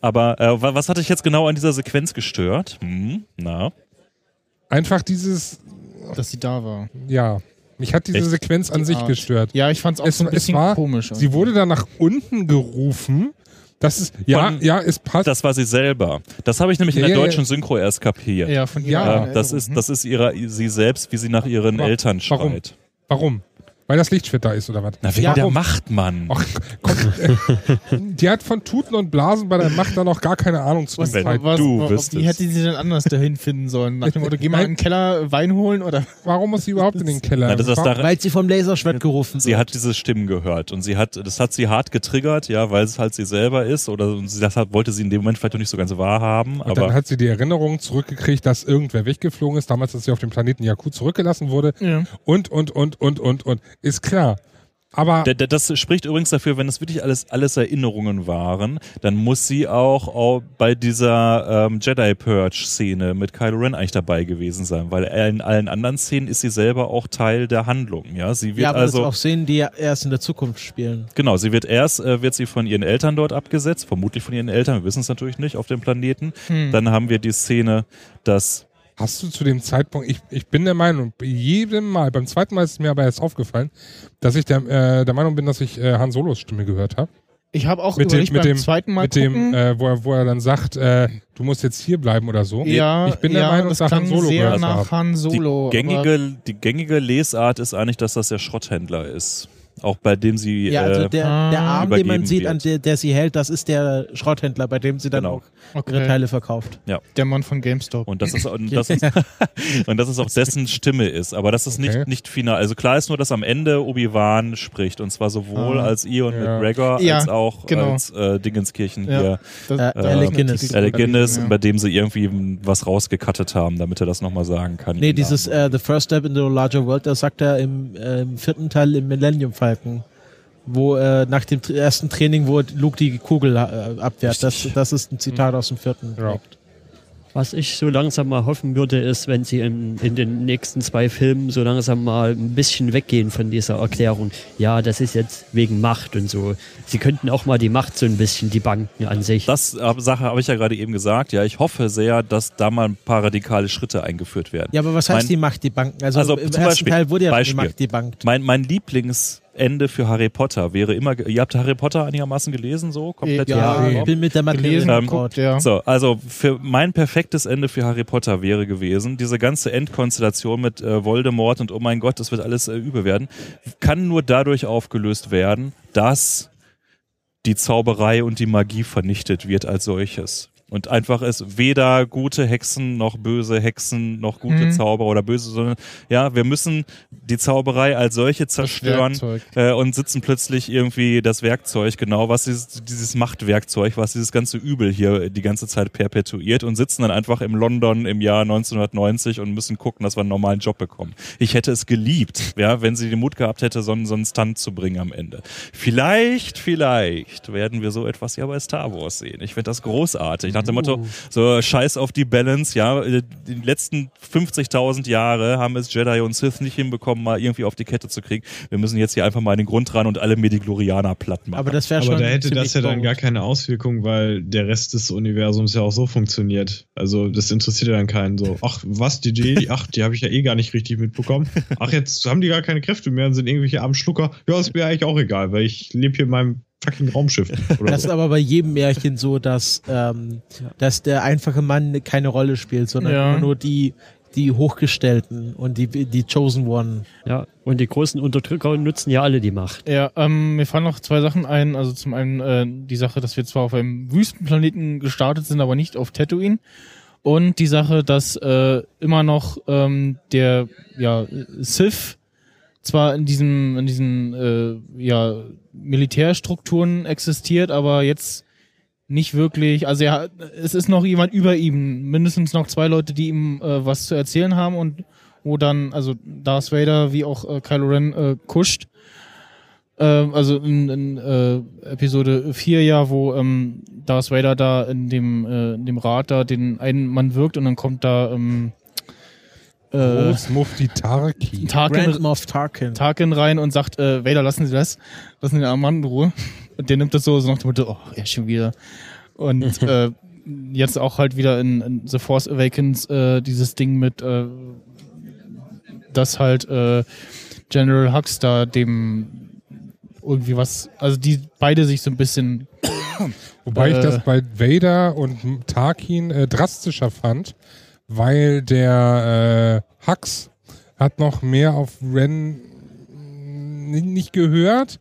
Aber äh, wa- was hat dich jetzt genau an dieser Sequenz gestört? Hm, na, Einfach dieses, Dass sie da war. ja, mich hat diese Echt? Sequenz an Die sich Art. gestört. Ja, ich fand's auch Es- so ein es bisschen war- komisch. Sie wurde dann nach unten gerufen. Das ist, ja, Von- ja, es passt. das war sie selber. Das habe ich nämlich in Ja, der ja, deutschen. Synchro erst kapiert. ja, von ihrer Ja, das ist, das ist ihrer, sie selbst, wie sie nach ihren Wa- Eltern warum? schreit. Warum? Weil das Lichtschwert da ist, oder was? Na, wegen Ja, der warum? Macht, Mann. Ach, komm, äh, die hat von Tuten und Blasen bei der Macht da noch gar keine Ahnung zu Was, Zeitpunkt. was, du wüsstest. Wie hätte sie denn anders dahin finden sollen? Nach dem Motto, geh mal Nein. in den Keller Wein holen oder? Warum muss sie überhaupt in den Keller? Na, das ist Warum- da, Weil sie vom Laserschwert gerufen sie wird. hat diese Stimmen gehört und sie hat, das hat sie hart getriggert, ja, weil es halt sie selber ist oder sie- das hat, wollte sie in dem Moment vielleicht noch nicht so ganz wahrhaben, und dann aber hat sie die Erinnerung zurückgekriegt, dass irgendwer weggeflogen ist, damals, als sie auf dem Planeten Jakku zurückgelassen wurde. Ja. Und, und, und, und, und, und. Ist klar. Aber Das spricht übrigens dafür, wenn es wirklich alles, alles Erinnerungen waren, dann muss sie auch, auch bei dieser ähm, Jedi Purge-Szene mit Kylo Ren eigentlich dabei gewesen sein, weil in allen anderen Szenen ist sie selber auch Teil der Handlung. Ja, sie wird Ja, aber also das auch Szenen, die ja erst in der Zukunft spielen. Genau, sie wird erst, äh, wird sie von ihren Eltern dort abgesetzt, vermutlich von ihren Eltern, wir wissen es natürlich nicht, auf dem Planeten. Hm. Dann haben wir die Szene, dass, Hast du zu dem Zeitpunkt, ich, ich bin der Meinung, jedem Mal, beim zweiten Mal ist es mir aber erst aufgefallen, dass ich der, äh, der Meinung bin, dass ich äh, Han Solos Stimme gehört habe. Ich habe auch Mit dem, mit beim dem, zweiten Mal mit gucken. dem äh, wo, er, wo er dann sagt, äh, du musst jetzt hier bleiben oder so. ja, ich bin der ja, Meinung, das dass Han Solo sehr gehört nach habe. Han die Solo. aber- gängige, die gängige Lesart ist eigentlich, dass das der Schrotthändler ist. Auch bei dem sie, Ja, also äh, der, Ah. der Arm, den man sieht, wird. an der, der sie hält, das ist der Schrotthändler, bei dem sie dann Genau. auch ihre okay. Teile verkauft. Der Mann von GameStop. und das ist, und das ist, [LAUGHS] und das ist auch dessen Stimme ist. Aber das ist Okay. nicht, nicht final. Also klar ist nur, dass am Ende Obi-Wan spricht. Und zwar sowohl Ah. als Ion Ja. McGregor Ja, als auch genau. als äh, Dingenskirchen Ja. hier. Das, Äh, Alec Guinness. Alec Guinness, ja. bei dem sie irgendwie was rausgekattet haben, damit er das nochmal sagen kann. Nee, dieses äh, The First Step into a Larger World, das sagt er im, äh, im vierten Teil im Millennium Falcon. Wo äh, nach dem ersten Training, wo Luke die Kugel äh, abwehrt. Das, das ist ein Zitat aus dem vierten. Ja. Was ich so langsam mal hoffen würde, ist, wenn sie in, in den nächsten zwei Filmen so langsam mal ein bisschen weggehen von dieser Erklärung. Ja, das ist jetzt wegen Macht und so. Sie könnten auch mal die Macht so ein bisschen, die Banken an sich. Das äh, Sache habe ich ja gerade eben gesagt. Ja, ich hoffe sehr, dass da mal ein paar radikale Schritte eingeführt werden. Ja, aber was heißt Mein- die Macht, die Banken? Also, Also im zum ersten Beispiel- Teil wurde ja Beispiel. die Macht, die Bank. Mein, mein Lieblingsende für Harry Potter wäre immer, ihr habt Harry Potter einigermaßen gelesen, so komplett? Ja, ich bin mit der gelesen, Ähm, vertraut. ja. So, also für mein perfektes Ende für Harry Potter wäre gewesen, diese ganze Endkonstellation mit äh, Voldemort und oh mein Gott, das wird alles äh, übel werden, kann nur dadurch aufgelöst werden, dass die Zauberei und die Magie vernichtet wird als solches. Und einfach es weder gute Hexen noch böse Hexen noch gute Mhm. Zauberer oder böse, sondern ja, wir müssen die Zauberei als solche zerstören äh, und sitzen plötzlich irgendwie das Werkzeug, genau, was dieses, dieses Machtwerkzeug, was dieses ganze Übel hier die ganze Zeit perpetuiert und sitzen dann einfach im London im Jahr 1990 und müssen gucken, dass wir einen normalen Job bekommen. Ich hätte es geliebt, ja, wenn sie den Mut gehabt hätte, so, einen- so einen Stunt zu bringen am Ende. Vielleicht, vielleicht werden wir so etwas ja bei Star Wars sehen. Ich finde das großartig. Nach dem Motto, so scheiß auf die Balance, ja, die letzten 50.000 Jahre haben es Jedi und Sith nicht hinbekommen, mal irgendwie auf die Kette zu kriegen. Wir müssen jetzt hier einfach mal in den Grund ran und alle Mediglorianer platt machen. Aber das wäre Aber schon. da hätte das ja dann gar keine Auswirkung, weil der Rest des Universums ja auch so funktioniert. Also das interessiert ja dann keinen so. Ach, was, die Jedi? [LAUGHS] Ach, die habe ich ja eh gar nicht richtig mitbekommen. Ach, jetzt haben die gar keine Kräfte mehr und sind irgendwelche armen Schlucker. Ja, ist mir eigentlich auch egal, weil ich lebe hier in meinem fucking Raumschiff. [LAUGHS] Oder Das ist aber bei jedem Märchen so, dass, ähm, dass der einfache Mann keine Rolle spielt, sondern Ja. immer nur die, die Hochgestellten und die, die Chosen One. Ja, und die großen Unterdrücker nutzen ja alle die Macht. Ja, ähm, mir fallen noch zwei Sachen ein. Also zum einen äh, die Sache, dass wir zwar auf einem Wüstenplaneten gestartet sind, aber nicht auf Tatooine. Und die Sache, dass äh, immer noch ähm, der ja, Sith zwar in diesem, in diesen äh, ja, Militärstrukturen existiert, aber jetzt nicht wirklich, also er, es ist noch jemand über ihm, mindestens noch zwei Leute, die ihm äh, was zu erzählen haben und wo dann, also Darth Vader wie auch äh, Kylo Ren äh, kuscht. Ähm, also in, in äh, Episode 4 ja, wo ähm, Darth Vader da in dem, äh, in dem Rat da den einen Mann wirkt und dann kommt da ähm, äh, Großmufti Tarki. Grand Tarkin, Moff Tarkin. Tarkin rein und sagt, äh, Vader, lassen Sie das, lassen Sie den armen Mann in Ruhe. Und der nimmt das so, so nach dem Motto, oh, ja, schon wieder. Und [LAUGHS] äh, jetzt auch halt wieder in, in The Force Awakens äh, dieses Ding mit, äh, dass halt äh, General Hux da dem irgendwie was, also die beide sich so ein bisschen Wobei ich Äh. das bei Vader und Tarkin äh, drastischer fand, weil der äh, Hux hat noch mehr auf Ren nicht gehört,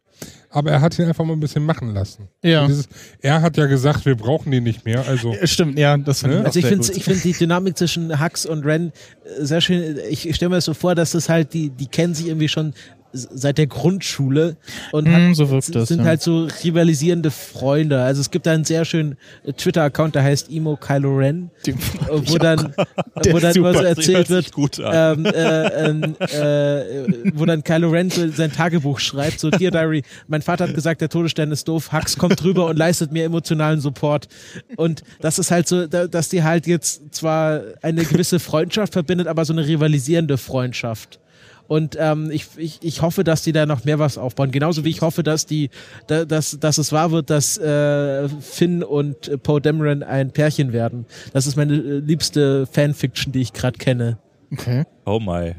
aber er hat ihn einfach mal ein bisschen machen lassen. Ja. Dieses, er hat ja gesagt, wir brauchen den nicht mehr. Also Ja, Stimmt, ja, das Ne? Also ich finde ich find die Dynamik zwischen Hux und Ren äh, sehr schön. Ich stelle mir das so vor, dass das halt, die, die kennen sich irgendwie schon seit der Grundschule und hat, so wirkt das, sind ja. halt so rivalisierende Freunde. Also es gibt da einen sehr schönen äh, Twitter-Account, der heißt Emo Kylo Ren, äh, wo dann, [LAUGHS] wo dann immer so super. erzählt wird, ähm, äh, ähm, äh, wo dann Kylo Ren so sein Tagebuch schreibt, so Dear Diary, mein Vater hat gesagt, der Todesstern ist doof, Hux kommt drüber und leistet mir emotionalen Support. Und das ist halt so, da- dass die halt jetzt zwar eine gewisse Freundschaft verbindet, aber so eine rivalisierende Freundschaft. Und ähm, ich, ich, ich hoffe, dass die da noch mehr was aufbauen. Genauso wie ich hoffe, dass die, da, dass, dass es wahr wird, dass äh, Finn und äh, Poe Dameron ein Pärchen werden. Das ist meine liebste Fanfiction, die ich gerade kenne. Okay. Oh my.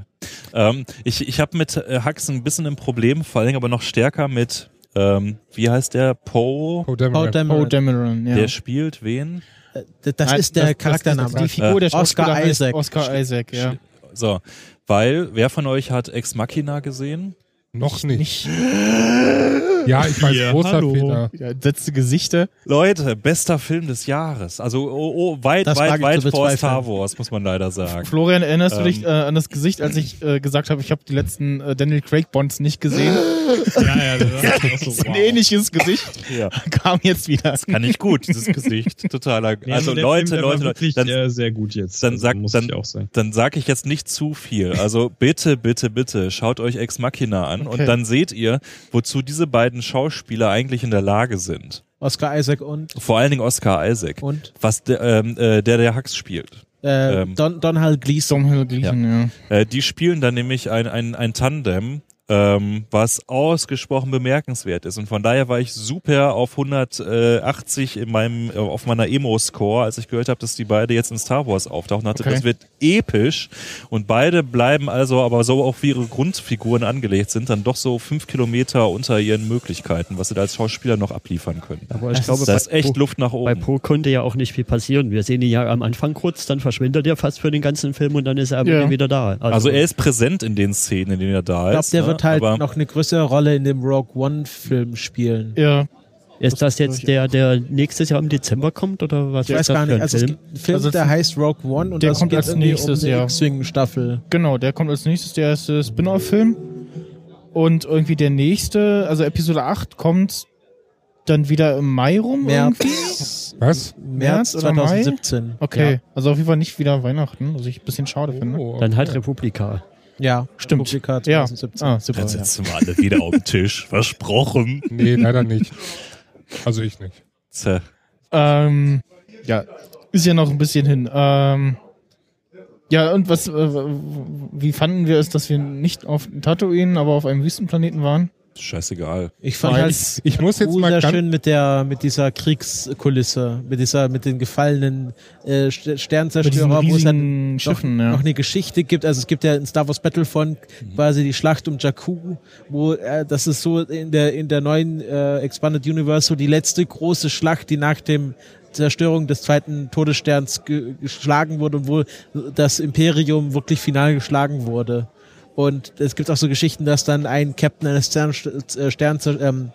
Ähm, ich ich habe mit äh, Hux ein bisschen ein Problem, vor allem aber noch stärker mit, ähm, wie heißt der? Poe? Oh, Dameron. Poe Dameron. Oh, Dameron, ja. Der spielt wen? Äh, das Nein, ist der das- Charaktername. Das, die Figur der Oscar Isaac. Oscar Isaac, ja. So, weil, wer von euch hat Ex Machina gesehen? Noch nicht. Nicht Ja, ich weiß, Hier, großer hallo. Fehler. ja, setzte Gesichter. Leute, bester Film des Jahres. Also oh, oh, weit, Das weit, weit vor. Star Wars, muss man leider sagen. Florian, erinnerst du Ähm. dich äh, an das Gesicht, als ich äh, gesagt habe, ich habe die letzten äh, Daniel Craig Bonds nicht gesehen? [LAUGHS] Ja, ja, das ist so, so [LAUGHS] ein wow. ähnliches Gesicht [LAUGHS] Ja. kam jetzt wieder. Kann ich gut, dieses Gesicht. Totaler. Nee, also Leute, Film, Leute, Leute, dann, äh, sehr gut jetzt. dann Also, sag- muss dann- ich auch sagen. dann sage ich jetzt nicht zu viel. Also bitte, bitte, bitte, schaut euch Ex Machina an Okay. und dann seht ihr, wozu diese beiden Schauspieler eigentlich in der Lage sind. Oscar Isaac und, Vor allen Dingen Oscar Isaac. und Was der, ähm, äh, der, der Hux spielt. äh, Ähm. Don, Donald Gleason. Domhnall Gleeson, ja. Äh, die spielen dann nämlich ein, ein, ein Tandem, ähm, was ausgesprochen bemerkenswert ist. Und von daher war ich super auf 180 in meinem, äh, auf meiner Emo-Score, als ich gehört habe, dass die beide jetzt in Star Wars auftauchen. Hatte, Okay. Das wird episch. Und beide bleiben also aber so auch wie ihre Grundfiguren angelegt sind, dann doch so fünf Kilometer unter ihren Möglichkeiten, was sie da als Schauspieler noch abliefern können. Aber ich Das glaube, Da ist bei, echt Po, Luft nach bei oben. Po konnte ja auch nicht viel passieren. Wir sehen ihn ja am Anfang kurz, dann verschwindet er fast für den ganzen Film und dann ist er Ja. Wieder da. Also er ist präsent in den Szenen, in denen er da Ich glaube, ist. der ne? wird halt aber noch eine größere Rolle in dem Rogue One-Film spielen. Ja, Ist das jetzt der, der nächstes Jahr im Dezember kommt oder was Ich weiß das gar nicht. ein Also es Film? gibt einen Film, Also der heißt Rogue One und der das kommt geht als irgendwie nächstes, um eine ja. X-Wing-Staffel. genau, der kommt als nächstes, der erste Spin-off-Film. Und irgendwie der nächste, also Episode 8, kommt dann wieder im Mai rum irgendwie. März, Was? März März oder Mai? 2017. Okay, also auf jeden Fall nicht wieder Weihnachten, was ich ein bisschen schade finde. Oh, Dann halt okay. Republika. Ja, Stimmt. Republika Ja, 2017. ah, super. Jetzt Ja. sitzen wir alle wieder auf dem Tisch. [LAUGHS] Versprochen. Nee, leider nicht. Also ich nicht. Zäh. Ähm, ja, ist ja noch ein bisschen hin. Ähm, ja, und was, äh, wie fanden wir es, dass wir nicht auf Tatooine, aber auf einem Wüstenplaneten waren? Scheißegal. Ich fand Weil halt Ich, ich muss jetzt mal schön mit der mit dieser Kriegskulisse, mit dieser mit den gefallenen äh, Sternzerstörer, wo es dann noch, Schiffen, ja. noch eine Geschichte gibt. Also es gibt ja in Star Wars Battlefront quasi die Schlacht um Jakku, wo äh, das ist so in der in der neuen äh, Expanded Universe so die letzte große Schlacht, die nach dem Zerstörung des zweiten Todessterns ge geschlagen wurde und wo das Imperium wirklich final geschlagen wurde. Und es gibt auch so Geschichten, dass dann ein Captain eines Stern, äh, Stern, ähm,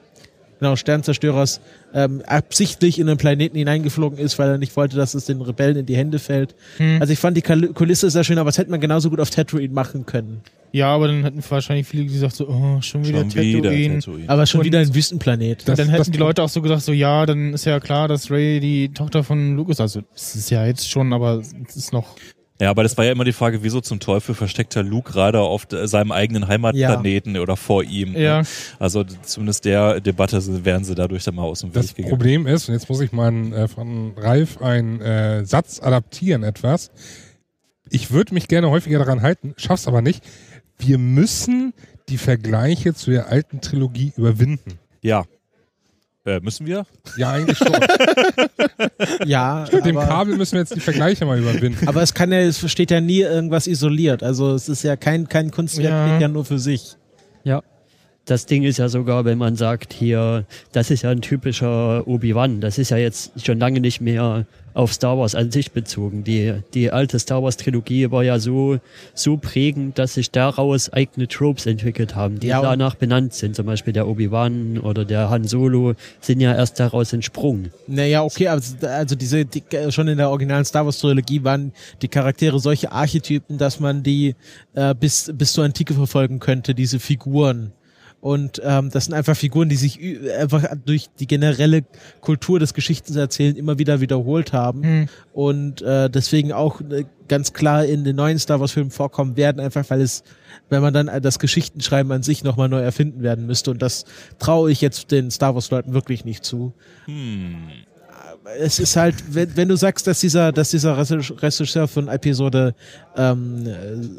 genau, Sternzerstörers ähm, absichtlich in den Planeten hineingeflogen ist, weil er nicht wollte, dass es den Rebellen in die Hände fällt. Hm. Also ich fand die Kulisse sehr schön, aber das hätte man genauso gut auf Tatooine machen können. Ja, aber dann hätten wahrscheinlich viele gesagt so, oh, schon wieder Schon wieder Tatooine. Tatooine. Aber schon Und- wieder ein Wüstenplanet. Und dann Das- hätten das- die Leute auch so gesagt, so ja, dann ist ja klar, dass Ray die Tochter von Luke ist. Also es ist ja jetzt schon, aber es ist noch. Ja, aber das war ja immer die Frage, wieso zum Teufel versteckt der Luke gerade auf de- seinem eigenen Heimatplaneten oder vor ihm? Ja. Ne? Also zumindest der Debatte wären sie dadurch dann mal aus dem das Weg gegangen. Problem ist, und jetzt muss ich mal äh, von Ralf einen äh, Satz adaptieren etwas. Ich würde mich gerne häufiger daran halten, schaff's aber nicht. Wir müssen die Vergleiche zu der alten Trilogie überwinden. Ja. Äh, müssen wir? Ja, eigentlich schon. [LAUGHS] Ja, Mit dem Kabel müssen wir jetzt die Vergleiche mal überwinden. aber es kann ja, es steht ja nie irgendwas isoliert. Also es ist ja kein, kein Kunstwerk Ja. steht ja nur für sich. Das Ding ist ja sogar, wenn man sagt, hier, das ist ja ein typischer Obi-Wan, das ist ja jetzt schon lange nicht mehr auf Star Wars an sich bezogen. Die, die alte Star Wars Trilogie war ja so, so prägend, dass sich daraus eigene Tropes entwickelt haben, die Ja, danach benannt sind. Zum Beispiel der Obi-Wan oder der Han Solo sind ja erst daraus entsprungen. Naja, okay, also, also diese, die, schon in der originalen Star Wars Trilogie waren die Charaktere solche Archetypen, dass man die äh, bis, bis zur Antike verfolgen könnte, diese Figuren. Und ähm, das sind einfach Figuren, die sich einfach durch die generelle Kultur des Geschichtenerzählen immer wieder wiederholt haben Hm. und äh, deswegen auch äh, ganz klar in den neuen Star Wars Filmen vorkommen werden, einfach weil es, wenn man dann das Geschichtenschreiben an sich nochmal neu erfinden werden müsste und das traue ich jetzt den Star Wars Leuten wirklich nicht zu Hm. es ist halt, wenn, wenn du sagst, dass dieser, dass dieser Regisseur von Episode ähm,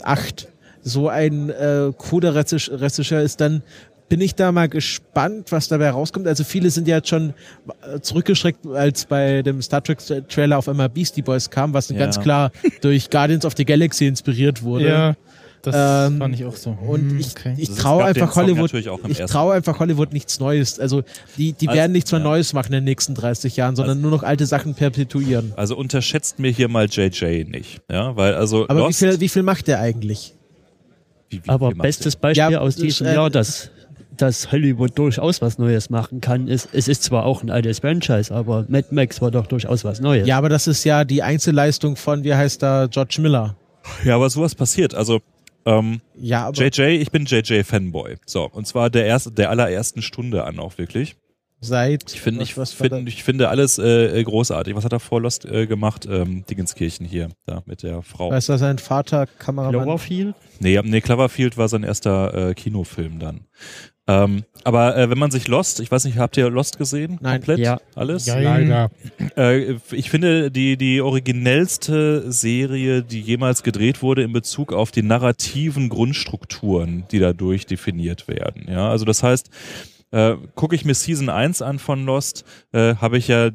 8 so ein äh, cooler Regis- Regisseur ist, dann bin ich da mal gespannt, was dabei rauskommt. Also viele sind ja jetzt schon äh, zurückgeschreckt, als bei dem Star Trek Trailer auf einmal Beastie Boys kam, was Ja. ganz klar [LAUGHS] durch Guardians of the Galaxy inspiriert wurde. Ja, das Ähm, fand ich auch so. Und Hm, ich, okay. ich Also traue einfach Hollywood, ich traue einfach Hollywood nichts Neues. Also die, die Also, werden nichts mehr ja. Neues machen in den nächsten 30 Jahren, sondern nur noch alte Sachen perpetuieren. Also unterschätzt mir hier mal JJ nicht, ja, weil also Aber wie Lost, viel, wie viel macht der eigentlich? wie, wie, Aber wie bestes Beispiel Ja, aus das, diesem äh, Jahr, dass, dass Hollywood durchaus was Neues machen kann, ist, es ist zwar auch ein altes Franchise, aber Mad Max war doch durchaus was Neues. Ja, aber das ist ja die Einzelleistung von, wie heißt da, George Miller. ja, aber sowas passiert. Also ähm, Ja, aber JJ, ich bin JJ Fanboy. So und zwar der erste, der allerersten Stunde an auch wirklich. seit. Ich finde, was- ich, was war finde, ich finde alles äh, großartig. Was hat er vor Lost äh, gemacht? Ähm, Dingenskirchen hier, da mit der Frau. da? Weißt du, sein Vater Kameramann? Cloverfield? Nee, nee, Cloverfield war sein erster äh, Kinofilm dann. Ähm, aber äh, wenn man sich Lost, ich weiß nicht, habt ihr Lost gesehen? Nein. Komplett? Ja. Alles? Ja, Leider. Äh, ich finde die, die originellste Serie, die jemals gedreht wurde in Bezug auf die narrativen Grundstrukturen, die dadurch definiert werden. Ja, also das heißt, äh, gucke ich mir Season 1 an von Lost, äh, habe ich ja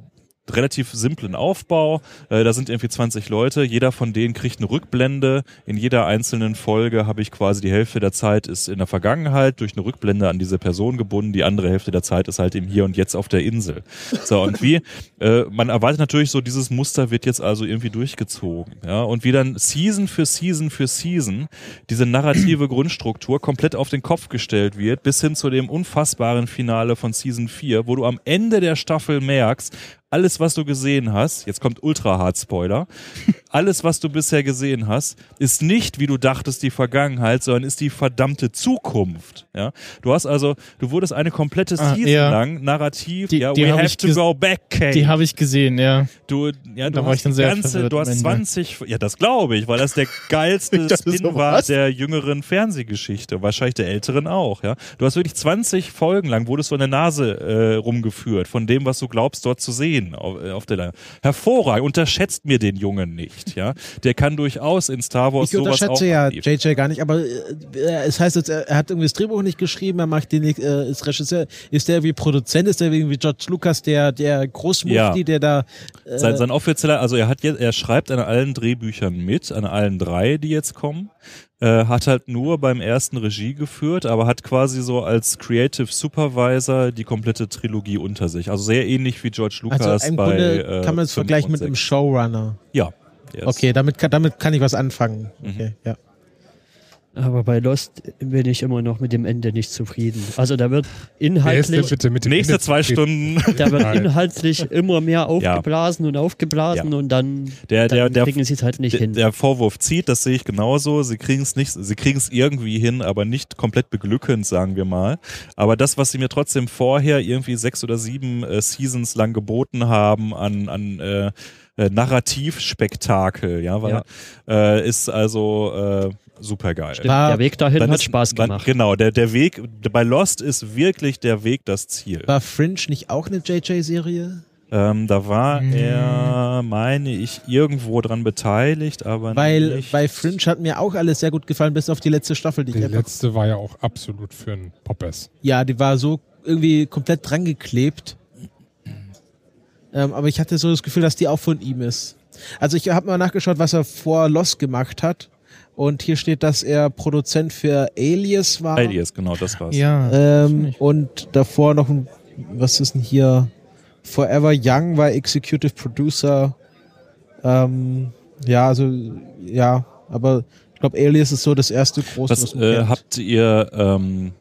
relativ simplen Aufbau. Äh, da sind irgendwie 20 Leute. Jeder von denen kriegt eine Rückblende. In jeder einzelnen Folge habe ich quasi die Hälfte der Zeit ist in der Vergangenheit durch eine Rückblende an diese Person gebunden. Die andere Hälfte der Zeit ist halt im Hier und Jetzt auf der Insel. So, und wie, [LAUGHS] äh, man erwartet natürlich so, dieses Muster wird jetzt also irgendwie durchgezogen. Ja, und wie dann Season für Season für Season diese narrative [CLEARS THROAT] Grundstruktur komplett auf den Kopf gestellt wird, bis hin zu dem unfassbaren Finale von Season 4, wo du am Ende der Staffel merkst, alles, was du gesehen hast, jetzt kommt ultra hart Spoiler, [LAUGHS] alles, was du bisher gesehen hast, ist nicht, wie du dachtest, die Vergangenheit, sondern ist die verdammte Zukunft. Ja, du hast also, du wurdest eine komplette Ah, Season ja. lang narrativ, Die- ja, die we have ich to go back, Kate. Die habe ich gesehen, ja. Du, ja, Da du war hast ich dann sehr ganze, du hast Ende. 20, ja, das glaube ich, weil das der [LAUGHS] geilste Spin so, war der jüngeren Fernsehgeschichte, wahrscheinlich der älteren auch, ja. Du hast wirklich 20 Folgen lang, wurdest du an der Nase äh, rumgeführt von dem, was du glaubst, dort zu sehen auf, äh, auf der Leine. Hervorragend, unterschätzt mir den Jungen nicht, ja. Der kann durchaus in Star Wars Ich sowas auch unterschätze ja. JJ gar nicht, aber äh, es heißt jetzt, er er hat irgendwie das Drehbuch nicht geschrieben, er macht den nicht, äh, ist Regisseur, ist der wie Produzent, ist der irgendwie George Lucas, der, der Großmufti, Ja. der da, äh, Sein, sein offizieller, also er hat jetzt, er schreibt an allen Drehbüchern mit, an allen drei, die jetzt kommen. Äh, hat halt nur beim ersten Regie geführt, aber hat quasi so als Creative Supervisor die komplette Trilogie unter sich. Also sehr ähnlich wie George Lucas also im bei Grunde äh, kann man es vergleichen mit einem. Showrunner. Ja. Yes. Okay, damit kann, damit kann ich was anfangen. Mhm. Okay, ja. Aber bei Lost bin ich immer noch mit dem Ende nicht zufrieden. Also da wird inhaltlich, bitte mit dem Nächste Ende zwei? Stunden. [LAUGHS] da wird inhaltlich immer mehr aufgeblasen und aufgeblasen und dann, Der, der, dann der, kriegen sie es halt nicht der, hin. der Vorwurf zieht, das sehe ich genauso. Sie kriegen es nicht, sie kriegen es irgendwie hin, aber nicht komplett beglückend, sagen wir mal. Aber das, was sie mir trotzdem vorher irgendwie sechs oder sieben äh, Seasons lang geboten haben an, an äh, äh, Narrativspektakel, ja, weil, Äh, ist also äh, super geil. War- der Weg dahin Dann hat ist- Spaß dann, gemacht. Genau, der, der Weg, bei Lost ist wirklich der Weg das Ziel. War Fringe nicht auch eine JJ-Serie? Ähm, da war Mm. er, meine ich, irgendwo dran beteiligt, aber Weil nicht. bei Fringe hat mir auch alles sehr gut gefallen, bis auf die letzte Staffel, die Die ich einfach, letzte war ja auch absolut für einen Poppers. ja, die war so irgendwie komplett dran geklebt. Ähm, aber ich hatte so das Gefühl, dass die auch von ihm ist. Also ich habe mal nachgeschaut, was er vor Lost gemacht hat. Und hier steht, dass er Produzent für Alias war. Alias, genau, das war's. Ja. Ähm, und davor noch ein, was ist denn hier? Forever Young war Executive Producer. Ähm, ja, also, ja, aber ich glaube, Alias ist so das erste große. Was, man äh, kennt. habt ihr ähm,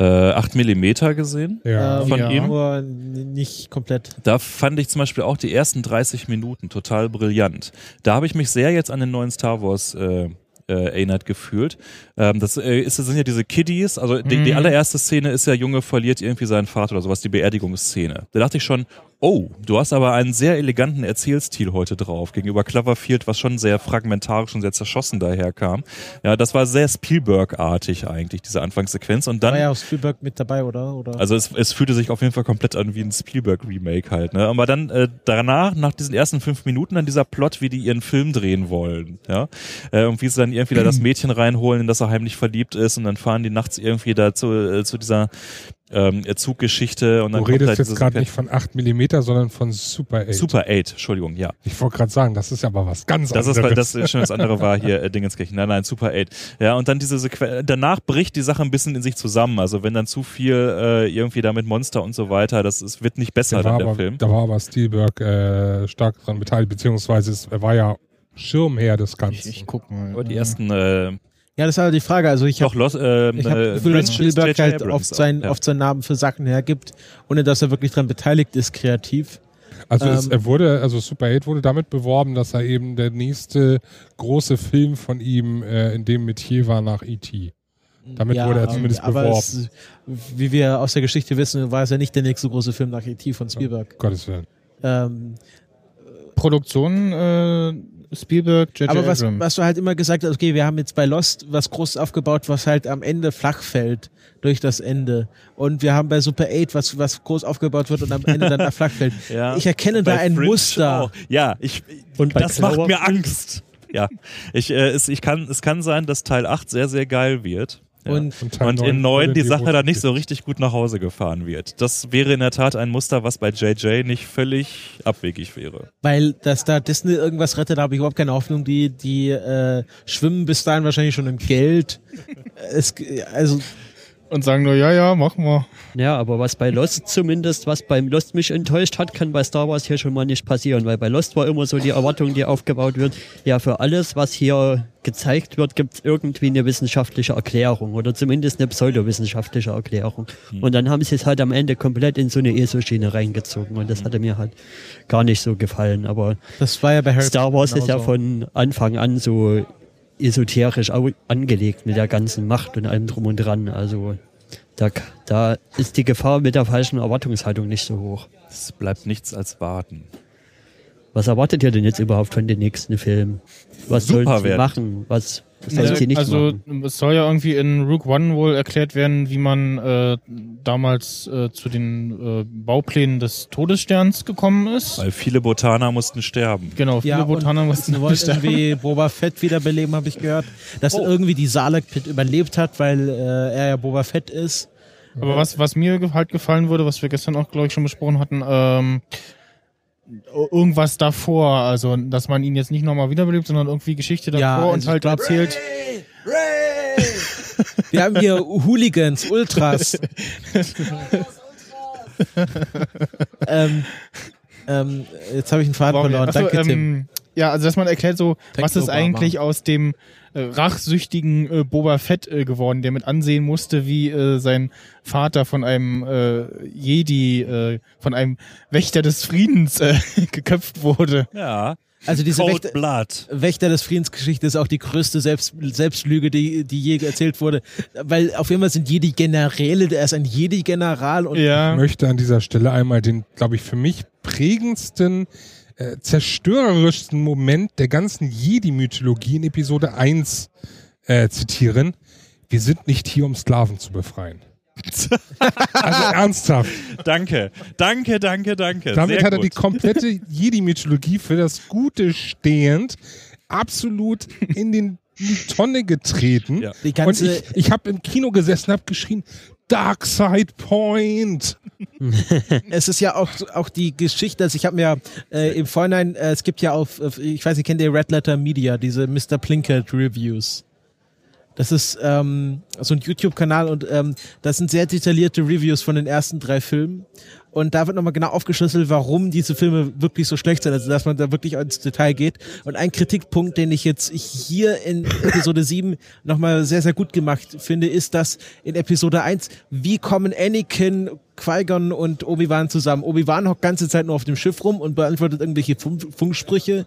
äh, 8 mm gesehen? Ja. ähm, von Ja. ihm? Nur n- nicht komplett. Da fand ich zum Beispiel auch die ersten 30 Minuten total brillant. Da habe ich mich sehr jetzt an den neuen Star Wars äh, äh, erinnert gefühlt. Ähm, das, äh, ist, das sind ja diese Kiddies, also die, die Mhm. allererste Szene ist ja, Junge verliert irgendwie seinen Vater oder sowas, die Beerdigungsszene. Da dachte ich schon, oh, du hast aber einen sehr eleganten Erzählstil heute drauf, gegenüber Cloverfield, was schon sehr fragmentarisch und sehr zerschossen daherkam. Ja, das war sehr Spielberg-artig eigentlich, diese Anfangssequenz. Und dann War ja auch Spielberg mit dabei, oder? oder? also es, es fühlte sich auf jeden Fall komplett an wie ein Spielberg-Remake halt. Ne? Aber dann äh, danach, nach diesen ersten fünf Minuten, dann dieser Plot, wie die ihren Film drehen wollen. Ja? Äh, und wie sie dann irgendwie da das [CLEARS THROAT] Mädchen reinholen, in das er heimlich verliebt ist und dann fahren die nachts irgendwie da zu, äh, zu dieser ähm, Zuggeschichte und Du dann kommt redest halt jetzt gerade nicht von 8 mm, sondern von Super 8. Super 8, Entschuldigung, ja. Ich wollte gerade sagen, das ist aber was ganz Das ist, anderes. das ist schon das andere war hier äh, Dingenskirchen. Nein, nein, Super 8. Ja, und dann diese Sequenz, danach bricht die Sache ein bisschen in sich zusammen. Also wenn dann zu viel äh, irgendwie da mit Monster und so weiter, das ist, wird nicht besser da, war dann der aber, Film. da war aber Spielberg äh, stark dran beteiligt, beziehungsweise es, er war ja Schirmherr des Ich, Ganzen. ich guck mal. Aber die ersten äh, ja, das war halt die Frage. Also ich doch habe los, ähm, ich hab äh, das Gefühl, dass Spielberg halt oft, sein, auch, ja. oft seinen Namen für Sachen hergibt, ohne dass er wirklich dran beteiligt ist, kreativ. Also es, Ähm, er wurde, also Super 8 wurde damit beworben, dass er eben der nächste große Film von ihm äh, in dem Metier war nach E.T. Damit wurde er zumindest aber beworben. Es, wie wir aus der Geschichte wissen, war es ja nicht der nächste große Film nach E.T. von Spielberg. Gottes Willen. Ähm, Produktion äh, Spielberg, J.J. aber was, was du halt immer gesagt hast, okay, wir haben jetzt bei Lost was groß aufgebaut, was halt am Ende flach fällt durch das Ende. Und wir haben bei Super 8 was, was groß aufgebaut wird und am Ende dann [LAUGHS] flach fällt. Ja. Ich erkenne da Bei ein Fringe Muster. auch. Ja, ich, Und das macht mir? Angst. Ja, ich, äh, es, ich kann, es kann sein, dass Teil 8 sehr, sehr geil wird. Ja. Und Und, Und in 9 9 die Sache dann nicht so richtig gut nach Hause gefahren wird. Das wäre in der Tat ein Muster, was bei JJ nicht völlig abwegig wäre. Weil, dass da Disney irgendwas rettet, da habe ich überhaupt keine Hoffnung. Die, die äh, schwimmen bis dahin wahrscheinlich schon im Geld. [LAUGHS] es, also, Und sagen nur, ja, ja, machen wir. Ja, aber was bei Lost zumindest, was beim Lost mich enttäuscht hat, kann bei Star Wars hier schon mal nicht passieren, weil bei Lost war immer so die Erwartung, die aufgebaut wird, ja, für alles, was hier gezeigt wird, gibt es irgendwie eine wissenschaftliche Erklärung oder zumindest eine pseudowissenschaftliche Erklärung. Und dann haben sie es halt am Ende komplett in so eine ESO-Schiene reingezogen und das hatte mir halt gar nicht so gefallen, aber das war ja bei Harry Star Wars ist ja von Anfang an so esoterisch angelegt mit der ganzen Macht und allem drum und dran. Also da, da ist die Gefahr mit der falschen Erwartungshaltung nicht so hoch. Es bleibt nichts als warten. Was erwartet ihr denn jetzt überhaupt von den nächsten Filmen? Was Super sollen sie werden. machen? Was sollen Also, sie nicht also machen? es soll ja irgendwie in Rook One wohl erklärt werden, wie man äh, damals äh, zu den äh, Bauplänen des Todessterns gekommen ist. Weil viele Botaner mussten sterben. Genau, viele Ja, Botaner mussten sie wollten sterben. irgendwie Boba Fett wiederbeleben, habe ich gehört. Dass Oh. irgendwie die Salak Pit überlebt hat, weil äh, er ja Boba Fett ist. Aber was, was mir halt gefallen würde, was wir gestern auch, glaube ich, schon besprochen hatten, ähm, irgendwas davor, also dass man ihn jetzt nicht nochmal wiederbelebt, sondern irgendwie Geschichte davor Ja, und also ich halt glaub- erzählt. [LAUGHS] Wir haben hier Hooligans, Ultras. [LAUGHS] ähm, ähm, jetzt habe ich einen Faden verloren. Danke, Tim. ähm, ja, also dass man erklärt so, was ist eigentlich aus dem äh, rachsüchtigen äh, Boba Fett äh, geworden, der mit ansehen musste, wie äh, sein Vater von einem äh, Jedi, äh, von einem Wächter des Friedens äh, [LAUGHS] geköpft wurde. Ja. Also diese Cold Wächter, Blood. Wächter des Friedensgeschichte ist auch die größte Selbst, Selbstlüge, die, die je erzählt wurde. Weil auf jeden Fall sind Jedi Generäle, der ist ein Jedi-General und Ja. Ich möchte an dieser Stelle einmal den, glaube ich, für mich prägendsten, äh, zerstörerischsten Moment der ganzen Jedi-Mythologie in Episode 1 äh, zitieren. Wir sind nicht hier, um Sklaven zu befreien. [LAUGHS] also ernsthaft. Danke, danke, danke, danke. Damit Sehr hat er gut. die komplette Jedi-Mythologie für das Gute stehend absolut in, den, in die Tonne getreten. Ja. die Und ganze, ich, ich habe im Kino gesessen, habe geschrien, Dark Side Point. [LAUGHS] es ist ja auch, auch die Geschichte, also ich habe mir äh, im Vorhinein, äh, es gibt ja auf, ich weiß nicht, kennt ihr Red Letter Media, diese Mr. Plinkett Reviews? Das ist ähm, so ein YouTube-Kanal und ähm, das sind sehr detaillierte Reviews von den ersten drei Filmen. Und da wird nochmal genau aufgeschlüsselt, warum diese Filme wirklich so schlecht sind, also dass man da wirklich ins Detail geht. Und ein Kritikpunkt, den ich jetzt hier in Episode 7 nochmal sehr, sehr gut gemacht finde, ist, dass in Episode 1, wie kommen Anakin, Qui-Gon und Obi-Wan zusammen? Obi-Wan hockt ganze Zeit nur auf dem Schiff rum und beantwortet irgendwelche Funk Funksprüche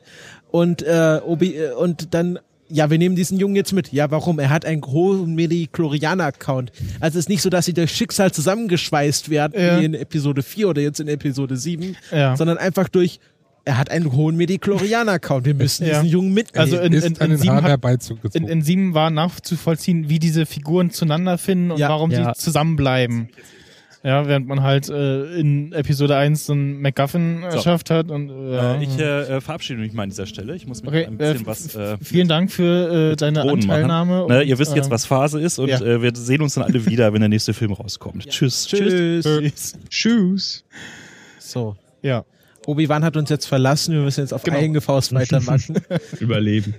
und, äh, Obi äh, und dann ja, wir nehmen diesen Jungen jetzt mit. Ja, warum? Er hat einen hohen Medi-Chlorianer-Account. Also es ist nicht so, dass sie durch Schicksal zusammengeschweißt werden, ja. wie in Episode 4 oder jetzt in Episode 7, ja. sondern einfach durch, er hat einen hohen Medi-Chlorianer-Account. Wir müssen ja. diesen Jungen mitnehmen. Also in, in, in, in, 7 hat, in, in 7 war nachzuvollziehen, wie diese Figuren zueinander finden und warum sie zusammenbleiben. Ja, während man halt äh, in Episode 1 so einen MacGuffin so. erschafft hat. Und, äh, äh, ich äh, verabschiede mich mal an dieser Stelle. Ich muss mir okay, ein bisschen äh, was. Äh, vielen Dank für deine Anteilnahme. Na, ihr wisst jetzt, was Phase ist und ja. wir sehen uns dann alle wieder, wenn der nächste Film rauskommt. Ja. Tschüss. Tschüss. Tschüss. Tschüss. So. Ja. Obi-Wan hat uns jetzt verlassen. Wir müssen jetzt auf genau. eigene Faust weitermachen. [LAUGHS] [LAUGHS] Überleben.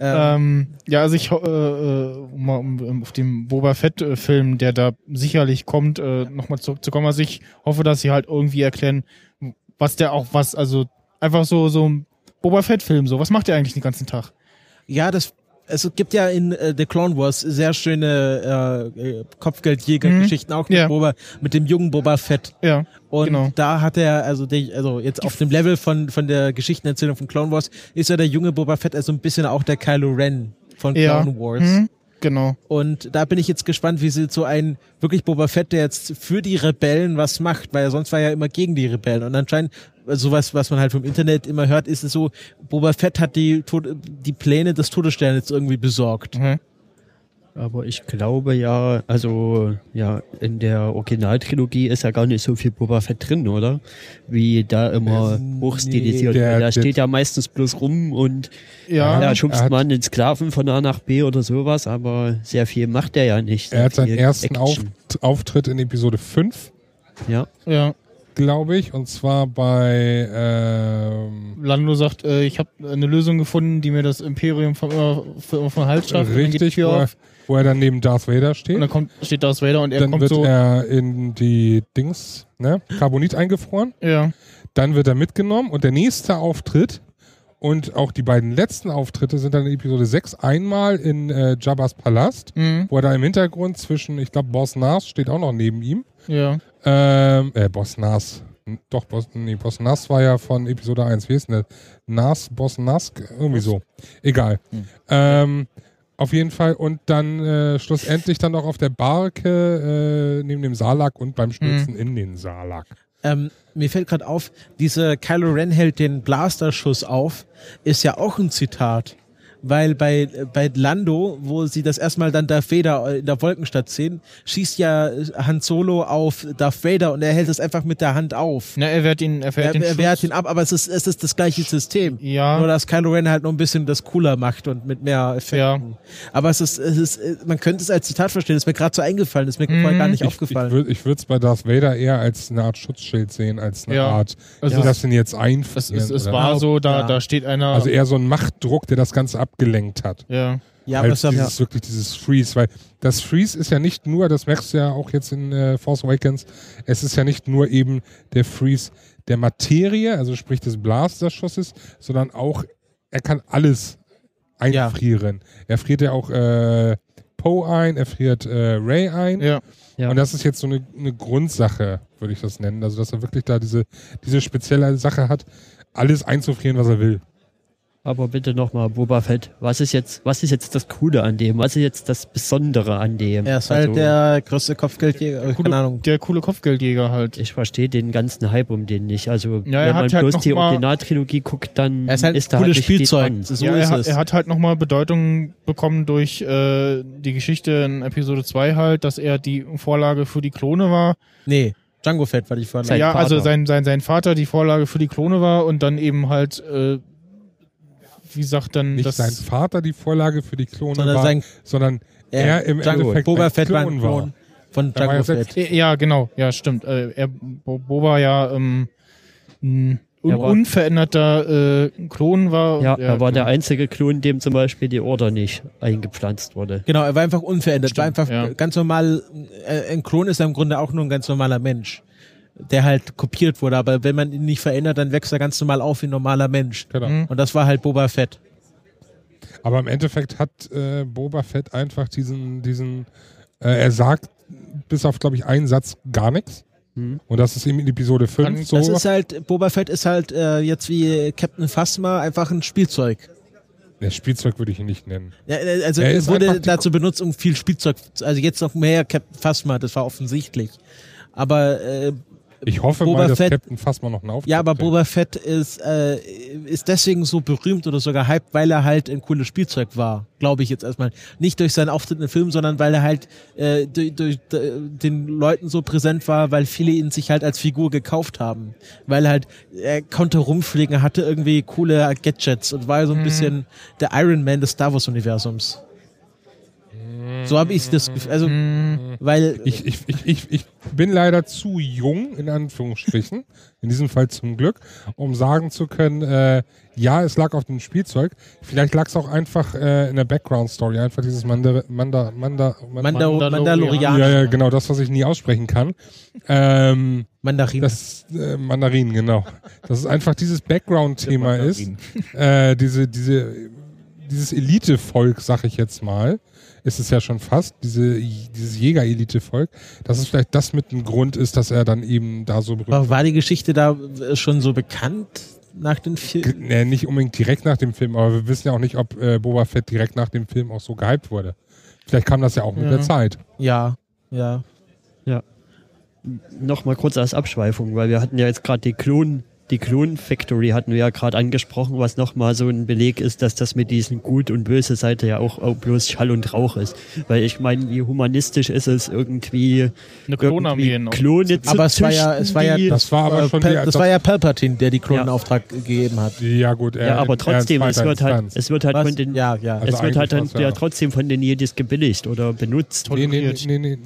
Ähm, ähm, ja, also ich, äh, äh, um mal auf den Boba Fett-Film, der da sicherlich kommt, äh, nochmal zurückzukommen. Also ich hoffe, dass sie halt irgendwie erklären, was der auch was, also einfach so, so ein Boba Fett-Film, so, was macht der eigentlich den ganzen Tag? Ja, das es gibt ja in äh, The Clone Wars sehr schöne äh, äh Kopfgeldjäger-Geschichten, mhm. auch mit, ja. Boba, mit dem jungen Boba Fett. Ja. Und genau. da hat er, also, die, also jetzt auf dem Level von, von der Geschichtenerzählung von Clone Wars, ist ja der junge Boba Fett also ein bisschen auch der Kylo Ren von ja. Clone Wars. Mhm. Genau. Und da bin ich jetzt gespannt, wie sie so ein wirklich Boba Fett, der jetzt für die Rebellen was macht, weil er sonst war ja immer gegen die Rebellen. Und anscheinend, sowas, was man halt vom Internet immer hört, ist es so, Boba Fett hat die, die Pläne des Todessterns irgendwie besorgt. Mhm. Aber ich glaube ja, also ja, in der Originaltrilogie ist ja gar nicht so viel Boba Fett drin, oder? Wie da immer ähm, hochstilisiert. Nee, der, der steht ja meistens bloß rum und ja, ja schubst man einen Sklaven von A nach B oder sowas, aber sehr viel macht er ja nicht. Er hat seinen ersten Auf, Auftritt in Episode 5. Ja. Ja glaube ich, und zwar bei ähm, Lando sagt, äh, ich habe eine Lösung gefunden, die mir das Imperium vom, vom, vom Hals schafft. Richtig, wo er, wo er, dann neben Darth Vader steht. Und dann kommt, steht Darth Vader und er dann kommt wird so. er in die Dings, ne, Carbonit eingefroren. Ja. Dann wird er mitgenommen und der nächste Auftritt und auch die beiden letzten Auftritte sind dann in Episode 6 einmal in äh, Jabba's Palast, mhm. wo er da im Hintergrund zwischen, ich glaube, Boss Nas steht auch noch neben ihm. Ja. Ähm, äh, Boss Nas. Doch, Boss, nee, Boss Nas war ja von Episode 1. Wie ist denn das? Nas, Boss Nask? Irgendwie so. Egal. Mhm. Ähm, auf jeden Fall. Und dann äh, schlussendlich dann noch auf der Barke äh, neben dem Salak und beim Stürzen mhm. in den Salak. Ähm, mir fällt gerade auf, diese Kylo Ren hält den Blasterschuss auf, ist ja auch ein Zitat weil bei, bei Lando, wo sie das erstmal dann Darth Vader in der Wolkenstadt sehen, schießt ja Han Solo auf Darth Vader und er hält es einfach mit der Hand auf. Na, er wehrt ihn, er wehrt, er, er wehrt ihn ab, aber es ist, es ist das gleiche System. Ja. Nur, dass Kylo Ren halt noch ein bisschen das cooler macht und mit mehr Effekten. Ja. Aber es ist, es ist, man könnte es als Zitat verstehen, das ist mir gerade so eingefallen, das ist mir mhm. vorher gar nicht ich, aufgefallen. Ich würde es bei Darth Vader eher als eine Art Schutzschild sehen, als eine ja. Art, also das ihn jetzt einfrieren. Es, es, es war so, da, ja. da steht einer. Also eher so ein Machtdruck, der das Ganze abgelenkt hat. Ja. Ja, aber das ist ja. wirklich dieses Freeze, weil das Freeze ist ja nicht nur, das merkst du ja auch jetzt in äh, Force Awakens, es ist ja nicht nur eben der Freeze der Materie, also sprich des Blasterschusses, sondern auch, er kann alles einfrieren. Ja. Er friert ja auch äh, Poe ein, er friert äh, Ray ein. Ja. Ja. Und das ist jetzt so eine, eine Grundsache, würde ich das nennen. Also, dass er wirklich da diese, diese spezielle Sache hat, alles einzufrieren, was er will. Aber bitte nochmal, Boba Fett, was ist jetzt, was ist jetzt das Coole an dem? Was ist jetzt das Besondere an dem? Er ist halt also, der größte Kopfgeldjäger, coole, keine Ahnung. Der coole Kopfgeldjäger halt. Ich verstehe den ganzen Hype um den nicht. Also, ja, wenn man halt bloß die Originaltrilogie guckt, dann er ist, halt ist da cooles halt Spielzeug. So ja, er hat, er, hat, halt nochmal Bedeutung bekommen durch äh, die Geschichte in Episode 2 halt, dass er die Vorlage für die Klone war. Nee. Django Fett war die Vorlage. ja, also Vater. also sein, sein, sein Vater die Vorlage für die Klone war und dann eben halt äh, wie sagt dann nicht das sein Vater die Vorlage für die Klone sondern war, sein, sondern er im Django, Endeffekt Boba Fett Klon war. Klon. Von Da war Jango ja selbst- Fett. Ja, genau, ja, stimmt. Äh, er, Bo- Boba ja ähm, ein Er war- unveränderter äh, Klon war. Ja, und er war der einzige Klon, dem zum Beispiel die Order nicht eingepflanzt wurde. Genau, er war einfach unverändert. war Stimmt, einfach ja. ganz normal. äh, Ein Klon ist ja im Grunde auch nur ein ganz normaler Mensch, der halt kopiert wurde. Aber wenn man ihn nicht verändert, dann wächst er ganz normal auf wie ein normaler Mensch. Genau. Mhm. Und das war halt Boba Fett. Aber im Endeffekt hat äh, Boba Fett einfach diesen, diesen, äh, er sagt bis auf, glaube ich, einen Satz gar nichts. Mhm. Und das ist eben in Episode 5 so. Das ist halt, Boba Fett ist halt äh, jetzt wie Captain Phasma einfach ein Spielzeug. das Spielzeug würde ich ihn nicht nennen. Ja, äh, also Er wurde dazu benutzt, um viel Spielzeug, also jetzt noch mehr Captain Phasma, das war offensichtlich. Aber äh, Ich hoffe Boba mal, dass Fett- Captain Phasma noch einen Auftritt ja, aber kriegt. Boba Fett ist, äh, ist deswegen so berühmt oder sogar hyped, weil er halt ein cooles Spielzeug war, glaube ich jetzt erstmal. Nicht durch seinen Auftritt in den Film, sondern weil er halt äh, durch, durch äh, den Leuten so präsent war, weil viele ihn sich halt als Figur gekauft haben. Weil er halt, er konnte rumfliegen, er hatte irgendwie coole Gadgets und war so ein bisschen der Iron Man des Star Wars Universums. So habe ich das Gefühl. Also, weil Ich, ich, ich, ich, ich bin leider zu jung, in Anführungsstrichen, in diesem Fall zum Glück, um sagen zu können, äh, ja, es lag auf dem Spielzeug. Vielleicht lag es auch einfach äh, in der Background-Story, einfach dieses Mandar, Mandar, Mandar, Mandal Mandalorian. Ja, ja, genau, das, was ich nie aussprechen kann. Ähm, Mandarin. das äh, Mandarin, genau. Dass es einfach dieses Background-Thema ist. Mandarin. Äh, diese, diese, dieses Elite-Volk, sag ich jetzt mal, ist es ja schon fast, diese, dieses Jäger-Elite-Volk, dass es vielleicht das mit ein Grund ist, dass er dann eben da so berühmt Aber war die Geschichte da äh, schon so bekannt nach den Filmen? Nee, nicht unbedingt direkt nach dem Film, aber wir wissen ja auch nicht, ob äh, Boba Fett direkt nach dem Film auch so gehypt wurde. Vielleicht kam das ja auch mit Ja. der Zeit. Ja, ja. Nochmal kurz als Abschweifung, weil wir hatten ja jetzt gerade die Klon, die Klon Factory hatten wir ja gerade angesprochen, was nochmal so ein Beleg ist, dass das mit diesen gut und böse Seite ja auch, auch bloß Schall und Rauch ist. Weil ich meine, wie humanistisch ist es irgendwie, Eine Klonarmee. irgendwie Klone zu Aber es war ja, es war ja, Das war aber äh, schon Pal- die- das war ja Palpatine, der die Klonen Ja. Auftrag gegeben hat. Ja, gut. er- ja, aber er trotzdem, es wird halt, Instanz. es wird halt Was? von den, ja, ja. Also es wird halt dann ja ja- trotzdem von den Jedis gebilligt oder benutzt. Nee, nee, nee, nee, nee,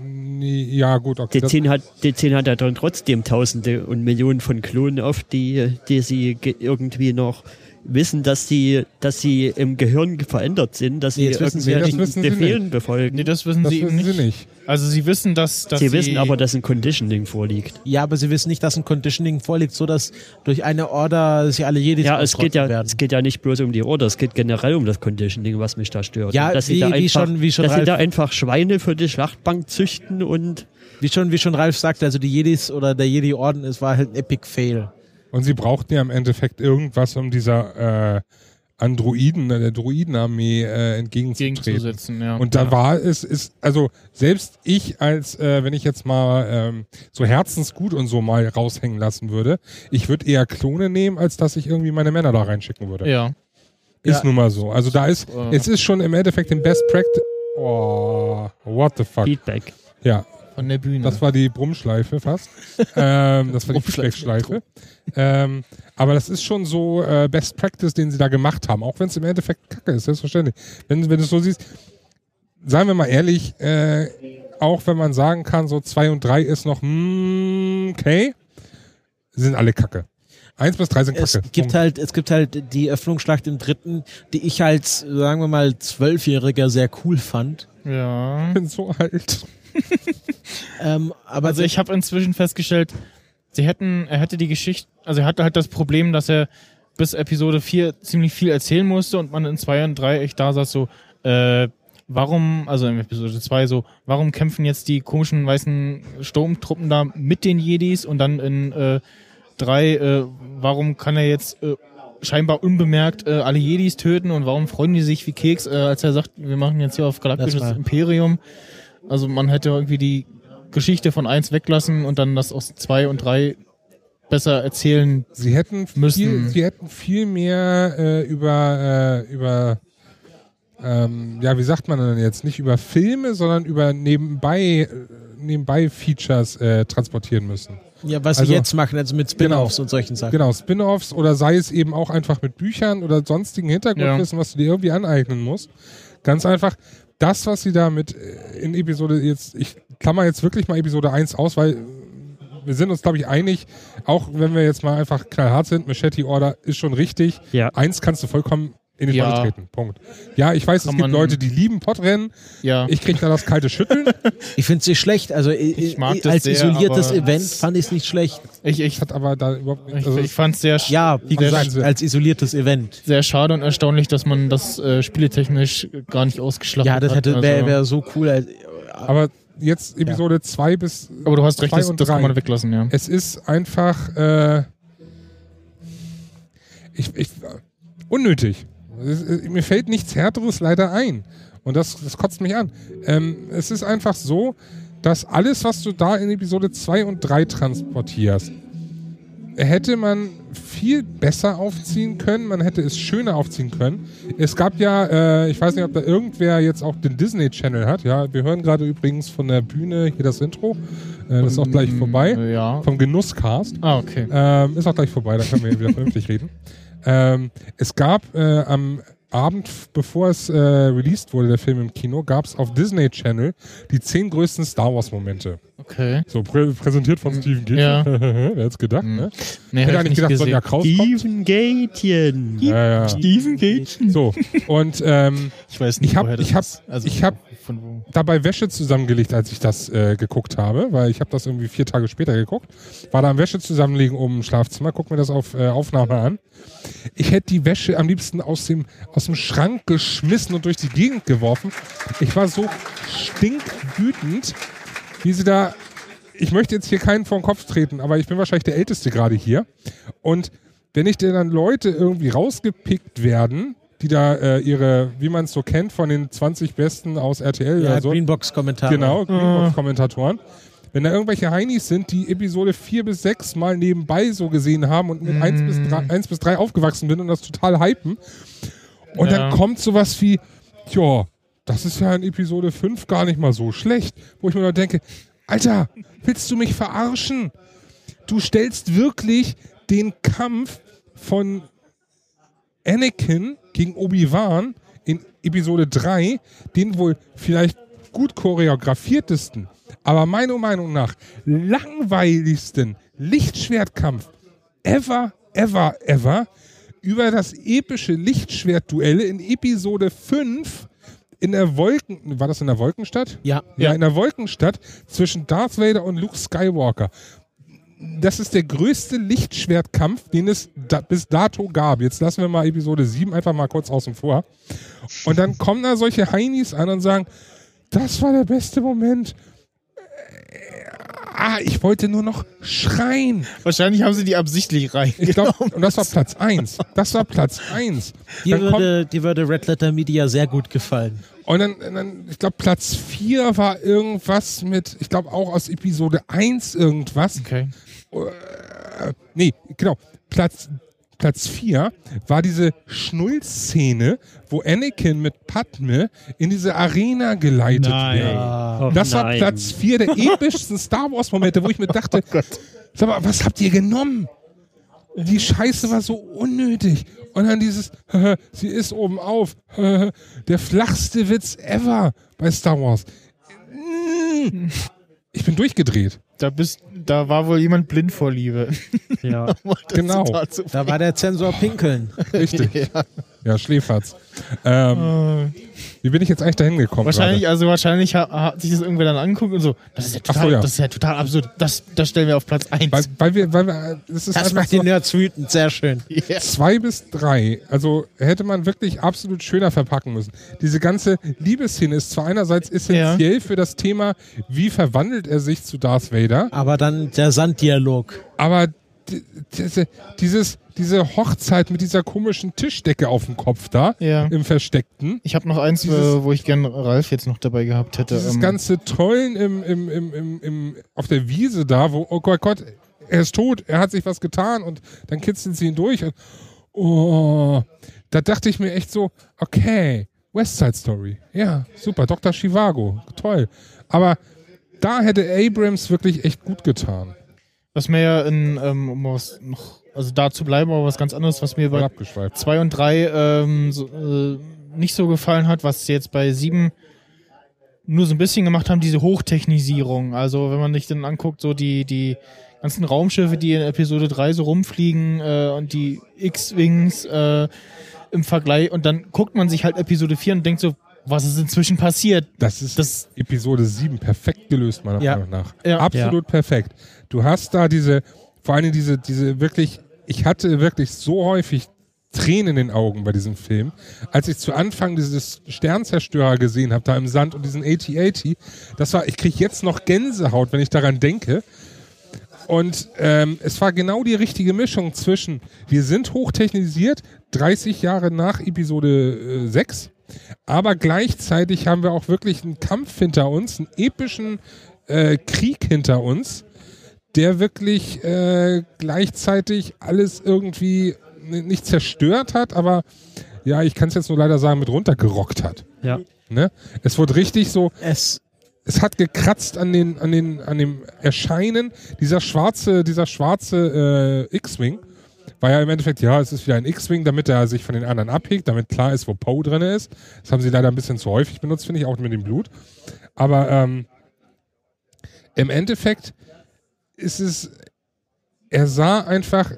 ja, gut, okay. D10 hat, D10 hat ja dann trotzdem Tausende und Millionen von Klonen auf, die, die sie ge- irgendwie noch wissen, dass sie, dass sie im Gehirn verändert sind, dass Nee, sie das wissen sie irgendwelchen nicht. Das wissen sie Befehlen befolgen. Nee, das wissen das sie eben wissen nicht. sie nicht. Also sie wissen, dass, dass sie wissen aber, dass ein Conditioning vorliegt. ja, aber sie wissen nicht, dass ein Conditioning vorliegt, so dass durch eine Order sich alle Jedis Ja, es geht ja, werden. es geht ja nicht bloß um die Order, es geht generell um das Conditioning, was mich da stört. Ja, dass wie- sie da wie einfach, schon- wie schon dass sie Ralf- da einfach Schweine für die Schlachtbank züchten und Wie schon, wie schon Ralf sagte, also die Jedis oder der Jedi-Orden, es war halt ein Epic Fail. Und sie brauchten ja im Endeffekt irgendwas, um dieser äh, Androiden, äh, der Druidenarmee äh, entgegenzutreten. gegenzusetzen. Ja. Und da ja. war es, ist, also selbst ich als, äh, wenn ich jetzt mal ähm, so herzensgut und so mal raushängen lassen würde, ich würde eher Klone nehmen, als dass ich irgendwie meine Männer da reinschicken würde. Ja. Ist Ja. nun mal so. Also da ist, Äh. es ist schon im Endeffekt den Best Practice. Oh, what the fuck. Feedback. Ja, Von der Bühne. das war die Brummschleife fast. [LAUGHS] ähm, das war die Feedback-Schleife. Ähm, aber das ist schon so äh, Best Practice, den sie da gemacht haben, auch wenn es im Endeffekt kacke ist, selbstverständlich. Wenn, wenn du es so siehst, seien wir mal ehrlich, äh, auch wenn man sagen kann, so zwei und drei ist noch, mm, okay, sind alle kacke. Eins bis drei sind Es kacke. gibt halt, es gibt halt die Öffnungsschlacht im dritten, die ich als, sagen wir mal, Zwölfjähriger sehr cool fand. ja. Ich bin so alt. [LAUGHS] Ähm, aber Also ich habe inzwischen festgestellt, sie hätten, er hätte die Geschichte, also er hatte halt das Problem, dass er bis Episode 4 ziemlich viel erzählen musste und man in 2 und 3 echt da saß so, äh, warum, also in Episode 2 so, warum kämpfen jetzt die komischen weißen Sturmtruppen da mit den Jedis und dann in äh, 3, äh, warum kann er jetzt äh, scheinbar unbemerkt äh, alle Jedis töten und warum freuen die sich wie Keks, äh, als er sagt, wir machen jetzt hier auf galaktisches Imperium. Also man hätte irgendwie die Geschichte von 1 weglassen und dann das aus 2 und 3 besser erzählen. Sie hätten viel, Müssen. sie hätten viel mehr äh, über, äh, über ähm, ja, wie sagt man denn jetzt? Nicht über Filme, sondern über nebenbei, äh, nebenbei Features äh, transportieren müssen. ja, was also- sie jetzt machen, also mit Spin-offs Genau. und solchen Sachen. Genau, Spin-offs oder sei es eben auch einfach mit Büchern oder sonstigen Hintergrundwissen, was du dir irgendwie aneignen musst. Ganz einfach. Das, was sie da mit äh, in Episode jetzt, ich klammer jetzt wirklich mal Episode 1 aus, weil wir sind uns, glaube ich, einig, auch wenn wir jetzt mal einfach knallhart sind, Machete Order ist schon richtig. Ja. Eins kannst du vollkommen in die Ja. Tonne treten. Punkt. Ja, ich weiß, es Kann gibt man- Leute, die lieben Podrennen. Ja. Ich krieg da das kalte Schütteln. [LAUGHS] Ich finde sie schlecht. Also Ich mag das als sehr, isoliertes Event fand ich es nicht schlecht. Ich, ich, Hat aber da überhaupt nicht. ich, Also, ich fand es sehr, Ja, wie Sehr gesagt, als isoliertes Event. sehr schade und erstaunlich, dass man das äh, spieletechnisch gar nicht ausgeschlachtet Ja, das hat. hätte Also- wäre wär so cool. Als, aber jetzt Episode 2 bis aber du hast recht, das, und das kann man weglassen, ja. Es ist einfach äh, ich, ich, unnötig. Es, äh, mir fällt nichts Härteres leider ein. Und das, das kotzt mich an. Ähm, es ist einfach so, dass alles, was du da in Episode 2 und 3 transportierst, hätte man viel besser aufziehen können, man hätte es schöner aufziehen können. Es gab ja, äh, ich weiß nicht, ob da irgendwer jetzt auch den Disney Channel hat. Ja, wir hören gerade übrigens von der Bühne hier das Intro. Äh, das ist auch gleich vorbei. Äh, Ja. Vom Genusscast. Ah, okay. Ähm, ist auch gleich vorbei, da können wir wieder [LAUGHS] vernünftig reden. Ähm, es gab äh, am Abend, bevor es äh, released wurde, der Film im Kino, gab es auf Disney Channel die zehn größten Star Wars Momente. Okay. So prä präsentiert von Steven Gätchen. Ja. [LAUGHS] Wer hätte es gedacht, Mhm. ne? Nee, Hätte eigentlich nicht gedacht, Sonja gesehen. Kraus kommt. Steven Gätchen. Ja, ja. Steven Gage? So, und ähm, Ich weiß nicht, Ich hab- woher das ich hab- ist. Also, ich hab- von wo? Dabei Wäsche zusammengelegt, als ich das äh, geguckt habe, weil ich habe das irgendwie vier Tage später geguckt. War da am Wäsche zusammenlegen oben im Schlafzimmer, guck mir das auf äh, Aufnahme an. Ich hätte die Wäsche am liebsten aus dem, aus dem Schrank geschmissen und durch die Gegend geworfen. Ich war so stinkwütend, wie sie da. Ich möchte jetzt hier keinen vor den Kopf treten, aber ich bin wahrscheinlich der Älteste gerade hier. Und wenn ich dir dann Leute irgendwie rausgepickt werden, die da äh, ihre, wie man es so kennt, von den 20 Besten aus RTL ja, oder so. Greenbox-Kommentar. Genau, Greenbox-Kommentatoren. Wenn da irgendwelche Heinis sind, die Episode 4 bis 6 mal nebenbei so gesehen haben und mit 1, bis 3, 1 bis 3 aufgewachsen bin und das total hypen. Und Ja. dann kommt sowas wie, ja, das ist ja in Episode 5 gar nicht mal so schlecht. Wo ich mir nur denke, Alter, willst du mich verarschen? Du stellst wirklich den Kampf von Anakin gegen Obi-Wan in Episode 3, den wohl vielleicht gut choreografiertesten, aber meiner Meinung nach langweiligsten Lichtschwertkampf ever, ever, ever über das epische Lichtschwertduell in Episode 5 in der Wolken, war das in der Wolkenstadt? Ja. Ja, in der Wolkenstadt zwischen Darth Vader und Luke Skywalker. Das ist der größte Lichtschwertkampf, den es da, bis dato gab. Jetzt lassen wir mal Episode 7 einfach mal kurz außen vor. Und dann kommen da solche Heinis an und sagen, das war der beste Moment. Äh, Ah, ich wollte nur noch schreien. Wahrscheinlich haben sie die absichtlich rein. Ich glaube, und das war Platz 1. Das war Platz 1. Die Dann kommt- würde, die würde Red Letter Media sehr gut gefallen. Und dann, dann ich glaube, Platz 4 war irgendwas mit, ich glaube auch aus Episode 1 irgendwas. Okay. Äh, nee, genau. Platz, Platz 4 war diese Schnullszene, wo Anakin mit Padme in diese Arena geleitet Nein. wird. Ach, Das war nein. Platz 4 der [LAUGHS] epischsten Star Wars Momente, wo ich mir dachte, sag mal, was habt ihr genommen? Die Scheiße war so unnötig. Und dann dieses, [LAUGHS] sie ist oben auf. [LAUGHS] Der flachste Witz ever bei Star Wars. Ich bin durchgedreht. Da bist, da war wohl jemand blind vor Liebe. Ja. [LAUGHS] Genau. Da war der Zensor Pinkeln. Richtig. [LAUGHS] ja. Schläferz. Ähm, wie bin ich jetzt eigentlich dahin gekommen? Wahrscheinlich, also wahrscheinlich hat, hat sich das irgendwer dann angeguckt und so, das ist ja Ach so, total, ja. das ist ja total absurd. Das, das stellen wir auf Platz 1. Weil, weil wir, weil wir, das ist Das macht die so, Nerds wütend, sehr schön. zwei bis drei. Also hätte man wirklich absolut schöner verpacken müssen. Diese ganze Liebesszene ist zwar einerseits essentiell für das Thema, wie verwandelt er sich zu Darth Vader, Aber dann der Sanddialog. aber diese, dieses, diese Hochzeit mit dieser komischen Tischdecke auf dem Kopf da, Ja. im Versteckten, Ich habe noch eins, Dieses- äh, wo ich gern Ralf jetzt noch dabei gehabt hätte. dieses ähm, ganze Trollen im, im, im, im, im, auf der Wiese da, wo, oh Gott, Gott, er ist tot, er hat sich was getan und dann kitzeln sie ihn durch. Und, oh, da dachte ich mir echt so, okay, West Side Story, ja, super, Dr. Chivago, toll. Aber da hätte Abrams wirklich echt gut getan. Was mir ja in, ähm, um was noch, also da zu bleiben, aber was ganz anderes, was mir bei abgeschweift. 2 und 3 ähm, so, äh, nicht so gefallen hat, was jetzt bei 7 nur so ein bisschen gemacht haben, diese Hochtechnisierung. Also wenn man sich dann anguckt, so die, die ganzen Raumschiffe, die in Episode 3 so rumfliegen äh, und die X-Wings äh, im Vergleich und dann guckt man sich halt Episode 4 und denkt so, was ist inzwischen passiert? Das ist Das- Episode 7 perfekt gelöst, meiner Ja. Meinung nach. Ja. Absolut perfekt. Du hast da diese, vor allem diese, diese wirklich, ich hatte wirklich so häufig Tränen in den Augen bei diesem Film. Als ich zu Anfang dieses Sternzerstörer gesehen habe, da im Sand und diesen AT-AT, das war, ich kriege jetzt noch Gänsehaut, wenn ich daran denke. Und ähm, es war genau die richtige Mischung zwischen, wir sind hochtechnisiert, 30 Jahre nach Episode äh, 6, aber gleichzeitig haben wir auch wirklich einen Kampf hinter uns, einen epischen äh, Krieg hinter uns, der wirklich äh, gleichzeitig alles irgendwie nicht zerstört hat, aber ja, ich kann es jetzt nur leider sagen, mit runtergerockt hat. Ja. Ne? Es wurde richtig so, Es, es hat gekratzt an den, an den, an dem Erscheinen dieser schwarze, dieser schwarze äh, X-Wing. War ja im Endeffekt, ja, es ist wieder ein X-Wing, damit er sich von den anderen abhegt, damit klar ist, wo Poe drin ist. Das haben sie leider ein bisschen zu häufig benutzt, finde ich, auch mit dem Blut. Aber ähm, im Endeffekt ist es, er sah einfach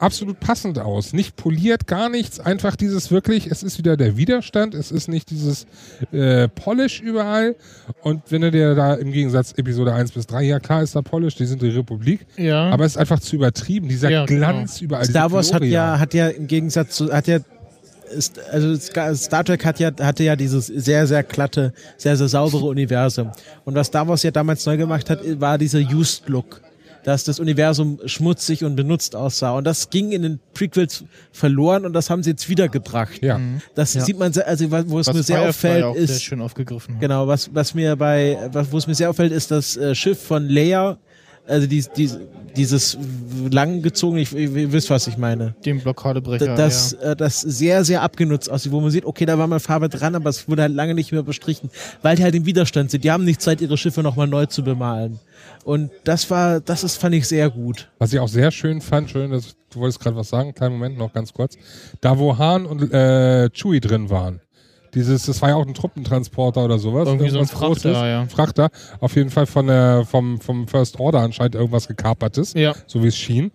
absolut passend aus. Nicht poliert, gar nichts. Einfach dieses wirklich, es ist wieder der Widerstand. Es ist nicht dieses äh, Polish überall. Und wenn du dir da im Gegensatz Episode 1 bis 3, ja klar ist da Polish, die sind die Republik. Ja. Aber es ist einfach zu übertrieben. Dieser Ja, genau. Glanz überall. Star Wars hat ja, hat ja im Gegensatz zu, hat ja, also Star Trek hat ja, hatte ja dieses sehr, sehr glatte, sehr, sehr saubere Universum. Und was Star Wars ja damals neu gemacht hat, war dieser Used Look. Dass das Universum schmutzig und benutzt aussah. Und das ging in den Prequels verloren und das haben sie jetzt wiedergebracht. Ja. Das Ja. sieht man, sehr- also wo es was mir sehr Firefly auffällt, auch sehr ist, schön aufgegriffen hat. Genau, was, was mir bei, was, wo es mir sehr auffällt, ist das äh, Schiff von Leia, also die, die, dieses langgezogene, ich, ich, ihr wisst, was ich meine. Den Blockadebrecher. Das, äh, das sehr, sehr abgenutzt aussieht, wo man sieht, okay, da war mal Farbe dran, aber es wurde halt lange nicht mehr bestrichen, weil die halt im Widerstand sind. Die haben nicht Zeit, ihre Schiffe nochmal neu zu bemalen. Und das war, das ist, fand ich sehr gut. Was ich auch sehr schön fand, schön, dass, du wolltest gerade was sagen, kleinen Moment noch ganz kurz. Da, wo Hahn und äh, Chewie drin waren. Dieses, das war ja auch ein Truppentransporter oder sowas. Irgendwie so ein Frachter, Großes. ja. Frachter. Auf jeden Fall von der, vom, vom First Order anscheinend irgendwas gekapertes. Ja. So wie es schien.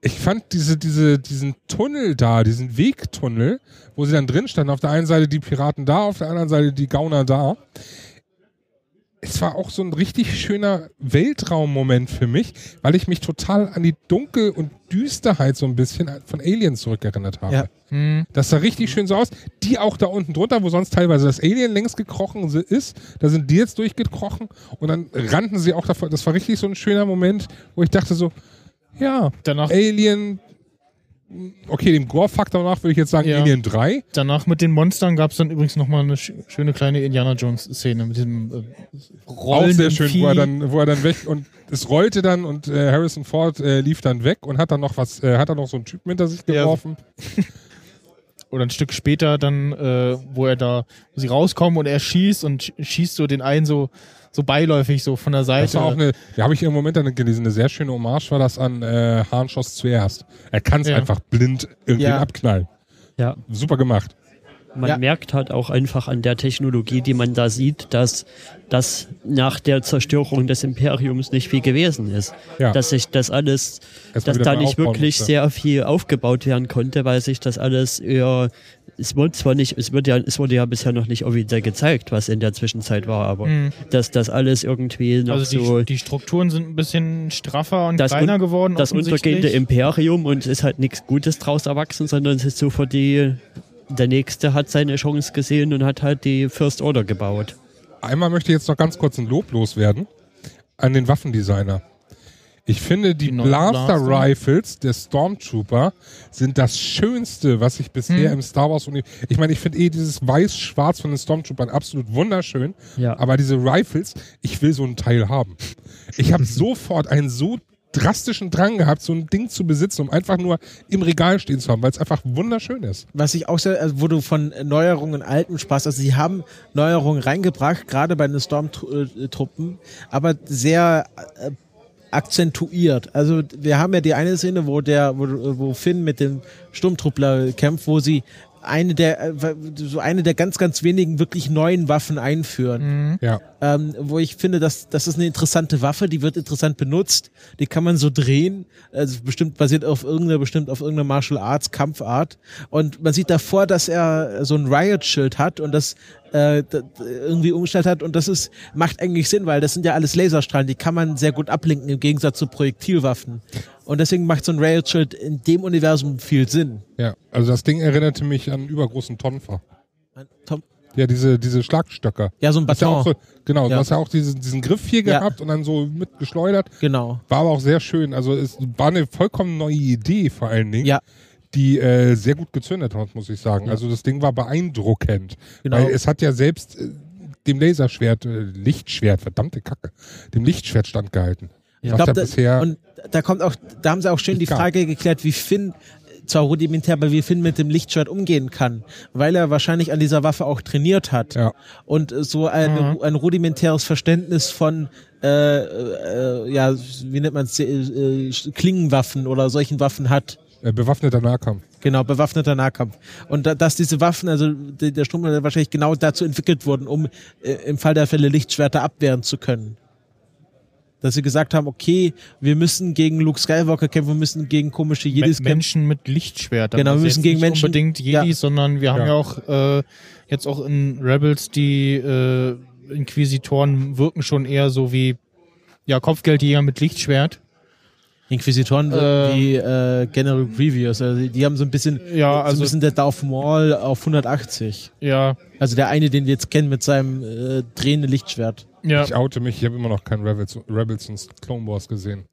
Ich fand diese, diese, diesen Tunnel da, diesen Wegtunnel, wo sie dann drin standen, auf der einen Seite die Piraten da, auf der anderen Seite die Gauner da. Es war auch so ein richtig schöner Weltraummoment für mich, weil ich mich total an die Dunkel- und Düsterheit so ein bisschen von Aliens zurückerinnert habe. Ja. Hm. Das sah richtig schön so aus. Die auch da unten drunter, wo sonst teilweise das Alien längst gekrochen ist, da sind die jetzt durchgekrochen und dann rannten sie auch davor. Das war richtig so ein schöner Moment, wo ich dachte so, ja, Danach, Alien, okay, dem Gore-Faktor nach würde ich jetzt sagen Ja. Alien 3. danach mit den Monstern gab es dann übrigens nochmal eine sch schöne kleine Indiana Jones-Szene mit diesem äh, Auch Rollen sehr schön, wo er dann, wo er dann weg und es rollte dann und äh, Harrison Ford äh, lief dann weg und hat dann noch was, äh, hat dann noch so einen Typen hinter sich Ja. geworfen. [LAUGHS] Oder ein Stück später dann, äh, wo er da, wo sie rauskommen und er schießt und sch- schießt so den einen so, so beiläufig so von der Seite. Das war auch eine, da habe ich im Moment dann gelesen, eine sehr schöne Hommage war das an äh, Hahn schoss zuerst. Er kann es Ja. einfach blind irgendwie Ja. abknallen. Ja, Super gemacht. man Ja. merkt halt auch einfach an der Technologie, die man da sieht, dass das nach der Zerstörung des Imperiums nicht viel gewesen ist. Ja. Dass sich das alles, Erst dass da nicht wirklich musste. sehr viel aufgebaut werden konnte, weil sich das alles eher, es wurde zwar nicht, es wird ja, es wurde ja bisher noch nicht offiziell gezeigt, was in der Zwischenzeit war, aber Mhm. dass das alles irgendwie noch Also die, so die Strukturen sind ein bisschen straffer und Das kleiner un- geworden. das untergehende Imperium und es ist halt nichts Gutes draus erwachsen, sondern es ist so für die, der Nächste hat seine Chance gesehen und hat halt die First Order gebaut. Einmal möchte ich jetzt noch ganz kurz ein Lob loswerden an den Waffendesigner. Ich finde, die, Die Blaster, Blaster? Rifles der Stormtrooper sind das Schönste, was ich bisher Hm. im Star Wars Universum. Ich meine, ich finde eh dieses Weiß-Schwarz von den Stormtroopern absolut wunderschön. Ja. Aber diese Rifles, ich will so ein Teil haben. Ich habe [LAUGHS] sofort einen so drastischen Drang gehabt, so ein Ding zu besitzen, um einfach nur im Regal stehen zu haben, weil es einfach wunderschön ist. Was ich auch sehr, also wo du von Neuerungen und altem Spaß, also sie haben Neuerungen reingebracht, gerade bei den Stormtruppen, aber sehr äh, akzentuiert. Also wir haben ja die eine Szene, wo der, wo, wo Finn mit dem Sturmtruppler kämpft, wo sie eine der äh, so eine der ganz ganz wenigen wirklich neuen Waffen einführen. Mhm. Ja. ähm, wo ich finde, dass das ist eine interessante Waffe, die wird interessant benutzt, die kann man so drehen, also bestimmt basiert auf irgendeiner bestimmt auf irgendeiner Martial Arts Kampfart und man sieht davor, dass er so ein Riot Schild hat und das äh, irgendwie umgestellt hat und das ist macht eigentlich Sinn, weil das sind ja alles Laserstrahlen, die kann man sehr gut ablenken im Gegensatz zu Projektilwaffen und deswegen macht so ein Riot Schild in dem Universum viel Sinn. Ja. Also das Ding erinnerte mich an einen übergroßen Tonfa. Tom, Ja, diese, diese Schlagstöcker. ja, so ein Hast ja Baton, so, genau, Ja. du hast ja auch diesen, diesen Griff hier Ja. gehabt und dann so mitgeschleudert. genau. War aber auch sehr schön. Also es war eine vollkommen neue Idee vor allen Dingen, Ja. die äh, sehr gut gezündet hat, muss ich sagen. Also das Ding war beeindruckend. Genau. Weil es hat ja selbst äh, dem Laserschwert, äh, Lichtschwert, verdammte Kacke, dem Lichtschwert standgehalten. Ich glaube, da, und da kommt auch, da haben sie auch schön die. Frage geklärt, wie Finn zwar rudimentär, aber wie Finn mit dem Lichtschwert umgehen kann, weil er wahrscheinlich an dieser Waffe auch trainiert hat Ja. und so ein, ein rudimentäres Verständnis von äh, äh, ja, wie nennt man es, äh, äh, Klingenwaffen oder solchen Waffen hat. äh, bewaffneter Nahkampf. Genau, bewaffneter Nahkampf. Und da, dass diese Waffen, also die, der Sturm wahrscheinlich genau dazu entwickelt wurden, um äh, im Fall der Fälle Lichtschwerter abwehren zu können. Dass sie gesagt haben, okay, wir müssen gegen Luke Skywalker kämpfen, wir müssen gegen komische Jedis kämpfen. Menschen mit Lichtschwertern. Genau, wir Also müssen gegen nicht Menschen- unbedingt Jedis, ja. sondern wir haben Ja. ja auch äh, jetzt auch in Rebels die äh, Inquisitoren wirken schon eher so wie ja Kopfgeldjäger mit Lichtschwert. Inquisitoren Äh, wie äh, General Grievous, also die, haben so ein bisschen, Ja, so ein also bisschen der Darth Maul auf 180. ja, Also der eine, den wir jetzt kennen mit seinem äh, drehenden Lichtschwert. Ja. Ich oute mich, ich habe immer noch kein Rebels, Rebels und Clone Wars gesehen.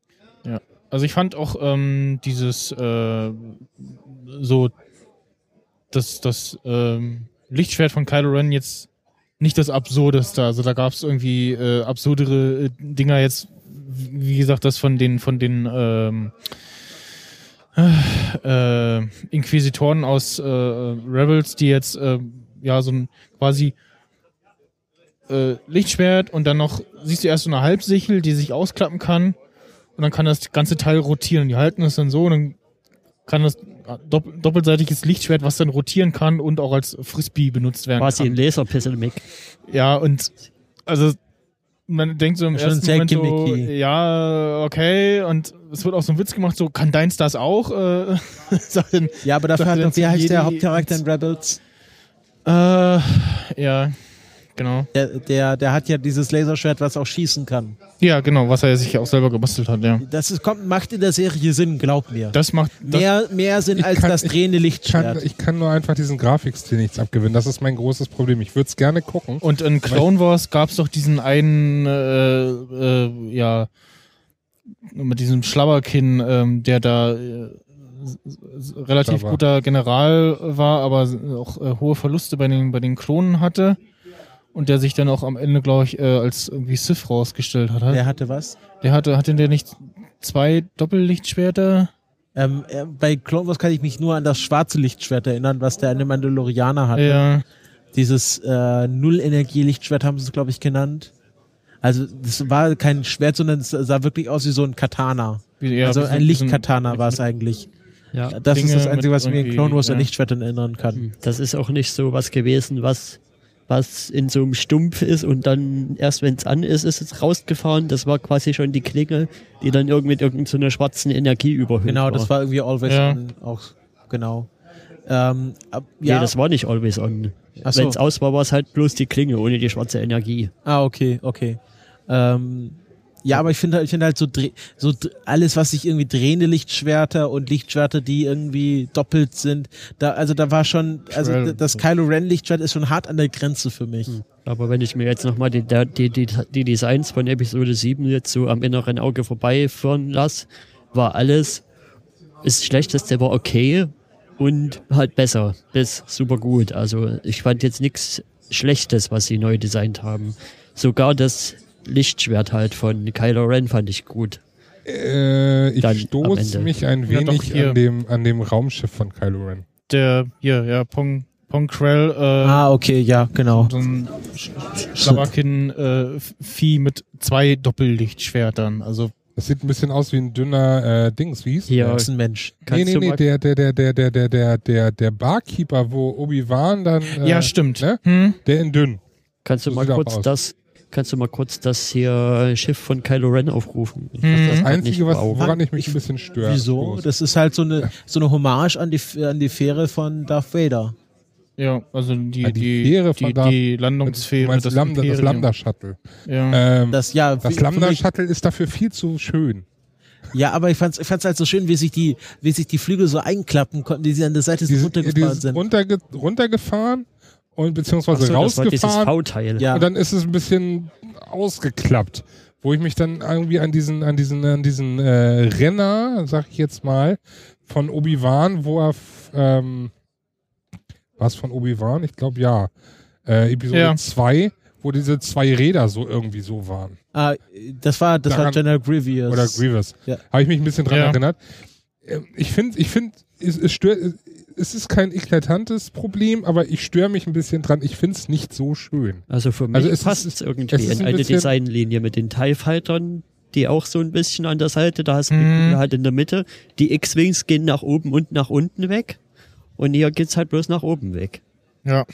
Also ich fand auch ähm, dieses äh, so das das ähm, Lichtschwert von Kylo Ren jetzt nicht das Absurdeste. Also da gab es irgendwie äh, absurdere äh, Dinger jetzt, wie gesagt, das von den von den ähm, äh, Inquisitoren aus äh, Rebels, die jetzt äh, ja so ein quasi äh, Lichtschwert und dann noch siehst du erst so eine Halbsichel, die sich ausklappen kann und dann kann das ganze Teil rotieren. Die halten es dann so und dann kann das dopp doppelseitiges Lichtschwert, was dann rotieren kann und auch als Frisbee benutzt werden Quasi ein kann. Laserpistol-Mic. Ja, und also man denkt so im Schon ersten Moment so, ja, okay, und es wird auch so ein Witz gemacht, so, kann deins das auch? Äh, [LAUGHS] Ja, aber dafür hat doch, wie heißt der Hauptcharakter in Rebels? äh, ja, genau. Der, der, der hat ja dieses Laserschwert, was auch schießen kann. Ja, genau, was er sich auch selber gebastelt hat, ja. Das ist, kommt, macht in der Serie Sinn, glaub mir. Das macht, das, mehr, mehr Sinn als kann- das drehende Ich kann, Lichtschwert. ich kann nur einfach diesen Grafikstil nichts abgewinnen. Das ist mein großes Problem. Ich würde es gerne gucken. Und in Clone Wars gab es doch diesen einen, äh, äh, ja, mit diesem Schlabberkinn, ähm, der da äh, relativ Schlabber. guter General war, aber auch äh, hohe Verluste bei den, bei den Klonen hatte. Und der sich dann auch am Ende, glaube ich, äh, als irgendwie Sith rausgestellt hat. der hatte was? Der hatte, hatte der nicht zwei Doppellichtschwerter? Ähm, äh, bei Clone Wars kann ich mich nur an das schwarze Lichtschwert erinnern, was der eine Mandalorianer hatte. Ja. Dieses äh, Null-Energie-Lichtschwert haben sie es, glaube ich, genannt. Also das war kein Schwert, sondern es sah wirklich aus wie so ein Katana. Wie, ja also ein Lichtkatana war es eigentlich. Ja. Das ist Dinge das Einzige, was mir in Clone Wars an ja. Lichtschwertern erinnern kann. Das ist auch nicht so was gewesen, was, was in so einem Stumpf ist und dann erst wenn es an ist, ist es rausgefahren. Das war quasi schon die Klinge, die dann irgendwie mit irgendeiner schwarzen Energie überhüllt Genau, war. das war irgendwie Always Ja. On auch. Genau. Ähm, ab, Nee, ja. das war nicht always on. So. Wenn es aus war, war es halt bloß die Klinge ohne die schwarze Energie. Ah, okay, okay. Ähm, ja, aber ich finde halt, ich finde halt so, so alles, was sich irgendwie drehende Lichtschwerter und Lichtschwerter, die irgendwie doppelt sind, da, also da war schon, also das Kylo Ren Lichtschwert ist schon hart an der Grenze für mich. Aber wenn ich mir jetzt nochmal die, der- die, die, die Designs von Episode 7 jetzt so am inneren Auge vorbeiführen lasse, war alles, das Schlechteste war okay und halt besser bis super gut. Also ich fand jetzt nichts Schlechtes, was sie neu designt haben. Sogar das Lichtschwert halt von Kylo Ren fand ich gut. Äh, ich Dann stoße mich ein Ja, doch, wenig hier. an, dem, an dem Raumschiff von Kylo Ren. Der, hier, ja, Pong, Pong Krell, äh, Ah, okay, ja, genau. so ein Sch- Sch- Schlabberkin-Vieh mit zwei Doppellichtschwertern. Also Das sieht ein bisschen aus wie ein dünner äh, Dings, wie hieß? Das ist ein Mensch. Nee, kannst nee, du nee, mal- der, der, der, der, der, der, der, der, der Barkeeper, wo Obi-Wan dann, äh, ja, stimmt. ne? Hm? der in dünn. Kannst du So mal kurz das, kannst du mal kurz das hier Schiff von Kylo Ren aufrufen? Ich Hm. fass Das grad Einzige, was, woran ich mich ein bisschen störe. Wieso? bloß. Das ist halt so eine, so eine Hommage an die, an die Fähre von Darth Vader. Ja, also die, Ah, die die, Fähre von die, da- die Du Landungssphäre, meinst das Lambda, das Imperium. Lambda-Shuttle. Ja. Ähm, Das, ja, das mich- Lambda-Shuttle ist dafür viel zu schön. Ja, aber ich fand's, ich fand's halt so schön, wie sich die, wie sich die Flügel so einklappen konnten, die sie an der Seite so runtergefahren die sind. runterge runtergefahren und beziehungsweise so, das war dieses rausgefahren V-Teil. Ja. und dann ist es ein bisschen ausgeklappt. Wo ich mich dann irgendwie an diesen, an diesen, an diesen äh, Renner, sag ich jetzt mal, von Obi-Wan, wo er ähm, was von Obi-Wan? Ich glaube ja. Äh, Episode Ja. 2, wo diese zwei Räder so irgendwie so waren. Ah, das war, das war Daran- General Grievous. Oder Grievous. Ja. Habe ich mich ein bisschen dran Ja. erinnert. Ähm, Ich finde, ich finde, es, es stört, es ist kein eklatantes Problem, aber ich störe mich ein bisschen dran. Ich finde es nicht so schön. Also für mich Also es ist- passt es irgendwie es ist in ein eine Designlinie mit den TIE Fightern, die auch so ein bisschen an der Seite, da hast du Mhm. Kugel halt in der Mitte. Die X-Wings gehen nach oben und nach unten weg. Und hier geht's halt bloß nach oben weg. ja,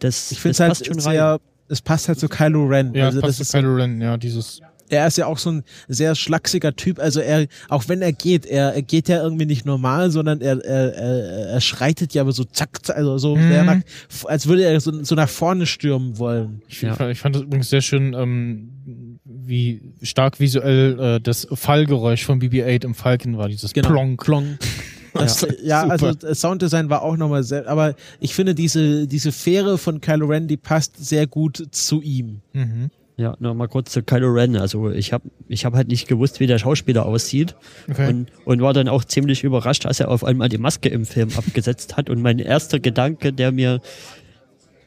Das, Ich finde das es passt halt schon rein. sehr, es passt halt zu Kylo Ren. ja, also passt das zu ist, Kylo Ren, ja, dieses. Er ist ja auch so ein sehr schlachsiger Typ. Also er, auch wenn er geht, er, er geht ja irgendwie nicht normal, sondern er, er, er, er schreitet ja aber so zack, zack, also so, Mhm. sehr nach, als würde er so, so nach vorne stürmen wollen. Ich, Ja. fand, ich fand das übrigens sehr schön, ähm, wie stark visuell äh, das Fallgeräusch von BB-8 im Falcon war, dieses Genau. Plonk. Klong. [LAUGHS] Das, ja, Super. also das Sounddesign war auch nochmal sehr, aber ich finde diese, diese Fähre von Kylo Ren, die passt sehr gut zu ihm. Mhm. Ja, nochmal kurz zu Kylo Ren. Also ich habe ich hab halt nicht gewusst, wie der Schauspieler aussieht. Okay. Und, und war dann auch ziemlich überrascht, als er auf einmal die Maske im Film abgesetzt hat. Und mein erster Gedanke, der mir,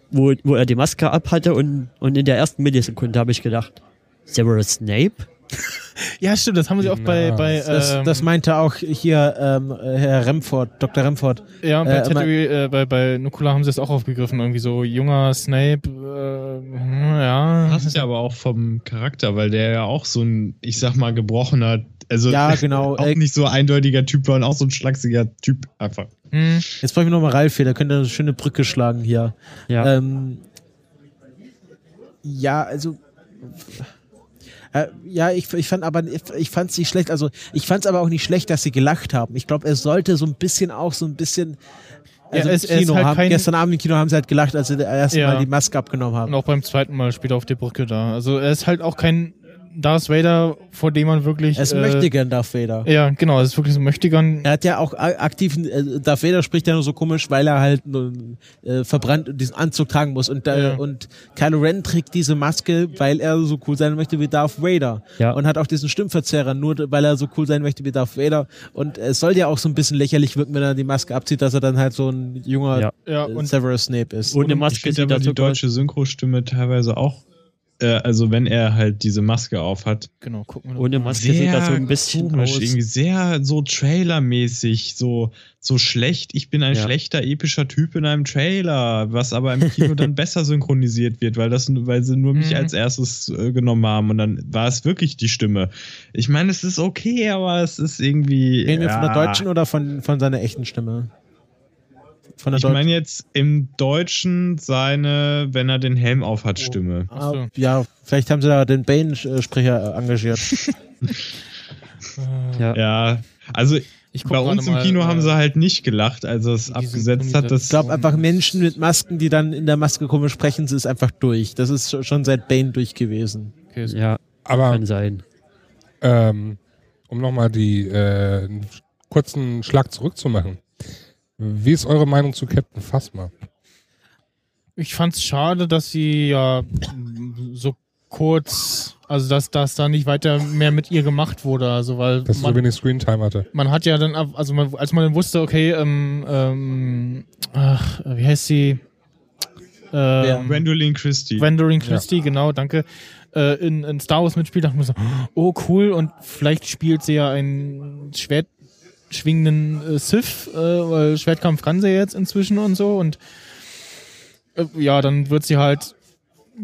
wo, wo er die Maske abhatte und, und in der ersten Millisekunde habe ich gedacht, Severus Snape? Ja, stimmt, das haben sie auch bei, Ja, bei Das, ähm, das meinte auch hier ähm, Herr Remford, Dr. Remford. ja, bei, äh, Tatooine, äh, bei, bei Nukula haben sie es auch aufgegriffen, irgendwie so junger Snape, äh, ja. Passt ja aber auch vom Charakter, weil der ja auch so ein, ich sag mal, gebrochener, also Ja, [LAUGHS] genau. auch Äh, nicht so eindeutiger Typ war und auch so ein schlachsiger Typ einfach. Hm. Jetzt brauche ich nochmal Ralf hier, da könnt ihr eine schöne Brücke schlagen hier. Ja. Ähm, ja, also. Äh, ja, ich, ich fand aber, ich, fand es nicht schlecht. Also, ich fand es aber auch nicht schlecht, dass sie gelacht haben. Ich glaube, es sollte so ein bisschen auch so ein bisschen. Also Ja, es- im Kino halt haben, kein- gestern Abend im Kino haben sie halt gelacht, als sie das erste Ja. Mal die Maske abgenommen haben. Und auch beim zweiten Mal später auf der Brücke da. Also er ist halt auch kein Darth Vader, vor dem man wirklich. Es äh, möchte gern Darth Vader. Ja, genau, es ist wirklich so ein Möchtegern. Er hat ja auch a- aktiven, äh, Darth Vader spricht ja nur so komisch, weil er halt nur, äh, verbrannt diesen Anzug tragen muss. Und, äh, Ja. und Kylo Ren trägt diese Maske, weil er so cool sein möchte wie Darth Vader. Ja. Und hat auch diesen Stimmverzerrer, nur weil er so cool sein möchte wie Darth Vader. Und es soll ja auch so ein bisschen lächerlich wirken, wenn er die Maske abzieht, dass er dann halt so ein junger Ja. Ja, äh, und Severus Snape ist. Ohne ich Maske er die sogar deutsche Synchrostimme teilweise auch, äh, also wenn er halt diese Maske auf hat, genau, gucken wir Ohne. Maske sieht er so ein bisschen komisch, aus. irgendwie sehr so Trailermäßig, so so schlecht. Ich bin ein Ja. schlechter epischer Typ in einem Trailer, was aber im Kino [LAUGHS] dann besser synchronisiert wird, weil das, weil sie nur mich Mhm. als erstes äh, genommen haben und dann war es wirklich die Stimme. Ich meine, es ist okay, aber es ist irgendwie. Reden wir von der ja. deutschen oder von, von seiner echten Stimme? Von der Ich meine jetzt im Deutschen seine, wenn er den Helm auf hat, Stimme. Ah, Ach so. ja, vielleicht haben sie da den Bane-Sprecher engagiert. [LAUGHS] Ja. Ja, also bei uns im mal, Kino äh, haben sie halt nicht gelacht, als er es abgesetzt hat. Das Ich glaube einfach Menschen mit Masken, die dann in der Maske komisch sprechen, sie ist einfach durch. Das ist schon seit Bane durch gewesen. Okay, so- Ja, Aber kann sein. ähm, um nochmal die äh, einen kurzen Schlag zurückzumachen. Wie ist eure Meinung zu Captain Phasma? Ich fand's schade, dass sie ja so kurz, also dass, dass da nicht weiter mehr mit ihr gemacht wurde, also weil Dass sie so man, wenig Screentime hatte. man hat ja dann, also man, als man dann wusste, okay, ähm, ähm, ach, wie heißt sie? Ähm, Gwendolyn Christie. Gwendolyn Christie, genau, danke, äh, in, in Star Wars mitspielt, dachte ich mir so, oh cool, und vielleicht spielt sie ja einen schwertschwingenden äh, Sith, äh, weil Schwertkampf kann sie jetzt inzwischen und so, und äh, ja, dann wird sie halt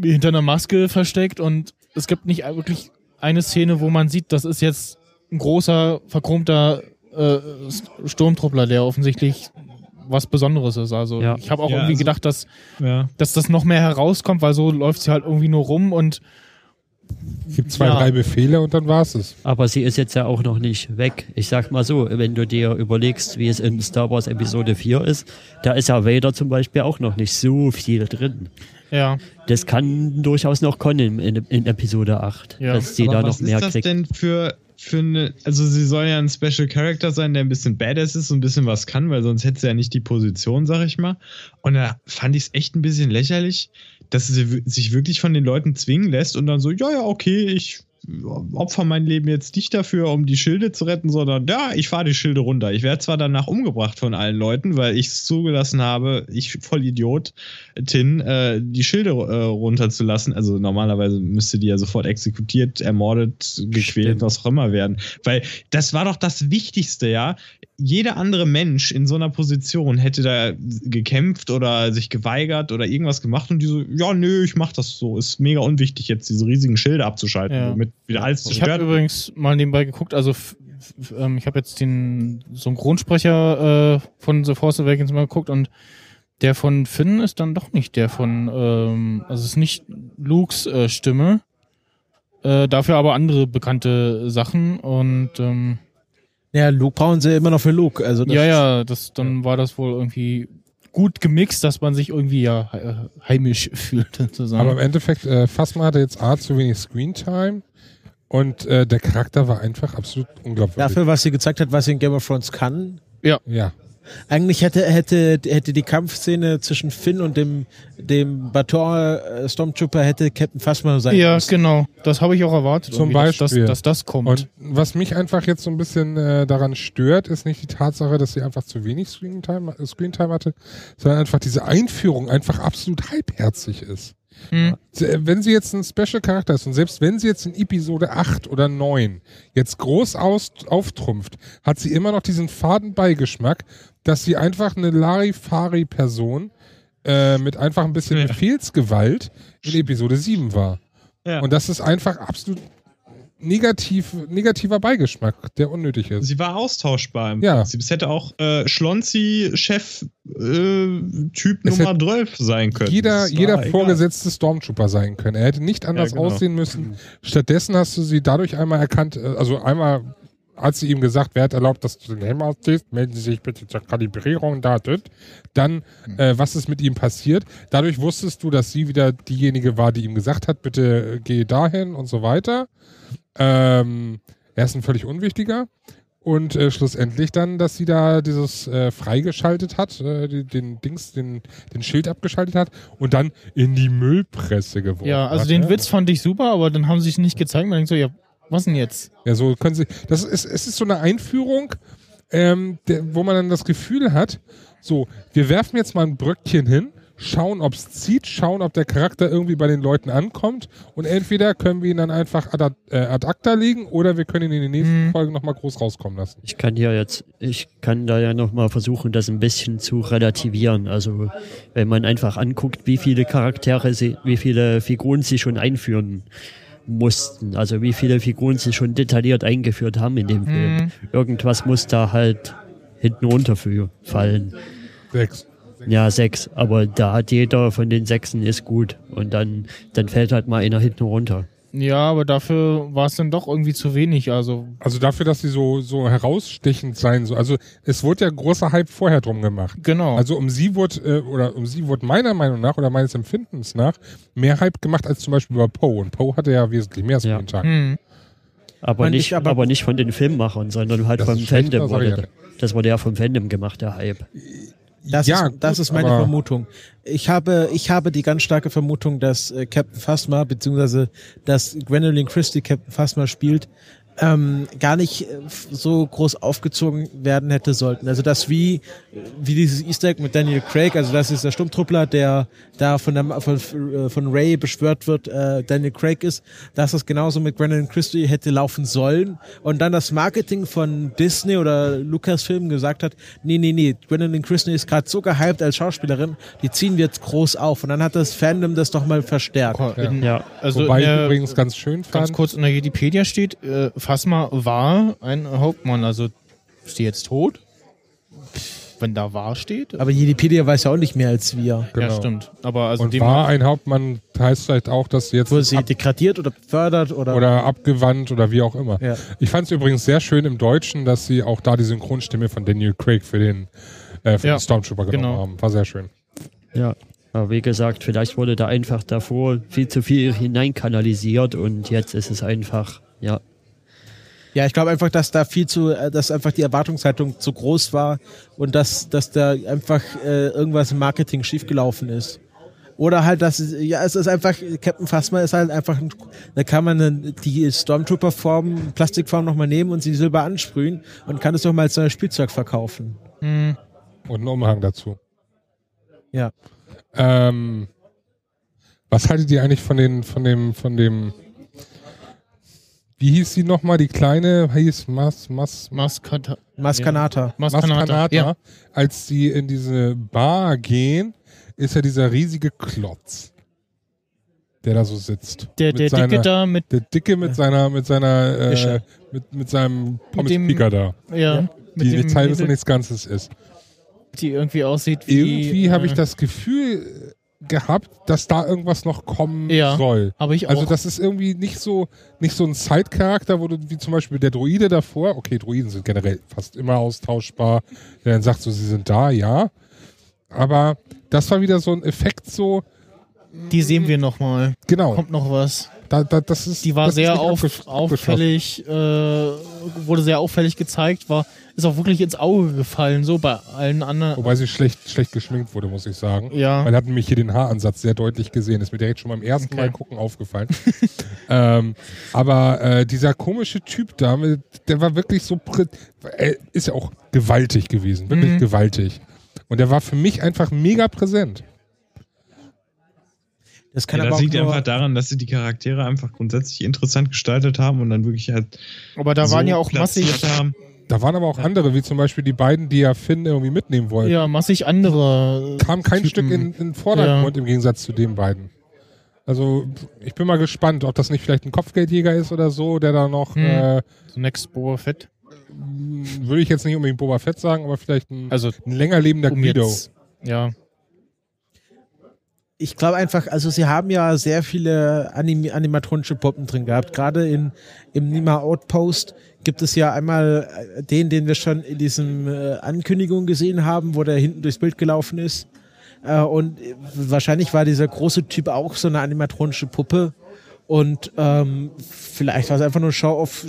hinter einer Maske versteckt und es gibt nicht wirklich eine Szene, wo man sieht, das ist jetzt ein großer, verchromter äh, Sturmtruppler, der offensichtlich was Besonderes ist. Also Ja. ich habe auch Ja, irgendwie also- gedacht, dass, Ja. dass das noch mehr herauskommt, weil so läuft sie halt irgendwie nur rum und Gibt zwei, Ja. drei Befehle und dann war's es. Aber sie ist jetzt ja auch noch nicht weg. Ich sag mal so, wenn du dir überlegst, wie es in Star Wars Episode 4 ist, da ist ja Vader zum Beispiel auch noch nicht so viel drin. ja. Das kann durchaus noch kommen in, in Episode 8, Ja. dass sie Aber da was noch mehr ist das kriegt. denn für, für eine, also sie soll ja ein Special Character sein, der ein bisschen badass ist und ein bisschen was kann, weil sonst hätte sie ja nicht die Position, sag ich mal. Und da fand ich es echt ein bisschen lächerlich, dass sie sich wirklich von den Leuten zwingen lässt und dann so, ja, ja, okay, ich opfer mein Leben jetzt nicht dafür, um die Schilde zu retten, sondern ja, ich fahre die Schilde runter. Ich werde zwar danach umgebracht von allen Leuten, weil ich es zugelassen habe, ich voll Idiot, Tin, äh, die Schilde äh, runterzulassen. Also normalerweise müsste die ja sofort exekutiert, ermordet, gequält, Stimmt. was auch immer werden. Weil das war doch das Wichtigste, ja. Jeder andere Mensch in so einer Position hätte da gekämpft oder sich geweigert oder irgendwas gemacht und die so, ja, nö, ich mach das so. Ist mega unwichtig, jetzt diese riesigen Schilde abzuschalten, Ja. womit wieder alles Ich habe zerstört. übrigens mal nebenbei geguckt, also ähm, ich habe jetzt den Synchronsprecher äh, von The Force Awakens mal geguckt und der von Finn ist dann doch nicht der von, ähm, also es ist nicht Lukes äh, Stimme, äh, dafür aber andere bekannte Sachen und ähm, Ja, Luke brauchen sie immer noch für Luke. Also das ja, ja, das dann war das wohl irgendwie gut gemixt, dass man sich irgendwie ja he- heimisch [LAUGHS] fühlt sozusagen. Aber im Endeffekt, äh, Phasma hatte jetzt A zu wenig Screentime und äh, der Charakter war einfach absolut unglaubwürdig. Dafür, was sie gezeigt hat, was sie in Game of Thrones kann. Ja, Eigentlich hätte, hätte, hätte die Kampfszene zwischen Finn und dem, dem Baton äh, Stormtrooper hätte Captain Phasma sein ja, müssen. genau. Das habe ich auch erwartet. Zum dass Beispiel. Das, dass das kommt. und was mich einfach jetzt so ein bisschen äh, daran stört, ist nicht die Tatsache, dass sie einfach zu wenig Screentime, äh, Screentime hatte, sondern einfach diese Einführung einfach absolut halbherzig ist. Hm. Wenn sie jetzt ein Special-Charakter ist und selbst wenn sie jetzt in Episode 8 oder 9 jetzt groß aus, auftrumpft, hat sie immer noch diesen faden Beigeschmack, dass sie einfach eine Larifari-Person äh, mit einfach ein bisschen Ja. Befehlsgewalt in Episode 7 war. Ja. Und das ist einfach absolut negativ, negativer Beigeschmack, der unnötig ist. Sie war austauschbar im Ja. Prinzip. Es hätte auch äh, Schlonzi-Chef-Typ Es Nummer 12 sein können. Jeder, jeder egal. vorgesetzte Stormtrooper sein können. Er hätte nicht anders genau. aussehen müssen. Stattdessen hast du sie dadurch einmal erkannt, äh, also einmal hat sie ihm gesagt, wer hat erlaubt, dass du den Helm ausziehst, melden Sie sich bitte zur Kalibrierung da. dit. Dann, äh, was ist mit ihm passiert? Dadurch wusstest du, dass sie wieder diejenige war, die ihm gesagt hat, bitte äh, geh dahin und so weiter. Ähm, er ist ein völlig unwichtiger. Und äh, schlussendlich dann, dass sie da dieses äh, freigeschaltet hat, äh, die, den Dings, den, den Schild abgeschaltet hat und dann in die Müllpresse geworfen Ja, also hat. den ne? Witz fand ich super, aber dann haben sie es nicht gezeigt. Man denkt so, ja, was denn jetzt? Ja, so können sie. Das ist, es ist so eine Einführung, ähm, der, wo man dann das Gefühl hat, so, wir werfen jetzt mal ein Bröckchen hin, schauen, ob es zieht, schauen, ob der Charakter irgendwie bei den Leuten ankommt und entweder können wir ihn dann einfach ad, äh, ad acta legen oder wir können ihn in den nächsten Mhm. Folgen nochmal groß rauskommen lassen. Ich kann hier jetzt, ich kann da ja nochmal versuchen, das ein bisschen zu relativieren. Also, wenn man einfach anguckt, wie viele Charaktere sie, wie viele Figuren sie schon einführen mussten. Also, wie viele Figuren sie schon detailliert eingeführt haben in dem Film. Mhm. Irgendwas muss da halt hinten runter für fallen. Sechs. Ja, sechs. Aber da hat jeder von den Sechsen ist gut. Und dann, dann fällt halt mal einer hinten runter. Ja, aber dafür war es dann doch irgendwie zu wenig. Also, Also dafür, dass sie so, so herausstechend sein soll. Also es wurde ja großer Hype vorher drum gemacht. genau. Also um sie wurde, äh, oder um sie wurde meiner Meinung nach oder meines Empfindens nach mehr Hype gemacht als zum Beispiel bei Poe. Und Poe hatte ja wesentlich mehr Ja. Screentime. hm. Aber Man nicht, aber- aber, nicht von den Filmmachern, sondern halt Das vom Fandom. Wurde, ja. das wurde ja vom Fandom gemacht, der Hype. Das, Ja, ist, das gut, ist meine Vermutung. Ich habe, ich habe die ganz starke Vermutung, dass äh, Captain Phasma, beziehungsweise dass Gwendolyn Christie Captain Phasma spielt, ähm, gar nicht äh, so groß aufgezogen werden hätte sollten. Also das wie wie dieses Easter Egg mit Daniel Craig, also das ist der Sturmtruppler, der da von der von, äh, von Ray beschwört wird, äh, Daniel Craig ist, dass das genauso mit Brandon Christie hätte laufen sollen und dann das Marketing von Disney oder Lucasfilm gesagt hat, nee, nee, nee, Brandon Christie ist gerade so gehypt als Schauspielerin, die ziehen wir jetzt groß auf und dann hat das Fandom das doch mal verstärkt. In, Ja. Also Wobei ich übrigens ganz schön fand. ganz kurz in der Wikipedia steht, äh, Phasma war ein Hauptmann, also ist die jetzt tot? Wenn da war steht? Aber Wikipedia weiß ja auch nicht mehr als wir. Genau. Ja, stimmt. Aber also Und war ein Hauptmann heißt vielleicht auch, dass sie jetzt Wurde sie ab, degradiert oder befördert oder, oder abgewandt oder wie auch immer. Ja. Ich fand es übrigens sehr schön im Deutschen, dass sie auch da die Synchronstimme von Daniel Craig für den, äh, für Ja, den Stormtrooper genommen genau. haben. War sehr schön. Ja. Aber wie gesagt, vielleicht wurde da einfach davor viel zu viel hineinkanalisiert und jetzt ist es einfach, ja. Ja, ich glaube einfach, dass da viel zu, äh, dass einfach die Erwartungshaltung zu groß war und dass, dass da einfach äh, irgendwas im Marketing schiefgelaufen ist. Oder halt, dass ja, es ist einfach, Captain Phasma ist halt einfach, ein, da kann man die Stormtrooper-Form, Plastikform nochmal nehmen und sie silber ansprühen und kann es doch mal als neues Spielzeug verkaufen. Hm, Und einen Umhang dazu. Ja. Ähm, was haltet ihr eigentlich von den, von dem, von dem, wie hieß sie nochmal? Die kleine hieß Mas, Mas, Maskanata. Maskanata. Maskanata. Ja. Als sie in diese Bar gehen, ist ja dieser riesige Klotz, der da so sitzt. Der, der seiner, Dicke da mit, Der Dicke mit seiner, mit seiner, äh, mit, mit seinem Pommes dem- Pika da, ja, die nichts halbes und nichts Ganzes ist. die irgendwie aussieht wie. Irgendwie habe ich äh, das Gefühl gehabt, dass da irgendwas noch kommen Ja. soll. Habe ich auch. Also das ist irgendwie nicht so nicht so ein Side-Charakter, wo du wie zum Beispiel der Druide davor. Okay, Druiden sind generell fast immer austauschbar. Der dann sagt so, sie sind da, ja. Aber das war wieder so ein Effekt, so die sehen wir noch mal. genau. Kommt noch was. Da, da, das ist, Die war das sehr auf, auffällig, äh, wurde sehr auffällig gezeigt, war ist auch wirklich ins Auge gefallen, so bei allen anderen. Wobei sie schlecht schlecht geschminkt wurde, muss ich sagen. Ja. Man hat nämlich hier den Haaransatz sehr deutlich gesehen. Ist mir direkt schon beim ersten Okay. Mal gucken aufgefallen. [LAUGHS] ähm, aber äh, dieser komische Typ da, der war wirklich so, er ist ja auch gewaltig gewesen, wirklich Mhm. gewaltig. Und der war für mich einfach mega präsent. Das kann Ja, aber das liegt einfach daran, dass sie die Charaktere einfach grundsätzlich interessant gestaltet haben und dann wirklich halt Aber da waren so ja auch massig, haben. Da waren aber auch andere, wie zum Beispiel die beiden, die ja Finn irgendwie mitnehmen wollten. ja, massig andere. Kam kein Typen. Stück in, in den Vordergrund im Gegensatz zu den beiden. Also ich bin mal gespannt, ob das nicht vielleicht ein Kopfgeldjäger ist oder so, der da noch Hm. äh, So Next Boba Fett. würde ich jetzt nicht unbedingt Boba Fett sagen, aber vielleicht ein, Also, ein länger lebender um Guido. jetzt. Ja. Ich glaube einfach, also sie haben ja sehr viele Anim animatronische Puppen drin gehabt. Gerade in im Nima Outpost gibt es ja einmal äh, den, den wir schon in diesem äh, Ankündigung gesehen haben, wo der hinten durchs Bild gelaufen ist. Äh, und äh, wahrscheinlich war dieser große Typ auch so eine animatronische Puppe. Und ähm, vielleicht war es einfach nur Show-off,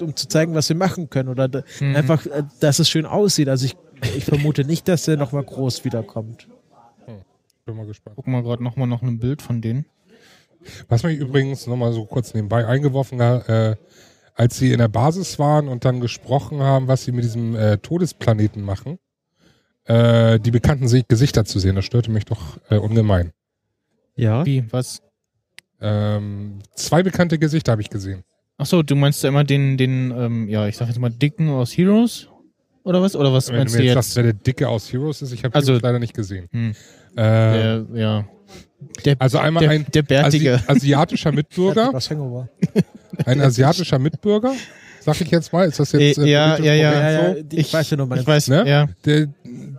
um zu zeigen, was wir machen können. Oder Mhm. einfach, äh, dass es schön aussieht. Also ich, ich vermute nicht, dass der nochmal groß wiederkommt. Bin mal gespannt. Guck mal gerade nochmal noch ein Bild von denen. Was mich übrigens nochmal so kurz nebenbei eingeworfen hat, äh, als sie in der Basis waren und dann gesprochen haben, was sie mit diesem äh, Todesplaneten machen, äh, die bekannten Se- Gesichter zu sehen, das störte mich doch äh, ungemein. Ja. Wie, was? Ähm, zwei bekannte Gesichter habe ich gesehen. Achso, du meinst ja immer den, den, ähm, ja, ich sag jetzt mal Dicken aus Heroes? Oder was? Oder was Wenn meinst du du mir jetzt jetzt? sagst, wer der Dicke aus Heroes ist, ich habe Also- Heroes leider nicht gesehen. Hm. Äh, Der, ja. Der, also einmal der, ein der Bärtige. Asi asiatischer Mitbürger, [LAUGHS] ein asiatischer Mitbürger, sag ich jetzt mal. Ist das jetzt Äh, ja, politisch ja, ja. korrekt Ja, so? ja, die- ich weiß ja noch mal. ich weiß, Ne? ja. Der,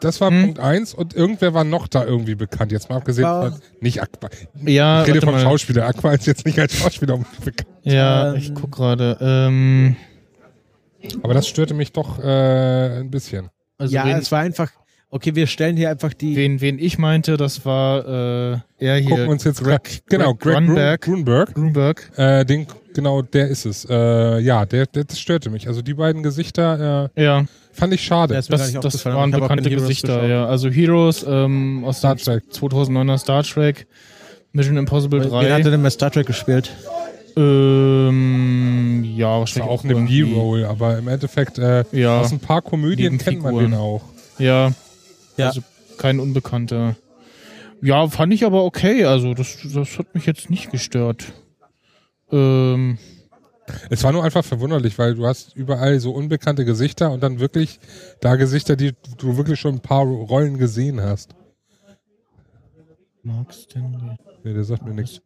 das war Hm. Punkt eins und irgendwer war noch da irgendwie bekannt. Jetzt mal abgesehen von, nicht Aqua. Ja, ich rede vom mal. Schauspieler. Aqua ist jetzt nicht als Schauspieler bekannt. Ja, Ähm, ich guck gerade. Ähm, Aber das störte mich doch äh, ein bisschen. also ja, es war einfach, okay, wir stellen hier einfach die. wen, wen ich meinte, das war äh, er hier. Gucken wir uns jetzt Greg, Greg, genau, Greg Grunberg. Grunberg. Grunberg. Äh, den, genau, der ist es. Äh, ja, der, der, das störte mich. Also die beiden Gesichter äh, Ja, fand ich schade. Das, das waren bekannte Gesichter, ja. Also Heroes ähm, aus Star Trek. 2009er Star Trek, Mission Impossible Wen hat er 3. denn bei Star Trek gespielt? Ähm, ja, Das war wahrscheinlich auch eine B-Roll, aber im Endeffekt äh, Ja, aus ein paar Komödien kennt man den auch. ja, Ja. Also kein Unbekannter. Ja, fand ich aber okay. Also das, das hat mich jetzt nicht gestört. Ähm, Es war nur einfach verwunderlich, weil du hast überall so unbekannte Gesichter und dann wirklich da Gesichter, die du wirklich schon ein paar Rollen gesehen hast. Mark Stanley. Nee, der sagt mir nichts.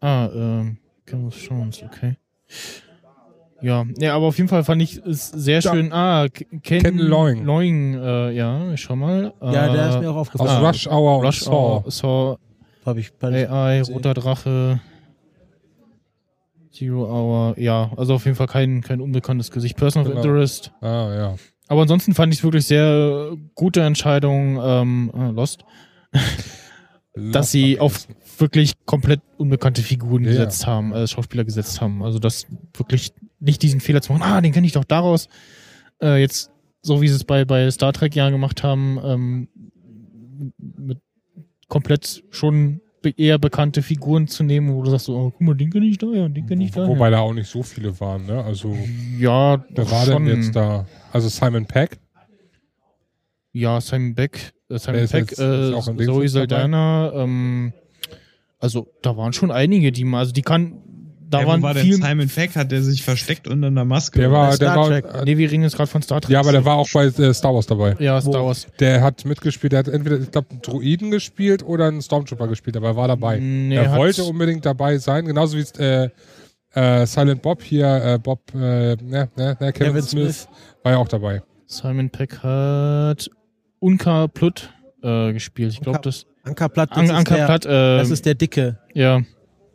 Ah, ähm, Game of Thrones, okay. Ja, ja, aber auf jeden Fall fand ich es sehr Ja. schön. Ah, Ken, Ken Loing. Loing, äh, ja, ich schau mal. Ja, der ist Äh, mir auch Aus aufgefallen. Ah, Rush Hour und Rush Saw. Hour, Saw, Hab ich bei AI, gesehen. Roter Drache, Zero Hour, ja, also auf jeden Fall kein, kein unbekanntes Gesicht. Person of Genau. Interest. Ah, ja. Aber ansonsten fand ich es wirklich sehr gute Entscheidung, ähm, ah, Lost, [LAUGHS] dass sie auf wirklich komplett unbekannte Figuren Ja. gesetzt haben, äh, Schauspieler gesetzt haben. Also das wirklich nicht diesen Fehler zu machen, ah, den kenne ich doch daraus. Äh, jetzt, so wie sie es bei, bei Star Trek ja gemacht haben, ähm, mit komplett schon be eher bekannte Figuren zu nehmen, wo du sagst so, oh, guck mal, den kenne ich da, ja, den kenne ich da. Wobei da auch nicht so viele waren, ne? Also, ja, wer war schon. denn jetzt da? Also Simon Peck. Ja, Simon Beck, äh, Simon Peck, jetzt- äh, im Zoe. Saldana, ähm, also da waren schon einige, die mal, also die kann, da ja, waren wo war denn viel, Simon Peck? Hat der sich versteckt unter einer Maske? Der war, was? der Star war, Trek. äh, nee, wir reden jetzt gerade von Star Trek. ja, aber der war auch bei äh, Star Wars dabei. ja, Star Wars. Der hat mitgespielt, der hat entweder, ich glaube, einen Druiden gespielt oder einen Stormtrooper gespielt, aber er war dabei. Nee, er wollte unbedingt dabei sein, genauso wie äh, äh, Silent Bob hier, äh, Bob, äh, ne, ne, ne, Kevin, Kevin Smith, Smith. war ja auch dabei. Simon Peck hat Unka Plutt äh, gespielt. Ich glaube, das Anker Platt, das, An ist Anka der, Platt, äh, das ist der Dicke, ja,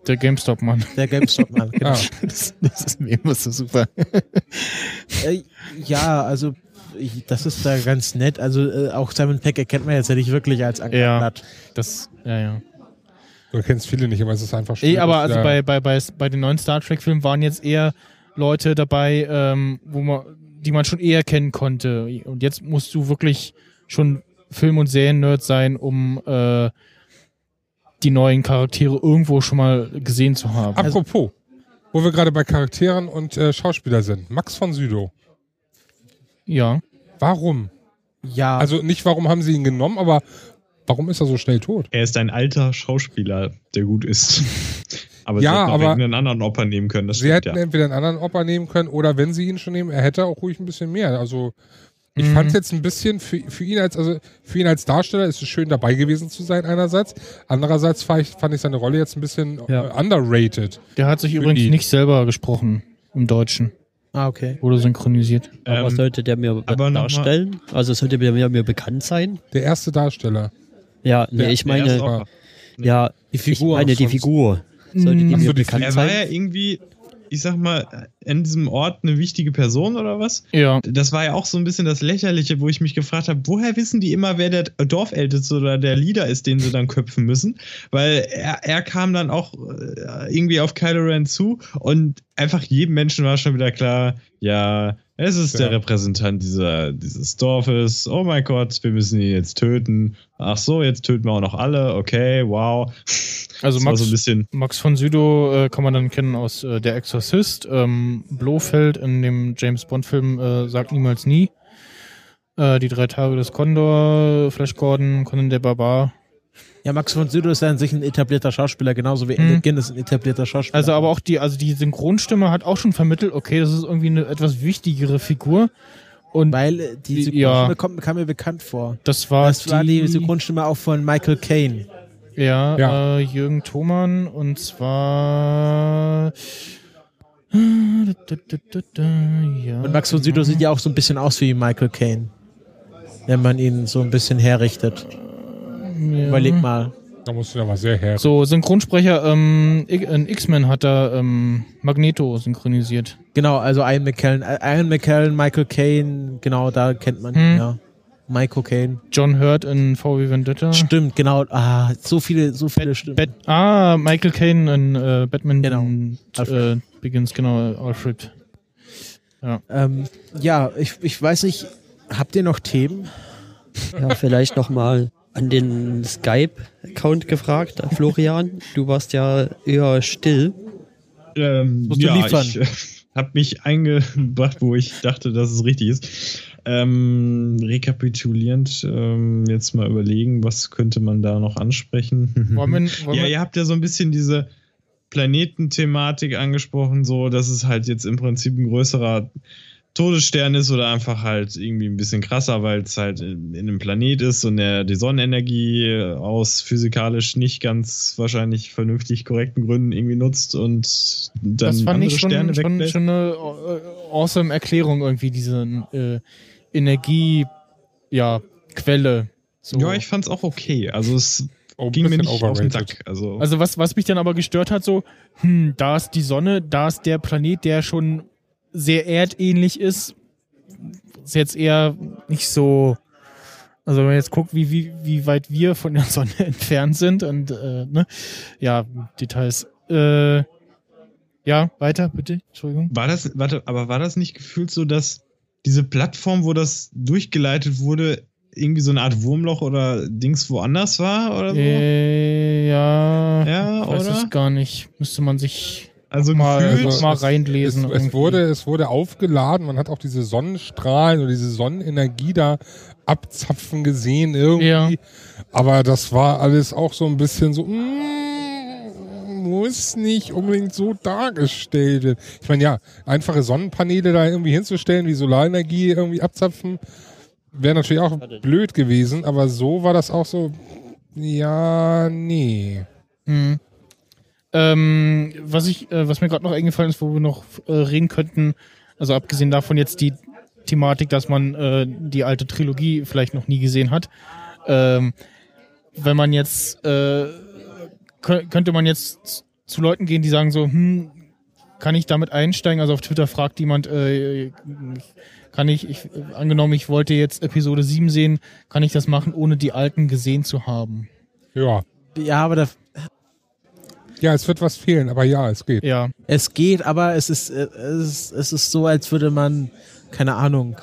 der GameStop-Mann. der GameStop-Mann. genau. Ah, [LAUGHS] das, das ist mir immer so super. [LAUGHS] Äh, ja, also ich, das ist da ganz nett. Also äh, auch Simon Peck erkennt man jetzt ja nicht wirklich als Anker Ja. Das, ja, ja. du kennst viele nicht, aber es ist einfach Eh, aber dass also bei, bei, bei, bei den neuen Star Trek-Filmen waren jetzt eher Leute dabei, ähm, wo man, die man schon eher kennen konnte. Und jetzt musst du wirklich schon Film- und Serien-Nerd sein, um äh, die neuen Charaktere irgendwo schon mal gesehen zu haben. Apropos, wo wir gerade bei Charakteren und äh, Schauspieler sind. Max von Südow. ja. Warum? Ja, Also nicht, warum haben sie ihn genommen, aber warum ist er so schnell tot? Er ist ein alter Schauspieler, der gut ist. [LAUGHS] Aber Ja, sie hätten auch aber- irgendeinen anderen Opa nehmen können. Das Sie stimmt, hätten ja. entweder einen anderen Opa nehmen können oder wenn sie ihn schon nehmen, er hätte auch ruhig ein bisschen mehr. Also ich Mhm. fand es jetzt ein bisschen für, für ihn als also für ihn als Darsteller ist es schön dabei gewesen zu sein einerseits, andererseits fand ich, fand ich seine Rolle jetzt ein bisschen Ja. äh, underrated. Der hat sich übrigens die- nicht selber gesprochen im Deutschen. ah, okay. Wurde synchronisiert. Aber Ähm, sollte der mir darstellen? Also sollte der mir, mir bekannt sein? Der erste Darsteller. Ja, nee, Der- ich meine, ja, Die Figur. ich meine die Figur. Sollte die. Ach mir so, die bekannt Er war sein? ja irgendwie, ich sag mal, in diesem Ort eine wichtige Person oder was? Ja. Das war ja auch so ein bisschen das Lächerliche, wo ich mich gefragt habe, woher wissen die immer, wer der Dorfälteste oder der Leader ist, den sie dann köpfen müssen? Weil er, er kam dann auch äh, irgendwie auf Kylo Ren zu und einfach jedem Menschen war schon wieder klar, ja, es ist Ja. der Repräsentant dieser, dieses Dorfes. Oh mein Gott, wir müssen ihn jetzt töten. Ach so, jetzt töten wir auch noch alle. Okay, wow. Also Max, so Max von Sydow äh, kann man dann kennen aus äh, Der Exorzist, ähm, Blofeld in dem James Bond-Film äh, Sagt niemals nie, äh, Die drei Tage des Condor, Flash Gordon, Conan der Barbar. Ja, Max von Sydow ist an sich ein etablierter Schauspieler, genauso wie Mhm. Alec Guinness ein etablierter Schauspieler. Also aber auch die, also die Synchronstimme hat auch schon vermittelt, okay, das ist irgendwie eine etwas wichtigere Figur. Und Weil äh, die Die- Synchronstimme ja. kommt, kam mir bekannt vor. das war, Das war die Synchronstimme auch von Michael Caine. Ja, Ja. Äh, Jürgen Thomann und zwar ja. Und Max von Sydow sieht ja auch so ein bisschen aus wie Michael Caine. Wenn man ihn so ein bisschen herrichtet. Ja. Überleg mal. Da musst du aber sehr her. So, Synchronsprecher, ähm, in X-Men hat er ähm, Magneto synchronisiert. Genau, also Ian McKellen, äh, Ian McKellen, Michael Caine, genau, da kennt man ihn, Hm. ja. Michael Caine. John Hurt in VW Vendetta. Stimmt, genau. Ah, so viele, so viele Stimmen. Bat ah, Michael Caine in äh, Batman Genau. äh, Begins, genau, Alfred. Ähm, ja, ich, ich weiß nicht, habt ihr noch Themen? Ja, vielleicht nochmal an den Skype-Account gefragt, Florian. Du warst ja eher still. Ähm, Musst du ja, liefern. ich äh, habe mich eingebracht, wo ich dachte, dass es richtig ist. Ähm, rekapitulierend, ähm, jetzt mal überlegen, was könnte man da noch ansprechen? Wollen wir, wollen ja, ihr habt ja so ein bisschen diese Planetenthematik angesprochen, so dass es halt jetzt im Prinzip ein größerer Todesstern ist oder einfach halt irgendwie ein bisschen krasser, weil es halt in in einem Planet ist und der die Sonnenenergie aus physikalisch nicht ganz wahrscheinlich vernünftig korrekten Gründen irgendwie nutzt und dann das fand andere ich schon, Sterne schon, schon eine äh, awesome Erklärung irgendwie, diese äh, Energie, ja, Quelle. So. Ja, ich fand's auch okay. Also es Oh, ging mir nicht auf den overrated. Sack. Also, Also was, was mich dann aber gestört hat, so, hm, da ist die Sonne, da ist der Planet, der schon sehr erdähnlich ist. Ist jetzt eher nicht so. Also wenn man jetzt guckt, wie, wie, wie weit wir von der [LAUGHS] Sonne entfernt sind und äh, ne, ja, Details. Äh, ja, weiter, bitte. Entschuldigung. war das, warte, aber war das nicht gefühlt so, dass diese Plattform, wo das durchgeleitet wurde, irgendwie so eine Art Wurmloch oder Dings woanders war oder so? Äh, ja, Ja, ich weiß oder? es gar nicht. Müsste man sich also mal, Also mal es- reinlesen. Es, es, wurde, es wurde aufgeladen, man hat auch diese Sonnenstrahlen oder diese Sonnenenergie da abzapfen gesehen irgendwie. Ja. Aber das war alles auch so ein bisschen so, mm, muss nicht unbedingt so dargestellt werden. Ich meine, ja, einfache Sonnenpaneele da irgendwie hinzustellen, die Solarenergie irgendwie abzapfen, wäre natürlich auch blöd gewesen, aber so war das auch so, ja, nee. Mhm. Ähm, was ich, äh, was mir gerade noch eingefallen ist, wo wir noch äh, reden könnten, also abgesehen davon jetzt die Thematik, dass man äh, die alte Trilogie vielleicht noch nie gesehen hat. Ähm, wenn man jetzt, äh, kö- könnte man jetzt zu Leuten gehen, die sagen so, hm, kann ich damit einsteigen? Also auf Twitter fragt jemand, äh, kann ich, ich, angenommen, ich wollte jetzt Episode 7 sehen, kann ich das machen, ohne die alten gesehen zu haben? Ja. Ja, aber da, Ja, es wird was fehlen, aber ja, es geht. Ja. es geht, aber es ist, äh, es ist, es ist so, als würde man, keine Ahnung.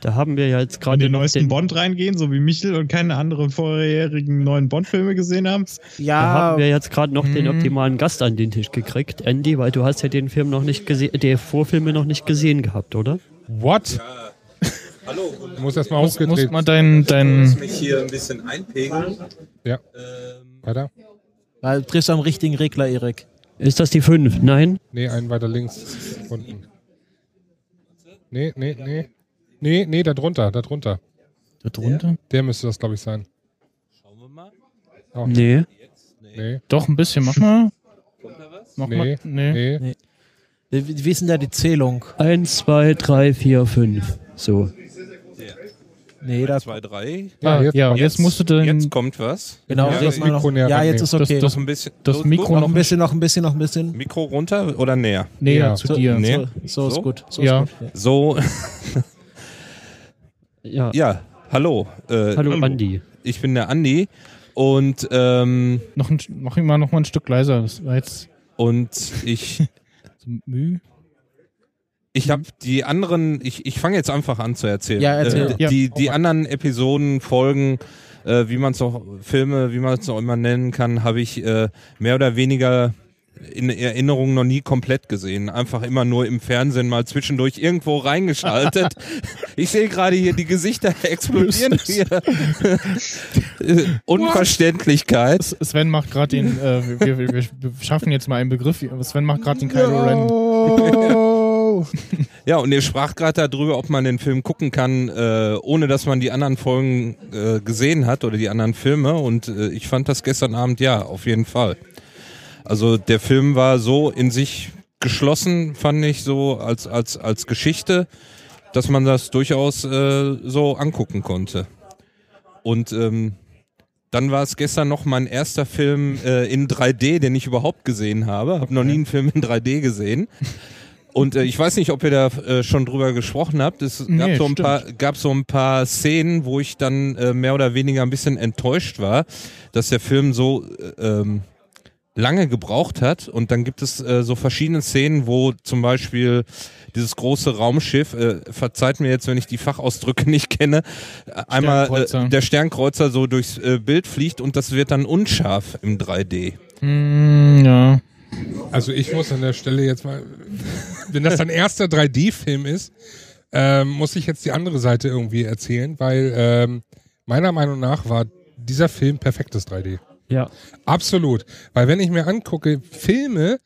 Da haben wir ja jetzt gerade den noch neuesten den, Bond reingehen, so wie Michel und keine anderen vorherigen neuen Bond-Filme gesehen haben. da Ja, haben wir jetzt gerade noch den Mhm. optimalen Gast an den Tisch gekriegt, Andy, weil du hast ja den Film noch nicht gesehen, die Vorfilme noch nicht gesehen gehabt, oder? What? Hallo, Du musst erstmal Muss, muss aufgedreht. man dein, ich dein muss mich hier ein bisschen einpegeln. Ja, Ähm, weiter. Weil du triffst am richtigen Regler, Erik. Ist das die 5? Nein? Nee, einen weiter links unten. Nee, nee, nee. Nee, nee, da drunter, da drunter. da drunter? Der müsste das, glaube ich, sein. schauen wir mal. Auch Nee. Nee, Doch, ein bisschen. Mach mal. Kommt da was? Mach nee, mal. Nee. nee. Wie, wie ist denn da die Zählung? 1, 2, 3, 4, 5. So. Nee, da, 2, 3. Ah, jetzt ja, kommt- jetzt musst du den, Jetzt kommt was. genau, Ja, das mal noch. Mikro näher Ja, jetzt ist Das- okay. das- Noch ein bisschen. das Mikro noch ein bisschen, noch ein bisschen, noch ein bisschen. Mikro runter oder näher? näher Ja. zu So, dir. Nee. so, so, So? ist gut. So Ja. ist gut. So, [LAUGHS] Ja. ja, hallo. Äh, Hallo, Andi. Ich bin der Andi und, ähm, Noch ein, mach ihn mal noch mal ein Stück leiser. Das war jetzt und ich, [LAUGHS] so Mühe. Ich habe die anderen, ich, ich fange jetzt einfach an zu erzählen. Ja, erzähl. Äh, Ja. die die anderen Episoden, Folgen, äh, wie man es auch, Filme, wie man es auch immer nennen kann, habe ich äh, mehr oder weniger in Erinnerung noch nie komplett gesehen. Einfach immer nur im Fernsehen mal zwischendurch irgendwo reingeschaltet. [LAUGHS] ich sehe gerade hier die Gesichter [LAUGHS] explodieren hier. [LAUGHS] Unverständlichkeit. Sven macht gerade den, äh, wir, wir, wir schaffen jetzt mal einen Begriff. Sven macht gerade den Kylo Ren. [LAUGHS] Ja, und ihr sprach gerade darüber, ob man den Film gucken kann, äh, ohne dass man die anderen Folgen äh, gesehen hat oder die anderen Filme. Und äh, ich fand das gestern Abend ja, auf jeden Fall. Also der Film war so in sich geschlossen, fand ich so als als als Geschichte, dass man das durchaus äh, so angucken konnte. Und ähm, dann war es gestern noch mein erster Film äh, in 3D, den ich überhaupt gesehen habe. Habe noch nie einen Film in 3D gesehen. Und äh, ich weiß nicht, ob ihr da äh, schon drüber gesprochen habt. Es Nee, gab, so ein stimmt. paar, gab so ein paar Szenen, wo ich dann äh, mehr oder weniger ein bisschen enttäuscht war, dass der Film so äh, ähm, lange gebraucht hat. Und dann gibt es äh, so verschiedene Szenen, wo zum Beispiel dieses große Raumschiff, äh, verzeiht mir jetzt, wenn ich die Fachausdrücke [LAUGHS] nicht kenne, äh, einmal äh, der Sternkreuzer so durchs äh, Bild fliegt und das wird dann unscharf im 3D. Hm, ja. Also ich muss an der Stelle jetzt mal, wenn das dein erster 3D-Film ist, ähm, muss ich jetzt die andere Seite irgendwie erzählen, weil ähm, meiner Meinung nach war dieser Film perfektes 3D. Ja. Absolut. Weil wenn ich mir angucke, Filme,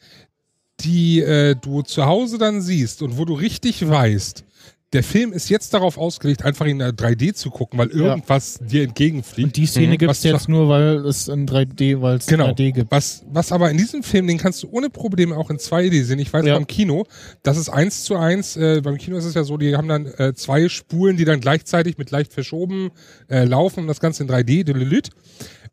die äh, du zu Hause dann siehst und wo du richtig weißt, der Film ist jetzt darauf ausgelegt, einfach in 3D zu gucken, weil irgendwas dir entgegenfliegt. Und die Szene Mhm. gibt's Was jetzt nur, weil es in 3D, weil es Genau. 3D gibt. Was, was aber in diesem Film, den kannst du ohne Probleme auch in 2D sehen. Ich weiß Ja. beim Kino, das ist eins zu eins. Äh, beim Kino ist es ja so, die haben dann äh, zwei Spulen, die dann gleichzeitig mit leicht verschoben äh, laufen und das Ganze in 3D. delelüt.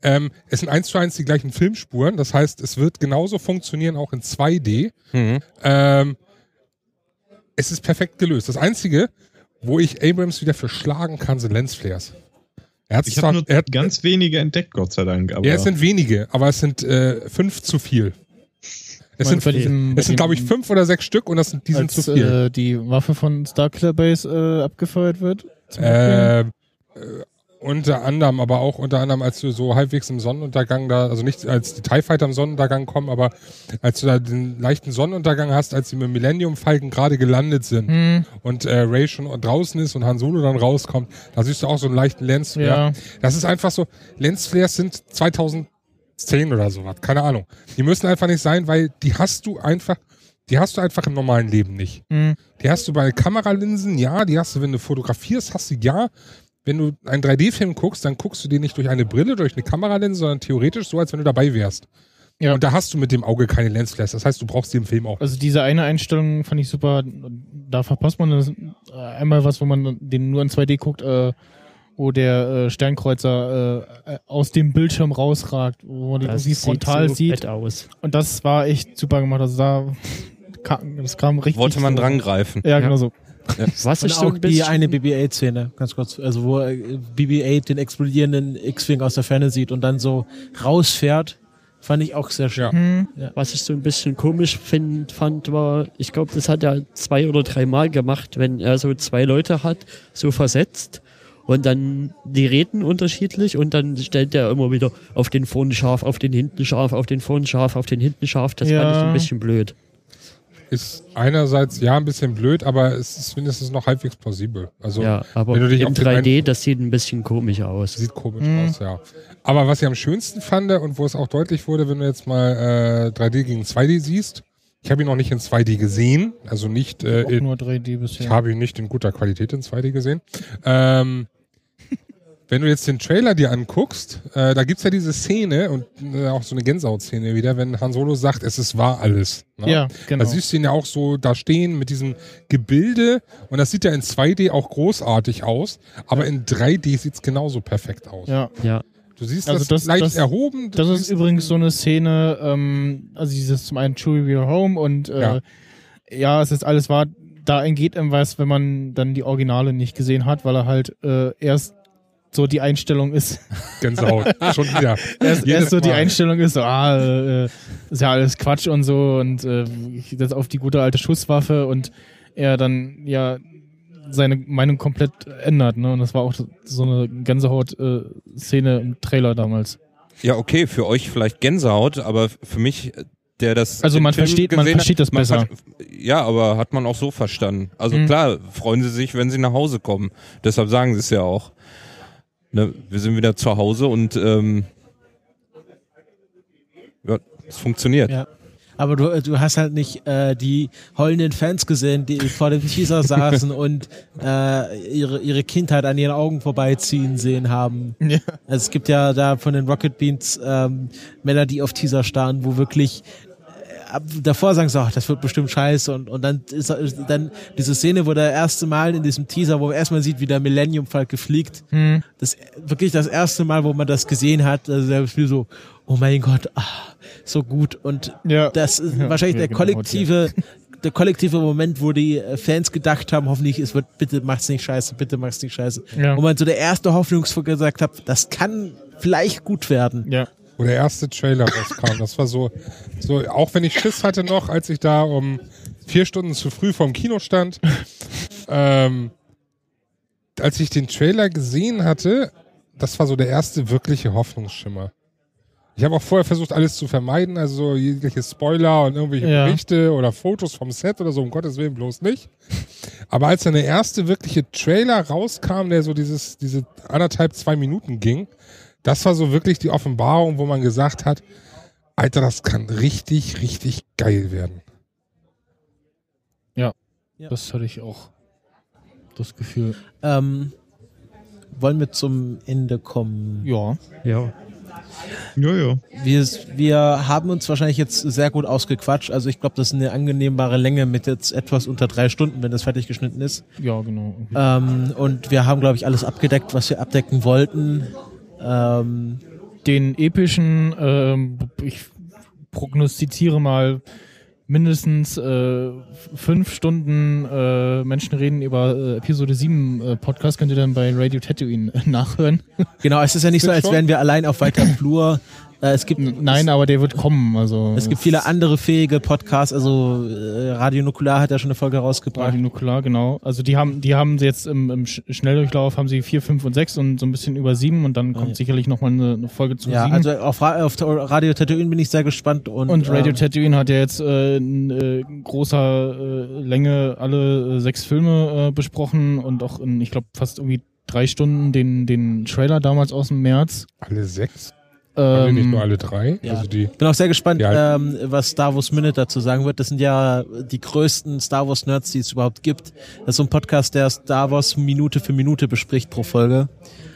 Ähm, es sind eins zu eins die gleichen Filmspuren. Das heißt, es wird genauso funktionieren auch in 2D. Mhm. Ähm, es ist perfekt gelöst. Das Einzige, wo ich Abrams wieder verschlagen kann, sind Lensflares. Er hat Ich zwar, habe nur er hat, ganz wenige entdeckt, Gott sei Dank. Aber ja, es sind wenige, aber es sind äh, fünf zu viel. Es sind, diesem- es sind glaube ich, fünf oder sechs Stück und das sind, die sind als zu viel. äh, die Waffe von Starkiller Base äh, abgefeuert wird. äh, unter anderem, aber auch unter anderem, als du so halbwegs im Sonnenuntergang da, also nicht als die TIE Fighter im Sonnenuntergang kommen, aber als du da den leichten Sonnenuntergang hast, als die mit Millennium Falcon gerade gelandet sind Hm, und äh, Ray schon draußen ist und Han Solo dann rauskommt, da siehst du auch so einen leichten Lensflare. ja. Das ist einfach so, Lensflares sind 2010 oder sowas, keine Ahnung. Die müssen einfach nicht sein, weil die hast du einfach, die hast du einfach im normalen Leben nicht. Hm. Die hast du bei Kameralinsen, ja, die hast du, wenn du fotografierst, hast du ja. Wenn du einen 3D-Film guckst, dann guckst du den nicht durch eine Brille, durch eine Kameralinse, sondern theoretisch so, als wenn du dabei wärst. Ja. Und da hast du mit dem Auge keine Lensflares. Das heißt, du brauchst die im Film auch. Also diese eine Einstellung fand ich super. Da verpasst man das, äh, einmal was, wo man den nur in 2D guckt, äh, wo der äh, Sternkreuzer äh, äh, aus dem Bildschirm rausragt, wo man den Das irgendwie sieht frontal so sieht. fett aus. Und das war echt super gemacht. Also da kam, das kam richtig. Wollte man so. drangreifen. Ja, genau so. Was Und ich so auch ein die bisschen eine BB-8-Szene, ganz kurz, also wo äh, BB-8 den explodierenden X-Wing aus der Ferne sieht und dann so rausfährt, fand ich auch sehr schön. Hm. Was ich so ein bisschen komisch find, fand, war, ich glaube, das hat er zwei oder dreimal gemacht, wenn er so zwei Leute hat, so versetzt und dann die reden unterschiedlich und dann stellt er immer wieder auf den vorn scharf, auf den hinten scharf, auf den vorn scharf, auf den hinten scharf. Das fand ich Ja. ein bisschen blöd. Ist einerseits ja ein bisschen blöd, aber es ist mindestens noch halbwegs plausibel. Also ja, aber wenn du dich den 3D, das sieht ein bisschen komisch aus. Sieht komisch Mhm. aus, ja. Aber was ich am schönsten fand und wo es auch deutlich wurde, wenn du jetzt mal äh, 3D gegen 2D siehst, ich habe ihn noch nicht in 2D gesehen, also nicht, äh, Auch in, nur 3D bisher. ich habe ihn nicht in guter Qualität in 2D gesehen. Ähm, wenn du jetzt den Trailer dir anguckst, äh, da gibt's ja diese Szene und äh, auch so eine Gänsehaut-Szene wieder, wenn Han Solo sagt, es ist wahr alles. Ne? ja, genau. Da siehst du ihn ja auch so da stehen mit diesem Gebilde und das sieht ja in 2D auch großartig aus, aber in 3D sieht's genauso perfekt aus. ja. Ja, Du siehst Also das, das- leicht das- erhoben. Das ist übrigens so eine Szene, ähm, also dieses zum einen Chewie We Are Home und äh, Ja. ja. es ist alles wahr. Da entgeht ihm was, wenn man dann die Originale nicht gesehen hat, weil er halt äh, erst so die Einstellung ist. Gänsehaut. Schon wieder. [LAUGHS] Erst, erst so die Mal. Einstellung ist so, ah, äh, ist ja alles Quatsch und so und äh, ich das auf die gute alte Schusswaffe und er dann ja seine Meinung komplett ändert, ne? Und das war auch so eine Gänsehaut-Szene im Trailer damals. Ja, okay, für euch vielleicht Gänsehaut, aber für mich, der das. Also man Film versteht- man versteht das besser. ver- Ja, aber hat man auch so verstanden. Also Mhm. klar, freuen sie sich, wenn sie nach Hause kommen. Deshalb sagen sie es ja auch. Ne, wir sind wieder zu Hause und ähm, ja, es funktioniert. Ja. Aber du, du hast halt nicht äh, die heulenden Fans gesehen, die vor dem Teaser [LAUGHS] saßen und äh, ihre, ihre Kindheit an ihren Augen vorbeiziehen sehen haben. Ja. Also es gibt ja da von den Rocket Beans ähm, Männer, die auf Teaser starren, wo wirklich ab, davor sagen sie, ach, das wird bestimmt scheiße und, und dann ist dann diese Szene, wo der erste Mal in diesem Teaser, wo man erstmal sieht, wie der Millennium Falke fliegt, Hm. das wirklich das erste Mal, wo man das gesehen hat, also der Gefühl so, oh mein Gott, ah, so gut und Ja. das ist Ja, wahrscheinlich der genau, kollektive, [LAUGHS] der kollektive Moment, wo die äh, Fans gedacht haben, hoffentlich, es wird, bitte mach's nicht scheiße, bitte mach's nicht scheiße. Ja. Wo man so der erste Hoffnungsvoll gesagt hat, das kann vielleicht gut werden. Ja. Wo der erste Trailer rauskam. Das war so, so, auch wenn ich Schiss hatte noch, als ich da um vier Stunden zu früh vorm Kino stand, ähm, als ich den Trailer gesehen hatte, das war so der erste wirkliche Hoffnungsschimmer. Ich habe auch vorher versucht, alles zu vermeiden, also so jegliche Spoiler und irgendwelche Ja. Berichte oder Fotos vom Set oder so, um Gottes Willen bloß nicht. Aber als dann der erste wirkliche Trailer rauskam, der so dieses, diese anderthalb, zwei Minuten ging, das war so wirklich die Offenbarung, wo man gesagt hat, Alter, das kann richtig, richtig geil werden. Das hatte ich auch das Gefühl. Ähm, wollen wir zum Ende kommen? Ja. Ja. Jojo. Wir, wir haben uns wahrscheinlich jetzt sehr gut ausgequatscht. Also ich glaube, das ist eine angenehmbare Länge mit jetzt etwas unter drei Stunden, wenn das fertig geschnitten ist. Ja, genau. Ähm, und wir haben, glaube ich, alles abgedeckt, was wir abdecken wollten. Ähm, Den epischen, ähm, ich prognostiziere mal mindestens äh, fünf Stunden äh, Menschen reden über äh, Episode 7 äh, Podcast könnt ihr dann bei Radio Tatooine äh, nachhören. genau, es ist ja nicht so, als wären wir allein auf weiter Flur. Äh, es gibt Nein, aber der wird kommen. Also Es gibt viele andere fähige Podcasts, also äh, Radio Nukular hat ja schon eine Folge rausgebracht. Radio Nukular, genau. Also die haben, die haben sie jetzt im, im Sch- Schnelldurchlauf haben sie vier, fünf und sechs und so ein bisschen über sieben und dann kommt Ja. sicherlich nochmal eine, eine Folge zu Ja, sieben. also auf, auf Radio Tatooine bin ich sehr gespannt und, und Radio ähm, Tatooine hat ja jetzt äh, in äh, großer äh, Länge alle äh, sechs Filme äh, besprochen und auch in, ich glaube, fast irgendwie drei Stunden den, den Trailer damals aus dem März. Alle sechs? Alle nicht Ähm, nur alle drei? ja. Also die, bin auch sehr gespannt, ähm, was Star Wars Minute dazu sagen wird. Das sind ja die größten Star Wars Nerds, die es überhaupt gibt. Das ist so ein Podcast, der Star Wars Minute für Minute bespricht pro Folge.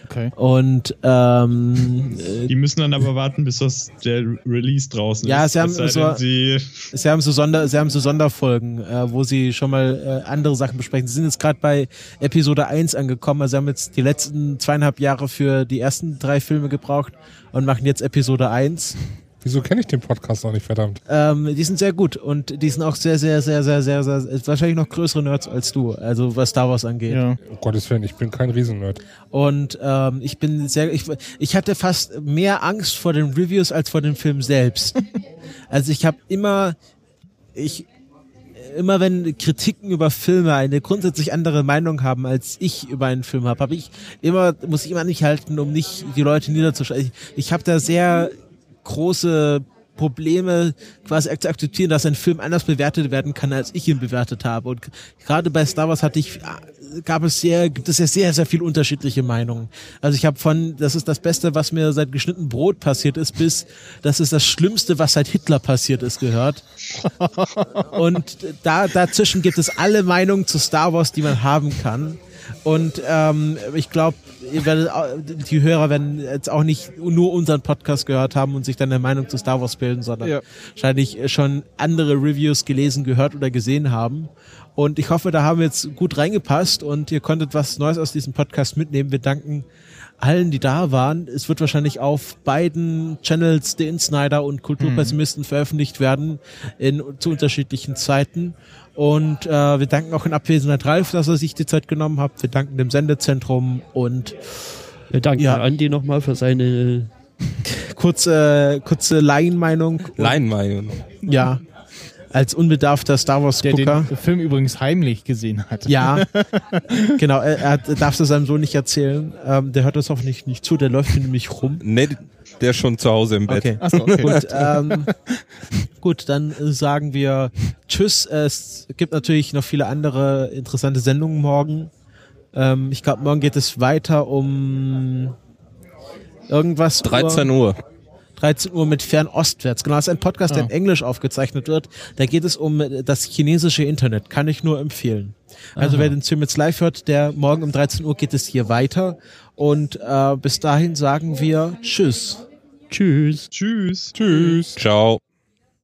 Okay. Und ähm, äh, Die müssen dann aber warten, bis das der Release draußen Ja, ist. sie haben so- sie Sie haben so Sonder, sie haben so Sonderfolgen, äh, wo sie schon mal äh, andere Sachen besprechen. Sie sind jetzt gerade bei Episode 1 angekommen. Also sie haben jetzt die letzten zweieinhalb Jahre für die ersten drei Filme gebraucht und machen jetzt Episode 1. wieso kenne ich den Podcast noch nicht, verdammt? Ähm, die sind sehr gut und die sind auch sehr, sehr, sehr, sehr, sehr, sehr, wahrscheinlich noch größere Nerds als du, also was Star Wars angeht. Ja. Um Gottes Willen, ich bin kein Riesennerd. Und ähm, ich bin sehr, ich, ich hatte fast mehr Angst vor den Reviews als vor dem Film selbst. [LAUGHS] also ich habe immer, ich immer wenn Kritiken über Filme eine grundsätzlich andere Meinung haben als ich über einen Film habe, habe ich immer muss ich immer nicht halten, um nicht die Leute niederzuschreiben. Ich, ich habe da sehr große Probleme quasi zu akzeptieren, dass ein Film anders bewertet werden kann, als ich ihn bewertet habe. Und gerade bei Star Wars hatte ich, gab es sehr, gibt es ja sehr, sehr viele unterschiedliche Meinungen. Also ich habe von, das ist das Beste, was mir seit geschnitten Brot passiert ist, bis das ist das Schlimmste, was seit Hitler passiert ist, gehört. [LAUGHS] Und da, dazwischen gibt es alle Meinungen zu Star Wars, die man haben kann. Und ähm, ich glaube, die Hörer werden jetzt auch nicht nur unseren Podcast gehört haben und sich dann eine Meinung zu Star Wars bilden, sondern Ja. wahrscheinlich schon andere Reviews gelesen, gehört oder gesehen haben. Und ich hoffe, da haben wir jetzt gut reingepasst und ihr konntet was Neues aus diesem Podcast mitnehmen. Wir danken allen, die da waren. Es wird wahrscheinlich auf beiden Channels, The Insnider und Kulturpessimisten, veröffentlicht werden in, zu unterschiedlichen Zeiten. Und äh, wir danken auch in Abwesenheit Ralf, dass er sich die Zeit genommen hat. Wir danken dem Sendezentrum und Wir danken Ja. Andi nochmal für seine kurze, kurze Laienmeinung. Leinmeinung. Ja, als unbedarfter Star Wars Der Gucker. den Film übrigens heimlich gesehen hat. Ja, genau. Er, er hat- darf es seinem Sohn nicht erzählen. Ähm, der hört das hoffentlich nicht zu. Der läuft hier nämlich rum. Nee, der ist schon zu Hause im Bett. Okay. Achso, okay. Gut, ähm, [LAUGHS] gut, dann äh, sagen wir Tschüss. Es gibt natürlich noch viele andere interessante Sendungen morgen. Ähm, ich glaube, morgen geht es weiter um irgendwas. 13 Uhr. 13 Uhr mit Fernostwärts. Genau, das ist ein Podcast, der Ah. in Englisch aufgezeichnet wird. Da geht es um das chinesische Internet. Kann ich nur empfehlen. Also wer den jetzt live hört, der morgen um 13 Uhr geht es hier weiter. Und äh, bis dahin sagen wir Tschüss. Tschüss. Tschüss. Tschüss. Ciao.